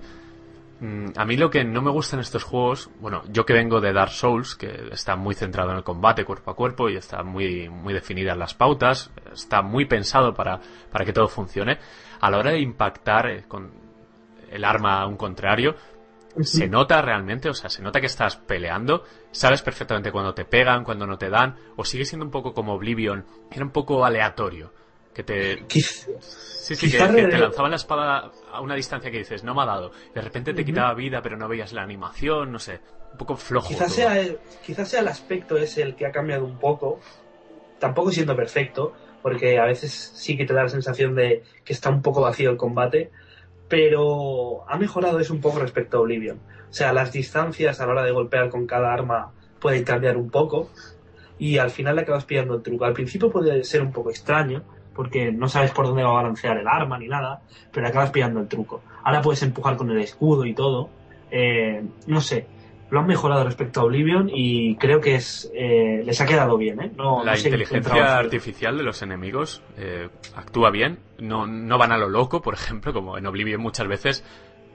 Mm, a mí lo que no me gusta en estos juegos, bueno, yo que vengo de Dark Souls, que está muy centrado en el combate cuerpo a cuerpo y está muy, muy definidas las pautas, está muy pensado para, para que todo funcione, a la hora de impactar eh, con el arma a un contrario, se nota realmente, o sea, se nota que estás peleando, sabes perfectamente cuando te pegan, cuando no te dan, o sigue siendo un poco como Oblivion, era un poco aleatorio, que te... Sí, sí, que, te lanzaban la espada a una distancia que dices, no me ha dado. De repente te quitaba vida, pero no veías la animación, no sé. Un poco flojo. Quizás todo. sea, el, quizás sea el aspecto ese el que ha cambiado un poco, tampoco siendo perfecto, porque a veces sí que te da la sensación de que está un poco vacío el combate, pero ha mejorado eso un poco respecto a Oblivion. O sea, las distancias a la hora de golpear con cada arma pueden cambiar un poco y al final le acabas pillando el truco. Al principio puede ser un poco extraño porque no sabes por dónde va a balancear el arma ni nada, pero acabas pillando el truco. Ahora puedes empujar con el escudo y todo. Eh, no sé, lo han mejorado respecto a Oblivion y creo que es eh, les ha quedado bien. ¿eh? No, la no sé qué inteligencia artificial de los enemigos eh, actúa bien, no, no van a lo loco, por ejemplo, como en Oblivion muchas veces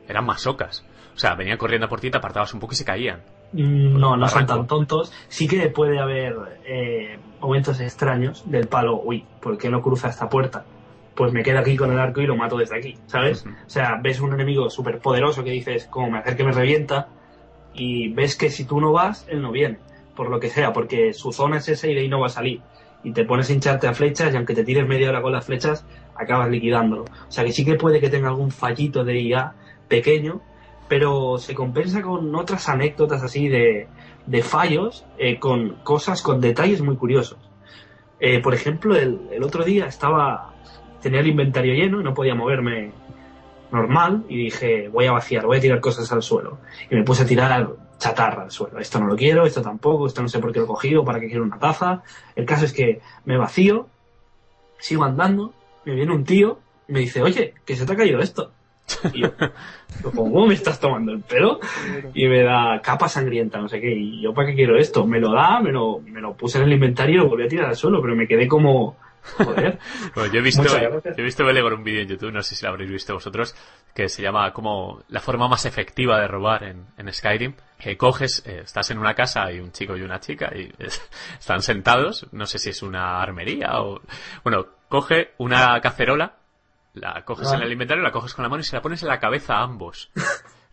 eran masocas. O sea, venían corriendo por ti, te apartabas un poco y se caían. Mm, No, no son tan tontos. Sí que puede haber eh, momentos extraños del palo, uy, ¿por qué no cruza esta puerta? Pues me quedo aquí con el arco y lo mato desde aquí, ¿sabes? O sea, ves un enemigo súper poderoso que dices, como me acerque me revienta, y ves que si tú no vas, él no viene, por lo que sea, porque su zona es esa y de ahí no va a salir. Y te pones a hincharte a flechas y aunque te tires media hora con las flechas, acabas liquidándolo. O sea que sí que puede que tenga algún fallito de IA pequeño, pero se compensa con otras anécdotas así de, de fallos, eh, con cosas, con detalles muy curiosos. Eh, por ejemplo, el, el otro día estaba, tenía el inventario lleno y no podía moverme normal y dije, voy a vaciar, voy a tirar cosas al suelo. Y me puse a tirar chatarra al suelo. Esto no lo quiero, esto tampoco, esto no sé por qué lo he cogido, para qué quiero una taza. El caso es que me vacío, sigo andando, me viene un tío me dice, oye, que se te ha caído esto. Y yo, ¿cómo me estás tomando el pelo? Y me da capa sangrienta, no sé qué. Y yo, ¿para qué quiero esto? Me lo da, me lo, me lo puse en el inventario y lo volví a tirar al suelo, pero me quedé como, joder. Bueno, yo he visto, yo he visto Belegor un vídeo en YouTube, no sé si lo habréis visto vosotros, que se llama como la forma más efectiva de robar en, en Skyrim. Que coges, eh, estás en una casa, hay un chico y una chica y están sentados, no sé si es una armería o... Bueno, coge una cacerola, la coges Ah. en el inventario, la coges con la mano y se la pones en la cabeza a ambos.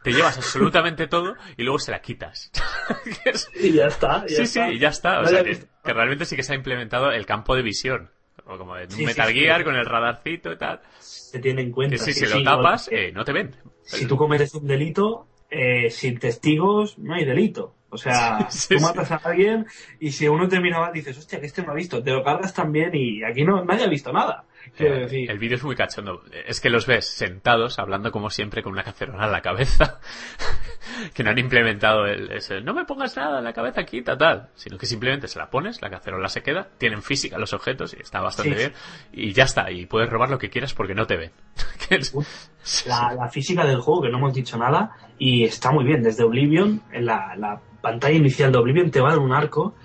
Te llevas absolutamente todo y luego se la quitas. Y ya está. ya sí, está. sí, y ya está. O No sea, que, realmente sí que se ha implementado el campo de visión. O como de un Sí, Metal sí. Gear con el radarcito y tal. Se tiene en cuenta. Que sí, si lo tapas, eh, no te ven. Si tú cometes un delito, eh, sin testigos no hay delito. O sea, tú matas a alguien y si uno termina mal dices, hostia, que este no ha visto, te lo cargas también y aquí no nadie ha visto nada. Quiero Eh, decir, el vídeo es muy cachondo. Es que los ves sentados, hablando como siempre con una cacerola en la cabeza. que no han implementado el, ese, no me pongas nada en la cabeza, quita tal. Sino que simplemente se la pones, la cacerola se queda, tienen física los objetos y está bastante Sí. bien. Y ya está, y puedes robar lo que quieras porque no te ven. La física del juego, que no hemos dicho nada, y está muy bien. Desde Oblivion, en la, la pantalla inicial de Oblivion, te va a dar un arco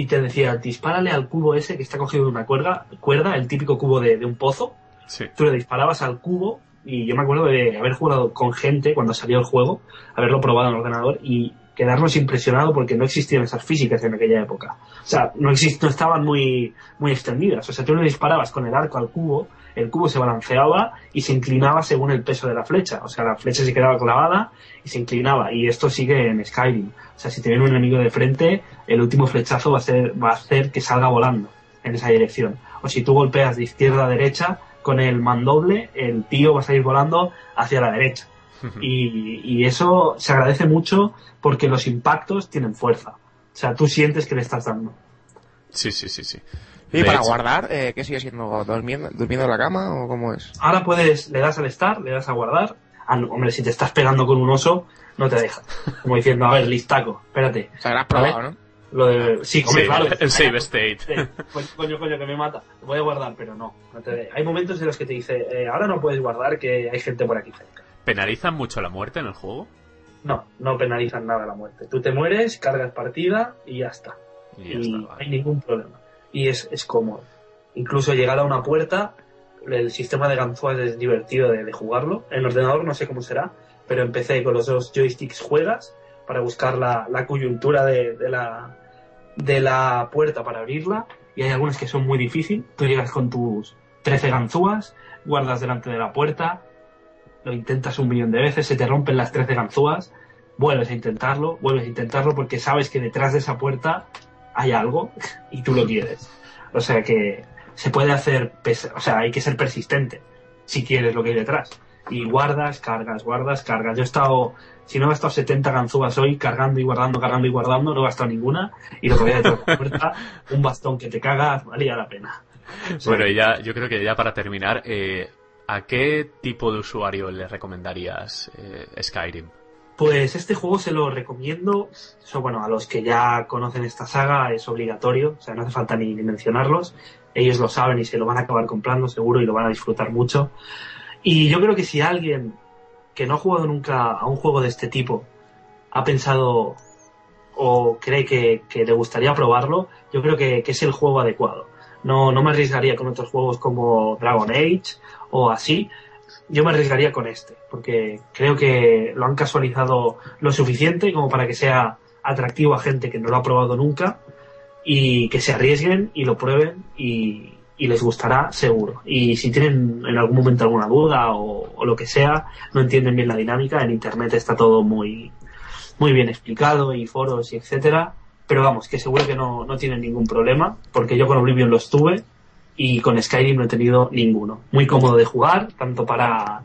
y te decía, dispárale al cubo ese que está cogido de una cuerda, cuerda el típico cubo de, de un pozo. Sí. Tú le disparabas al cubo y yo me acuerdo de haber jugado con gente cuando salió el juego, haberlo probado en el ordenador y quedarnos impresionado porque no existían esas físicas en aquella época. O sea, no, exist no estaban muy, muy extendidas. O sea, tú le disparabas con el arco al cubo, el cubo se balanceaba y se inclinaba según el peso de la flecha. O sea, la flecha se quedaba clavada y se inclinaba. Y esto sigue en Skyrim. O sea, si te viene un enemigo de frente, el último flechazo va a, ser, va a hacer que salga volando en esa dirección. O si tú golpeas de izquierda a derecha, con el mandoble, el tío va a salir volando hacia la derecha. Y, y eso se agradece mucho porque los impactos tienen fuerza. O sea, tú sientes que le estás dando. Sí, sí, sí, sí. ¿Y para hecho- guardar, eh, qué sigue siendo? ¿Durmiendo, ¿Durmiendo en la cama o cómo es? Ahora puedes, le das al start, le das a guardar. Ah, no, hombre, si te estás pegando con un oso, no te deja. Como diciendo, a ver, listaco, espérate. O sea, lo has probado, ¿no? Lo de, sí, hombre, Sí, claro. el save state. Sí, pues, coño, coño, que me mata. Voy a guardar, pero no. no te- Hay momentos en los que te dice, eh, ahora no puedes guardar, que hay gente por aquí cerca. ¿Penalizan mucho la muerte en el juego? No, no penalizan nada la muerte. Tú te mueres, cargas partida y ya está. Y ya y está, no hay ningún problema. Y es, es cómodo. Incluso llegar a una puerta, el sistema de ganzúas es divertido de, jugarlo. En el ordenador no sé cómo será, pero empecé con los dos joysticks juegas para buscar la, la coyuntura de, de la, de la puerta para abrirla. Y hay algunas que son muy difíciles. Tú llegas con tus 13 ganzúas, guardas delante de la puerta, lo intentas un millón de veces, se te rompen las 13 ganzúas, vuelves a intentarlo, vuelves a intentarlo porque sabes que detrás de esa puerta hay algo y tú lo quieres. O sea que se puede hacer, o sea, hay que ser persistente si quieres lo que hay detrás. Y guardas, cargas, guardas, cargas. Yo he estado, si no he gastado 70 ganzúas hoy, cargando y guardando, cargando y guardando, no he gastado ninguna. Y lo que de la puerta, un bastón que te cagas, valía la pena. O sea, Bueno, y ya, yo creo que ya para terminar, eh, ¿a qué tipo de usuario le recomendarías eh, Skyrim? Pues este juego se lo recomiendo, eso, bueno, a los que ya conocen esta saga es obligatorio, o sea, no hace falta ni, mencionarlos, ellos lo saben y se lo van a acabar comprando seguro y lo van a disfrutar mucho. Y yo creo que si alguien que no ha jugado nunca a un juego de este tipo ha pensado o cree que, que le gustaría probarlo, yo creo que, que es el juego adecuado. No, no me arriesgaría con otros juegos como Dragon Age o así, yo me arriesgaría con este, porque creo que lo han casualizado lo suficiente como para que sea atractivo a gente que no lo ha probado nunca y que se arriesguen y lo prueben y, les gustará seguro. Y si tienen en algún momento alguna duda o, o lo que sea, no entienden bien la dinámica, en internet está todo muy, muy bien explicado y foros y etcétera. Pero vamos, que seguro que no, no tienen ningún problema, porque yo con Oblivion los tuve y con Skyrim no he tenido ninguno. Muy cómodo de jugar, tanto para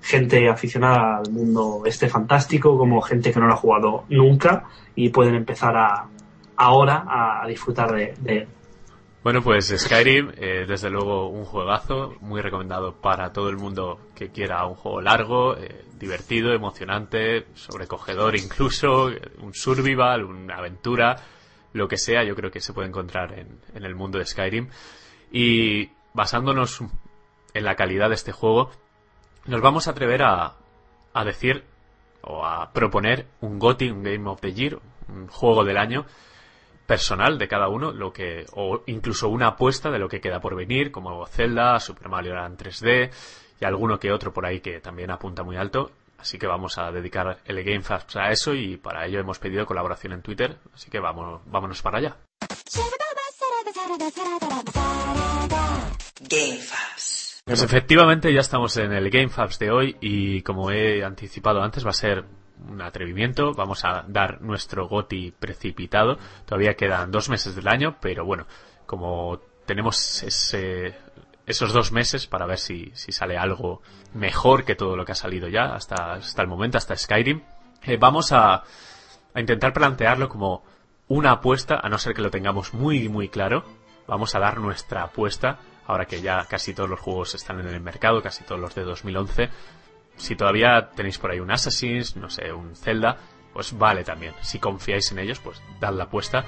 gente aficionada al mundo este fantástico como gente que no lo ha jugado nunca y pueden empezar a, ahora a, disfrutar de, de. Bueno, pues Skyrim, eh, desde luego un juegazo, muy recomendado para todo el mundo que quiera un juego largo, eh, divertido, emocionante, sobrecogedor incluso, un survival, una aventura, lo que sea, yo creo que se puede encontrar en, en el mundo de Skyrim. Y basándonos en la calidad de este juego, nos vamos a atrever a, a decir o a proponer un GOTY, un Game of the Year, un juego del año, personal de cada uno, lo que o incluso una apuesta de lo que queda por venir, como Zelda, Super Mario Land 3D y alguno que otro por ahí que también apunta muy alto. Así que vamos a dedicar el Game Fast a eso y para ello hemos pedido colaboración en Twitter. Así que vamos, vámonos para allá. Game Fabs. Pues efectivamente ya estamos en el Game Fabs de hoy y como he anticipado antes va a ser un atrevimiento. Vamos a dar nuestro GOTI precipitado. Todavía quedan dos meses del año, pero bueno, como tenemos ese, esos dos meses para ver si, sale algo mejor que todo lo que ha salido ya hasta, hasta el momento, hasta Skyrim, eh, vamos a intentar plantearlo como una apuesta, a no ser que lo tengamos muy, muy claro. Vamos a dar nuestra apuesta, ahora que ya casi todos los juegos están en el mercado, casi todos los de 2011. Si todavía tenéis por ahí un Assassin's, no sé, un Zelda, pues vale también. Si confiáis en ellos, pues dad la apuesta.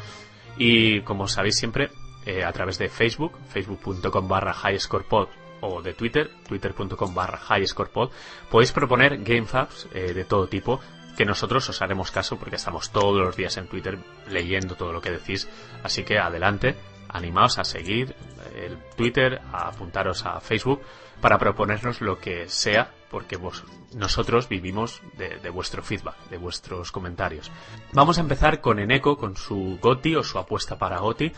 Y como sabéis siempre, eh, a través de Facebook, facebook.com barra highscorepod o de Twitter, twitter.com barra highscorepod, podéis proponer GameFabs eh, de todo tipo que nosotros os haremos caso porque estamos todos los días en Twitter leyendo todo lo que decís. Así que adelante, animaos a seguir el Twitter, a apuntaros a Facebook para proponernos lo que sea, porque vos, nosotros vivimos de, vuestro feedback, de vuestros comentarios. Vamos a empezar con Eneco, con su GOTI o su apuesta para GOTI.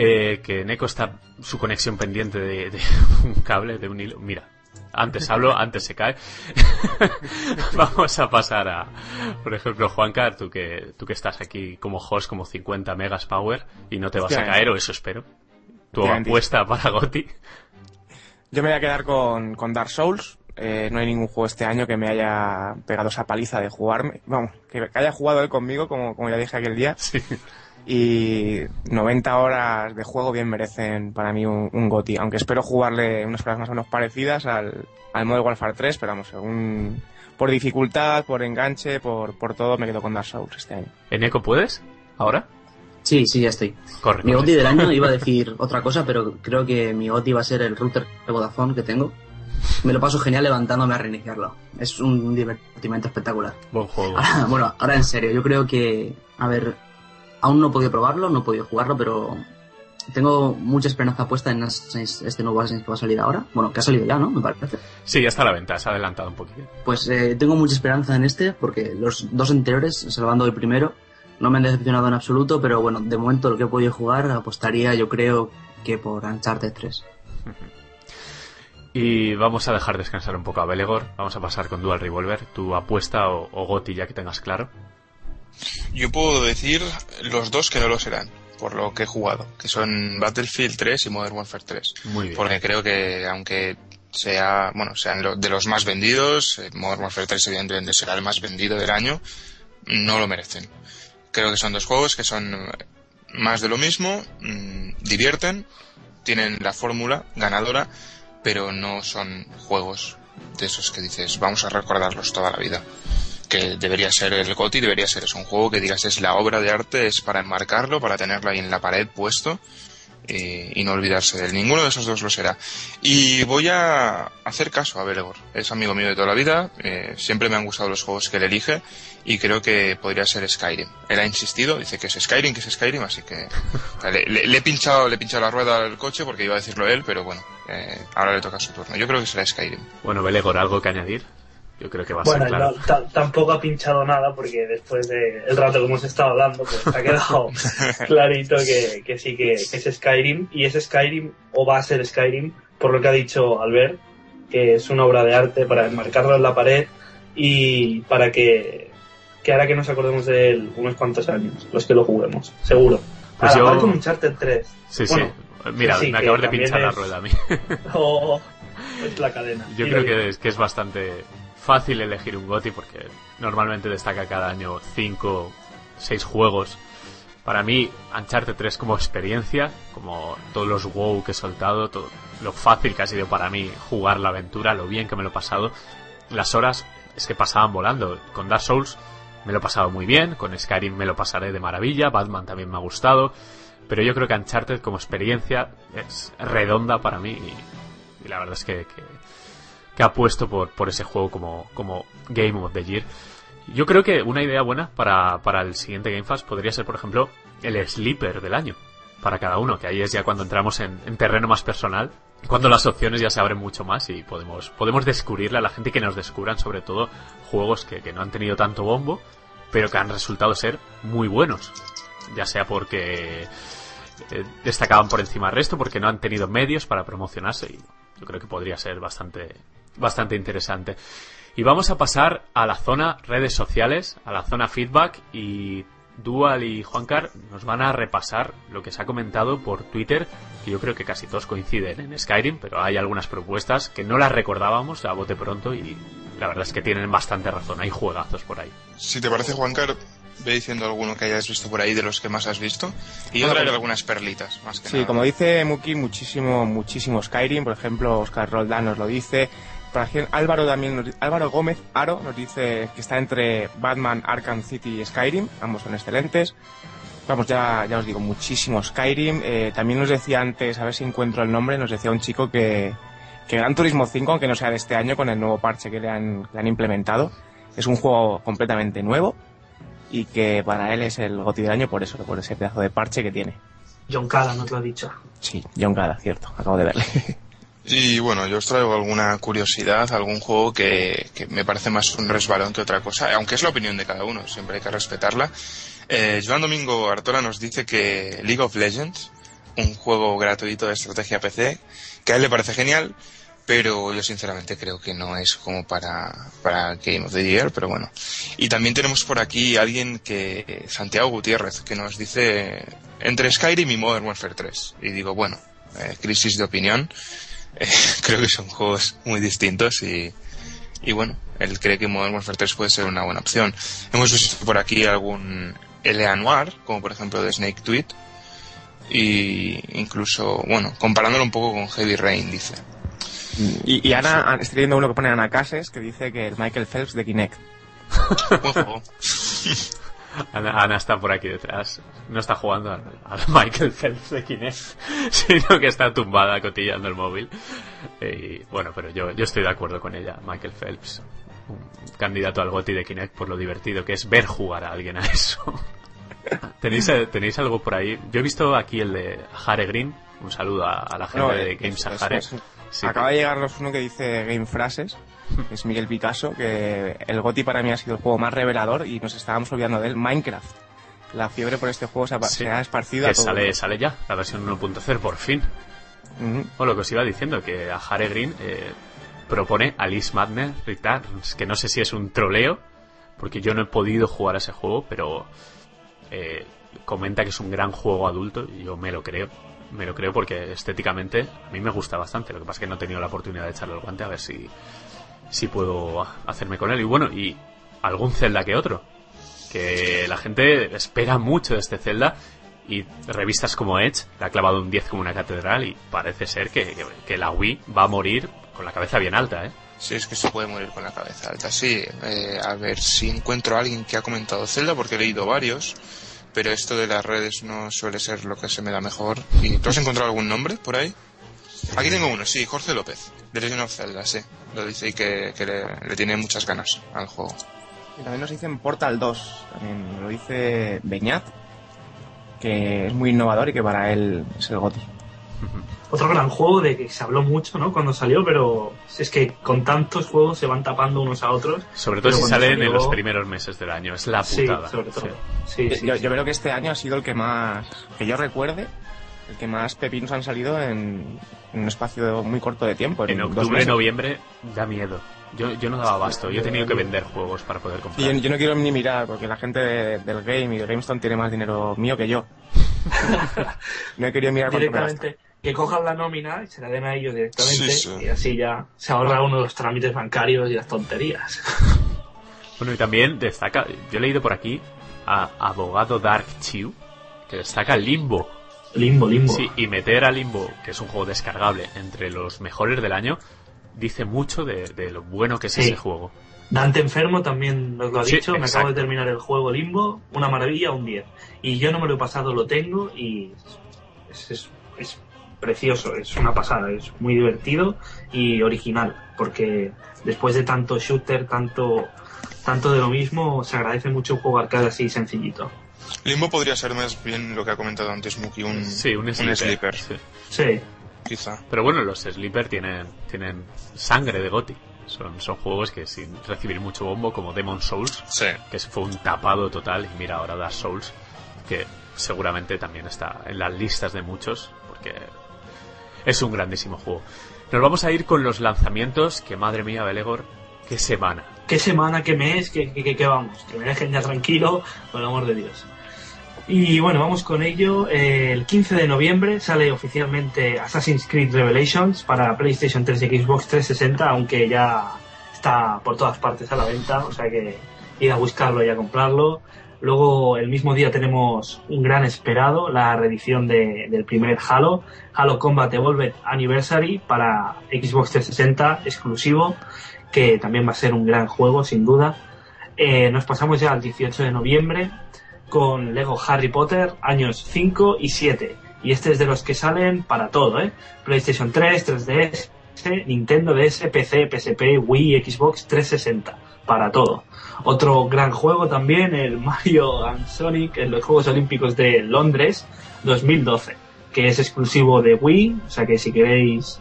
Eh, que Eneco está su conexión pendiente de un cable, de un hilo. Mira, Antes hablo, antes se cae. Vamos a pasar a, por ejemplo, Juancar, tú que, tú que estás aquí como host, como 50 megas power, y no te vas a caer, o eso espero. Tu apuesta para Goti. Yo me voy a quedar con, con Dark Souls. Eh, no hay ningún juego este año que me haya pegado esa paliza de jugarme. Vamos, que, haya jugado él conmigo, como, como ya dije aquel día. Sí. Y 90 horas de juego bien merecen para mí un, un GOTI. Aunque espero jugarle unas pruebas más o menos parecidas al, al Modern Warfare 3, pero vamos, según, por dificultad, por enganche, por, por todo, me quedo con Dark Souls este año. ¿En Eco puedes? ¿Ahora? Sí, sí, ya estoy. Corre, Mi. GOTI del año iba a decir otra cosa, pero creo que mi GOTI va a ser el router de Vodafone que tengo. Me lo paso genial levantándome a reiniciarlo. Es un divertimento espectacular. Buen juego. Ahora, bueno, ahora en serio, yo creo que, a ver, aún no he podido probarlo, no he podido jugarlo, pero tengo mucha esperanza puesta en este nuevo Assassin's que va a salir ahora. Bueno, que ha salido ya, ¿no? Me parece. Sí, ya está a la venta, se ha adelantado un poquito. Pues eh, tengo mucha esperanza en este, porque los dos anteriores, salvando el primero, no me han decepcionado en absoluto, pero bueno, de momento lo que he podido jugar, apostaría yo creo que por Uncharted 3. Y vamos a dejar descansar un poco a Belegor. Vamos a pasar con Dual Revolver. Tu apuesta o, o Goti, ya que tengas claro. Yo puedo decir los dos que no lo serán, por lo que he jugado, que son Battlefield 3 y Modern Warfare 3. Muy bien. Porque creo que aunque sea, bueno, sean lo- de los más vendidos, eh, Modern Warfare 3 evidentemente será el más vendido del año, no lo merecen. Creo que son dos juegos que son eh, más de lo mismo, mm, divierten, tienen la fórmula ganadora, pero no son juegos de esos que dices, vamos a recordarlos toda la vida. Que debería ser el GOTI, debería ser es un juego que digas es la obra de arte, es para enmarcarlo, para tenerlo ahí en la pared puesto y, y no olvidarse de él. Ninguno de esos dos lo será. Y voy a hacer caso a Belegor. Es amigo mío de toda la vida, eh, siempre me han gustado los juegos que él elige y creo que podría ser Skyrim. Él ha insistido, dice que es Skyrim, que es Skyrim, así que le he pinchado, le he pinchado la rueda al coche porque iba a decirlo él, pero bueno, eh, ahora le toca su turno. Yo creo que será Skyrim. Bueno, Belegor, ¿algo que añadir? Yo creo que va a Bueno, ser claro. no, tampoco ha pinchado nada porque después del rato que hemos estado hablando, pues ha quedado clarito que, que sí que, que es Skyrim y es Skyrim o va a ser Skyrim por lo que ha dicho Albert, que es una obra de arte para enmarcarlo en la pared y para que, que hará que nos acordemos de él unos cuantos años, los que lo juguemos, seguro. Pues a la yo- con Uncharted 3. Sí, Bueno, sí. Mira, sí, me acabas de pinchar la rueda a mí. o es la cadena. Yo creo que es, que es bastante fácil elegir un GOTI porque normalmente destaca cada año 5, 6 juegos. Para mí, Uncharted 3 como experiencia, como todos los WoW que he soltado, todo, lo fácil que ha sido para mí jugar la aventura, lo bien que me lo he pasado, las horas es que pasaban volando. Con Dark Souls me lo he pasado muy bien, con Skyrim me lo pasaré de maravilla, Batman también me ha gustado, pero yo creo que Uncharted como experiencia es redonda para mí y, y la verdad es que, que, que apuesto por, por ese juego como, como Game of the Year. Yo creo que una idea buena para, para el siguiente Game Fest podría ser, por ejemplo, el sleeper del año para cada uno, que ahí es ya cuando entramos en, en terreno más personal, cuando las opciones ya se abren mucho más y podemos, podemos descubrirle a la gente que nos descubran sobre todo juegos que, que no han tenido tanto bombo, pero que han resultado ser muy buenos. Ya sea porque eh, destacaban por encima del resto, porque no han tenido medios para promocionarse y yo creo que podría ser bastante, bastante interesante. Y vamos a pasar a la zona redes sociales, a la zona feedback y Dual y Juancar nos van a repasar lo que se ha comentado por Twitter, que yo creo que casi todos coinciden en Skyrim, pero hay algunas propuestas que no las recordábamos a bote pronto y la verdad es que tienen bastante razón, hay juegazos por ahí. Si te parece, Juancar, ve diciendo alguno que hayas visto por ahí de los que más has visto. Y yo traeré algunas perlitas, más que Sí, nada. como dice Muki, muchísimo, muchísimo Skyrim. Por ejemplo, Oscar Roldán nos lo dice. Álvaro también Álvaro Gómez Aro nos dice que está entre Batman, Arkham City y Skyrim. Ambos son excelentes. Vamos, ya, ya os digo, muchísimo Skyrim. Eh, también nos decía antes, a ver si encuentro el nombre, nos decía un chico que, que Gran Turismo 5, aunque no sea de este año, con el nuevo parche que le han, le han implementado, es un juego completamente nuevo y que para él es el goti del año por eso, por ese pedazo de parche que tiene. John Cala nos lo ha dicho. Sí, John Gada, cierto, acabo de verle. Y bueno, yo os traigo alguna curiosidad, algún juego que, que me parece más un resbalón que otra cosa, aunque es la opinión de cada uno, siempre hay que respetarla. Eh, Joan Domingo Artola nos dice que League of Legends, un juego gratuito de estrategia PC, que a él le parece genial, pero yo sinceramente creo que no es como para, para Game of the Year, pero bueno. Y también tenemos por aquí alguien que, Santiago Gutiérrez, que nos dice entre Skyrim y Modern Warfare 3. Y digo, bueno, eh, crisis de opinión. Creo que son juegos muy distintos y, y bueno, él cree que Modern Warfare 3 puede ser una buena opción. Hemos visto por aquí algún L.A. Noir, como por ejemplo de Snake Tweet, y incluso, bueno, comparándolo un poco con Heavy Rain, dice. Y, y Ana, estoy leyendo uno que pone Ana Cases que dice que el Michael Phelps de Kinect. Ana, Ana, está por aquí detrás. No está jugando al, al Michael Phelps de Kinect, sino que está tumbada cotillando el móvil. Y bueno, pero yo, yo estoy de acuerdo con ella. Michael Phelps, un candidato al GOTI de Kinect por lo divertido que es ver jugar a alguien a eso. ¿Tenéis, ¿Tenéis algo por ahí? Yo he visto aquí el de Hare Green. Un saludo a, a la gente No, de eh, Games eso, Hare. eso, eso. Acaba de llegarnos uno que dice Game Frases, es Miguel Picasso, que el GOTI para mí ha sido el juego más revelador y nos estábamos olvidando de él, Minecraft. La fiebre por este juego se ha, Sí, se ha esparcido que a todo. sale, sale ya, la versión 1.0 por fin. O lo que os iba diciendo, que a Hare Green eh, propone Alice Madness Returns, que no sé si es un troleo, porque yo no he podido jugar a ese juego, pero eh, comenta que es un gran juego adulto y yo me lo creo. Me lo creo porque estéticamente a mí me gusta bastante. Lo que pasa es que no he tenido la oportunidad de echarle el guante a ver si, si puedo hacerme con él. Y bueno, y algún Zelda que otro. Que la gente espera mucho de este Zelda y revistas como Edge le ha clavado un 10 como una catedral y parece ser que, que- la Wii va a morir con la cabeza bien alta, ¿eh? Sí, es que se puede morir con la cabeza alta. Sí, eh, a ver si encuentro a alguien que ha comentado Zelda, porque he leído varios, pero esto de las redes no suele ser lo que se me da mejor. ¿Y tú has encontrado algún nombre por ahí? Aquí tengo uno, sí, Jorge López, de Legend of Zelda, sí. Lo dice y que, que le, le tiene muchas ganas al juego. Y también nos dicen Portal 2, también lo dice Beñat, que es muy innovador y que para él es el GOTI. Otro gran juego de que se habló mucho, ¿no? Cuando salió, pero es que con tantos juegos se van tapando unos a otros. Sobre todo si salen en los primeros meses del año. Es la Sí, putada. sobre todo. Sí. Sí, sí, yo, sí. yo creo que este año ha sido el que más, que yo recuerde, el que más pepinos han salido en, en un espacio muy corto de tiempo. En dos octubre, noviembre, da miedo. Yo, yo no daba abasto. Yo he tenido que vender juegos para poder Y comprar. yo, yo no quiero ni mirar, porque la gente de- del game y de GameStone tiene más dinero mío que yo. no he querido mirar directamente que cojan la nómina y se la den a ellos directamente Sí, sí. y así ya se ahorra uno los trámites bancarios y las tonterías. Bueno, y también destaca, yo he leído por aquí a Abogado Dark Chew, que destaca Limbo. Limbo, limbo. Sí, y meter a Limbo, que es un juego descargable, entre los mejores del año, dice mucho de, de lo bueno que es Sí. ese juego. Dante Enfermo también nos lo ha Sí, dicho, me acabo de terminar el juego Limbo, una maravilla, un 10. Y yo no me lo he pasado, lo tengo y es, es- es precioso, es una pasada, es muy divertido y original, porque después de tanto shooter, tanto, tanto de lo mismo, se agradece mucho un juego arcade así sencillito. Limbo podría ser más bien lo que ha comentado antes Muki, un, Sí, un sleeper. sleeper, sí. Sí, quizá. Pero bueno, los Sleeper tienen, tienen sangre de Goti. Son, son juegos que sin recibir mucho bombo, como Demon Souls, Sí. que fue un tapado total, y mira ahora Dark Souls, que seguramente también está en las listas de muchos, porque es un grandísimo juego. Nos vamos a ir con los lanzamientos, que madre mía, Belegor, qué semana. Qué semana, qué mes, qué, qué, vamos, que me dejen ya tranquilo, por el amor de Dios. Y bueno, vamos con ello. El 15 de noviembre sale oficialmente Assassin's Creed Revelations para PlayStation 3 y Xbox 360, aunque ya está por todas partes a la venta, o sea que ir a buscarlo y a comprarlo. Luego, el mismo día tenemos un gran esperado, la reedición de- del primer Halo, Halo Combat Evolved Anniversary para Xbox 360 exclusivo, que también va a ser un gran juego, sin duda. Eh, nos pasamos ya al 18 de noviembre con Lego Harry Potter, años 5 y 7. Y este es de los que salen para todo, ¿eh? PlayStation 3, 3DS, Nintendo DS, PC, PSP, Wii, Xbox 360, para todo. Otro gran juego también, el Mario and Sonic en los Juegos Olímpicos de Londres 2012, que es exclusivo de Wii, o sea que si queréis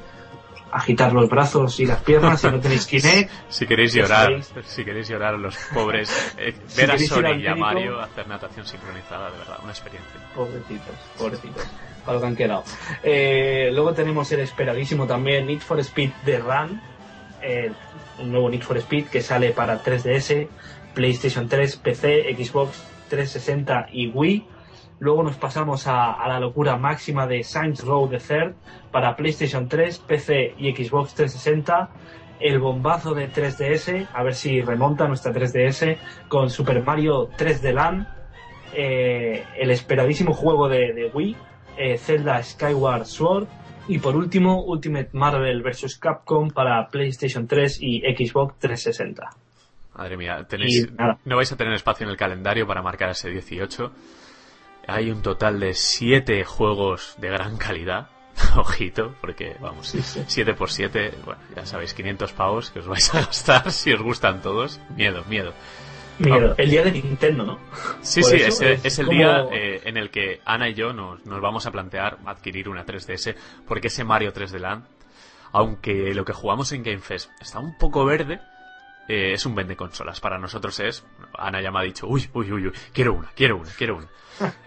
agitar los brazos y las piernas si no tenéis Kinect. Si queréis llorar, sabéis. si queréis llorar los pobres, eh, Si ver a al y a Mario hacer natación sincronizada, de verdad, una experiencia. Pobrecitos, pobrecitos. Para lo que han quedado. Eh, luego tenemos el esperadísimo también Need for Speed The Run. eh, un nuevo Need for Speed que sale para 3DS, PlayStation 3, PC, Xbox 360 y Wii. Luego nos pasamos a, a la locura máxima de Saints Row the Third para PlayStation 3, PC y Xbox 360. El bombazo de 3DS, a ver si remonta nuestra 3DS con Super Mario 3D Land. eh, el esperadísimo juego de, de Wii, eh, Zelda Skyward Sword. Y por último, Ultimate Marvel vs. Capcom para PlayStation 3 y Xbox 360. Madre mía, tenéis, no vais a tener espacio en el calendario para marcar ese 18. Hay un total de 7 juegos de gran calidad. Ojito, porque vamos, 7 por 7, bueno, ya sabéis, 500 pavos que os vais a gastar si os gustan todos. Miedo, miedo. Miedo, el día de Nintendo, ¿no? Sí, Por sí, es es, el como- día eh, en el que Ana y yo nos, nos vamos a plantear adquirir una 3DS, porque ese Mario 3D Land, aunque lo que jugamos en Game Fest está un poco verde, eh, es un vende consolas. Para nosotros es, Ana ya me ha dicho, uy, uy, uy, uy, quiero una, quiero una, quiero una.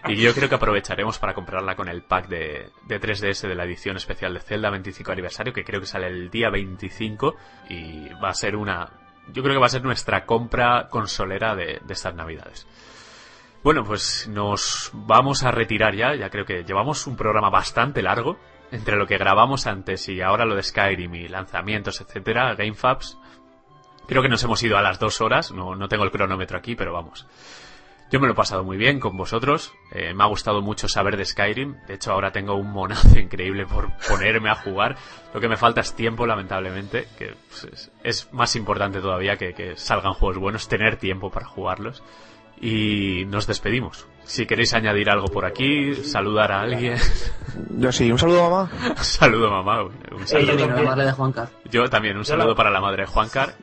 Y yo creo que aprovecharemos para comprarla con el pack de, de 3DS de la edición especial de Zelda 25 aniversario, que creo que sale el día 25 y va a ser una... Yo creo que va a ser nuestra compra consolera de, de estas navidades. Bueno, pues nos vamos a retirar ya. Ya creo que llevamos un programa bastante largo. Entre lo que grabamos antes y ahora lo de Skyrim y lanzamientos, etcétera, GameFabs. Creo que nos hemos ido a las dos horas. No, no tengo el cronómetro aquí, pero vamos. Yo me lo he pasado muy bien con vosotros. Eh, me ha gustado mucho saber de Skyrim. De hecho, ahora tengo un monazo increíble por ponerme a jugar. Lo que me falta es tiempo, lamentablemente. Que pues, es, es más importante todavía que, que salgan juegos buenos, tener tiempo para jugarlos. Y nos despedimos. Si queréis añadir algo por aquí, saludar a alguien. Yo sí, un saludo mamá. saludo mamá. Un saludo. yo la madre de Juancar. Yo también, un Yo saludo la- para la madre de Juancar.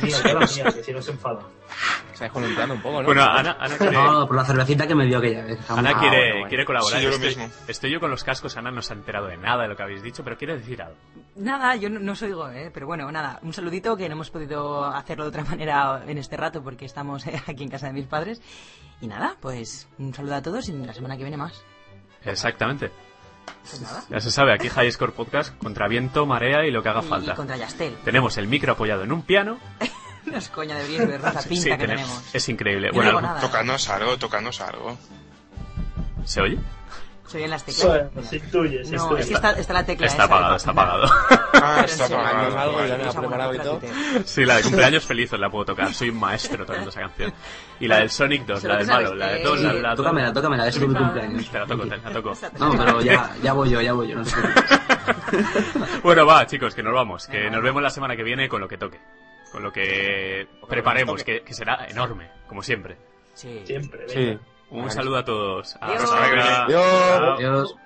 La mía, yo la mía, que si no se enfada. Estáis columpiando un poco, ¿no? Bueno, Ana, Ana quiere, No, por la cervecita que me dio aquella vez. Ana Ah, quiere, bueno, bueno. quiere colaborar. Sí, yo lo estoy, mismo. estoy yo con los cascos, Ana no se ha enterado de nada de lo que habéis dicho, pero quiere decir algo. Nada, yo no, no os oigo, ¿eh? pero bueno, nada, un saludito que no hemos podido hacerlo de otra manera en este rato porque estamos eh, aquí en casa de mis padres. Y nada, pues un saludo a todos y la semana que viene más. Exactamente. Pues nada. Ya se sabe, aquí High Score Podcast contra viento, marea y lo que haga Y falta. contra Yastel. Tenemos el micro apoyado en un piano. No es coña, deberíais ver la pinta Sí, que tenemos- tenemos. Es increíble. Yo Bueno, no. Tocadnos algo, tocadnos algo. ¿se oye? Soy en las teclas. Bueno, se intuye, se No, intuye. es que está, está la tecla Está esa apagado, está pa- apagado. Ah, está sí, apagado. Tocadnos algo, ya me vale. ha preparado y todo. Sí, la de cumpleaños felices la puedo tocar. Soy un maestro tocando esa canción. Y la del Sonic 2, Se la del malo, la de eh, 2, la la Tócamela, tócamela, es tu cumpleaños. Te la toco, te la toco. No, pero ya, ya voy yo, ya voy yo, no te preocupes. Bueno, va, chicos, que nos vamos. Que nos vemos la semana que viene con lo que toque. Con lo que preparemos, que, que será enorme, como siempre. Sí. Siempre, Sí. venga. Un saludo a todos. Adiós. Hasta. Adiós. Adiós.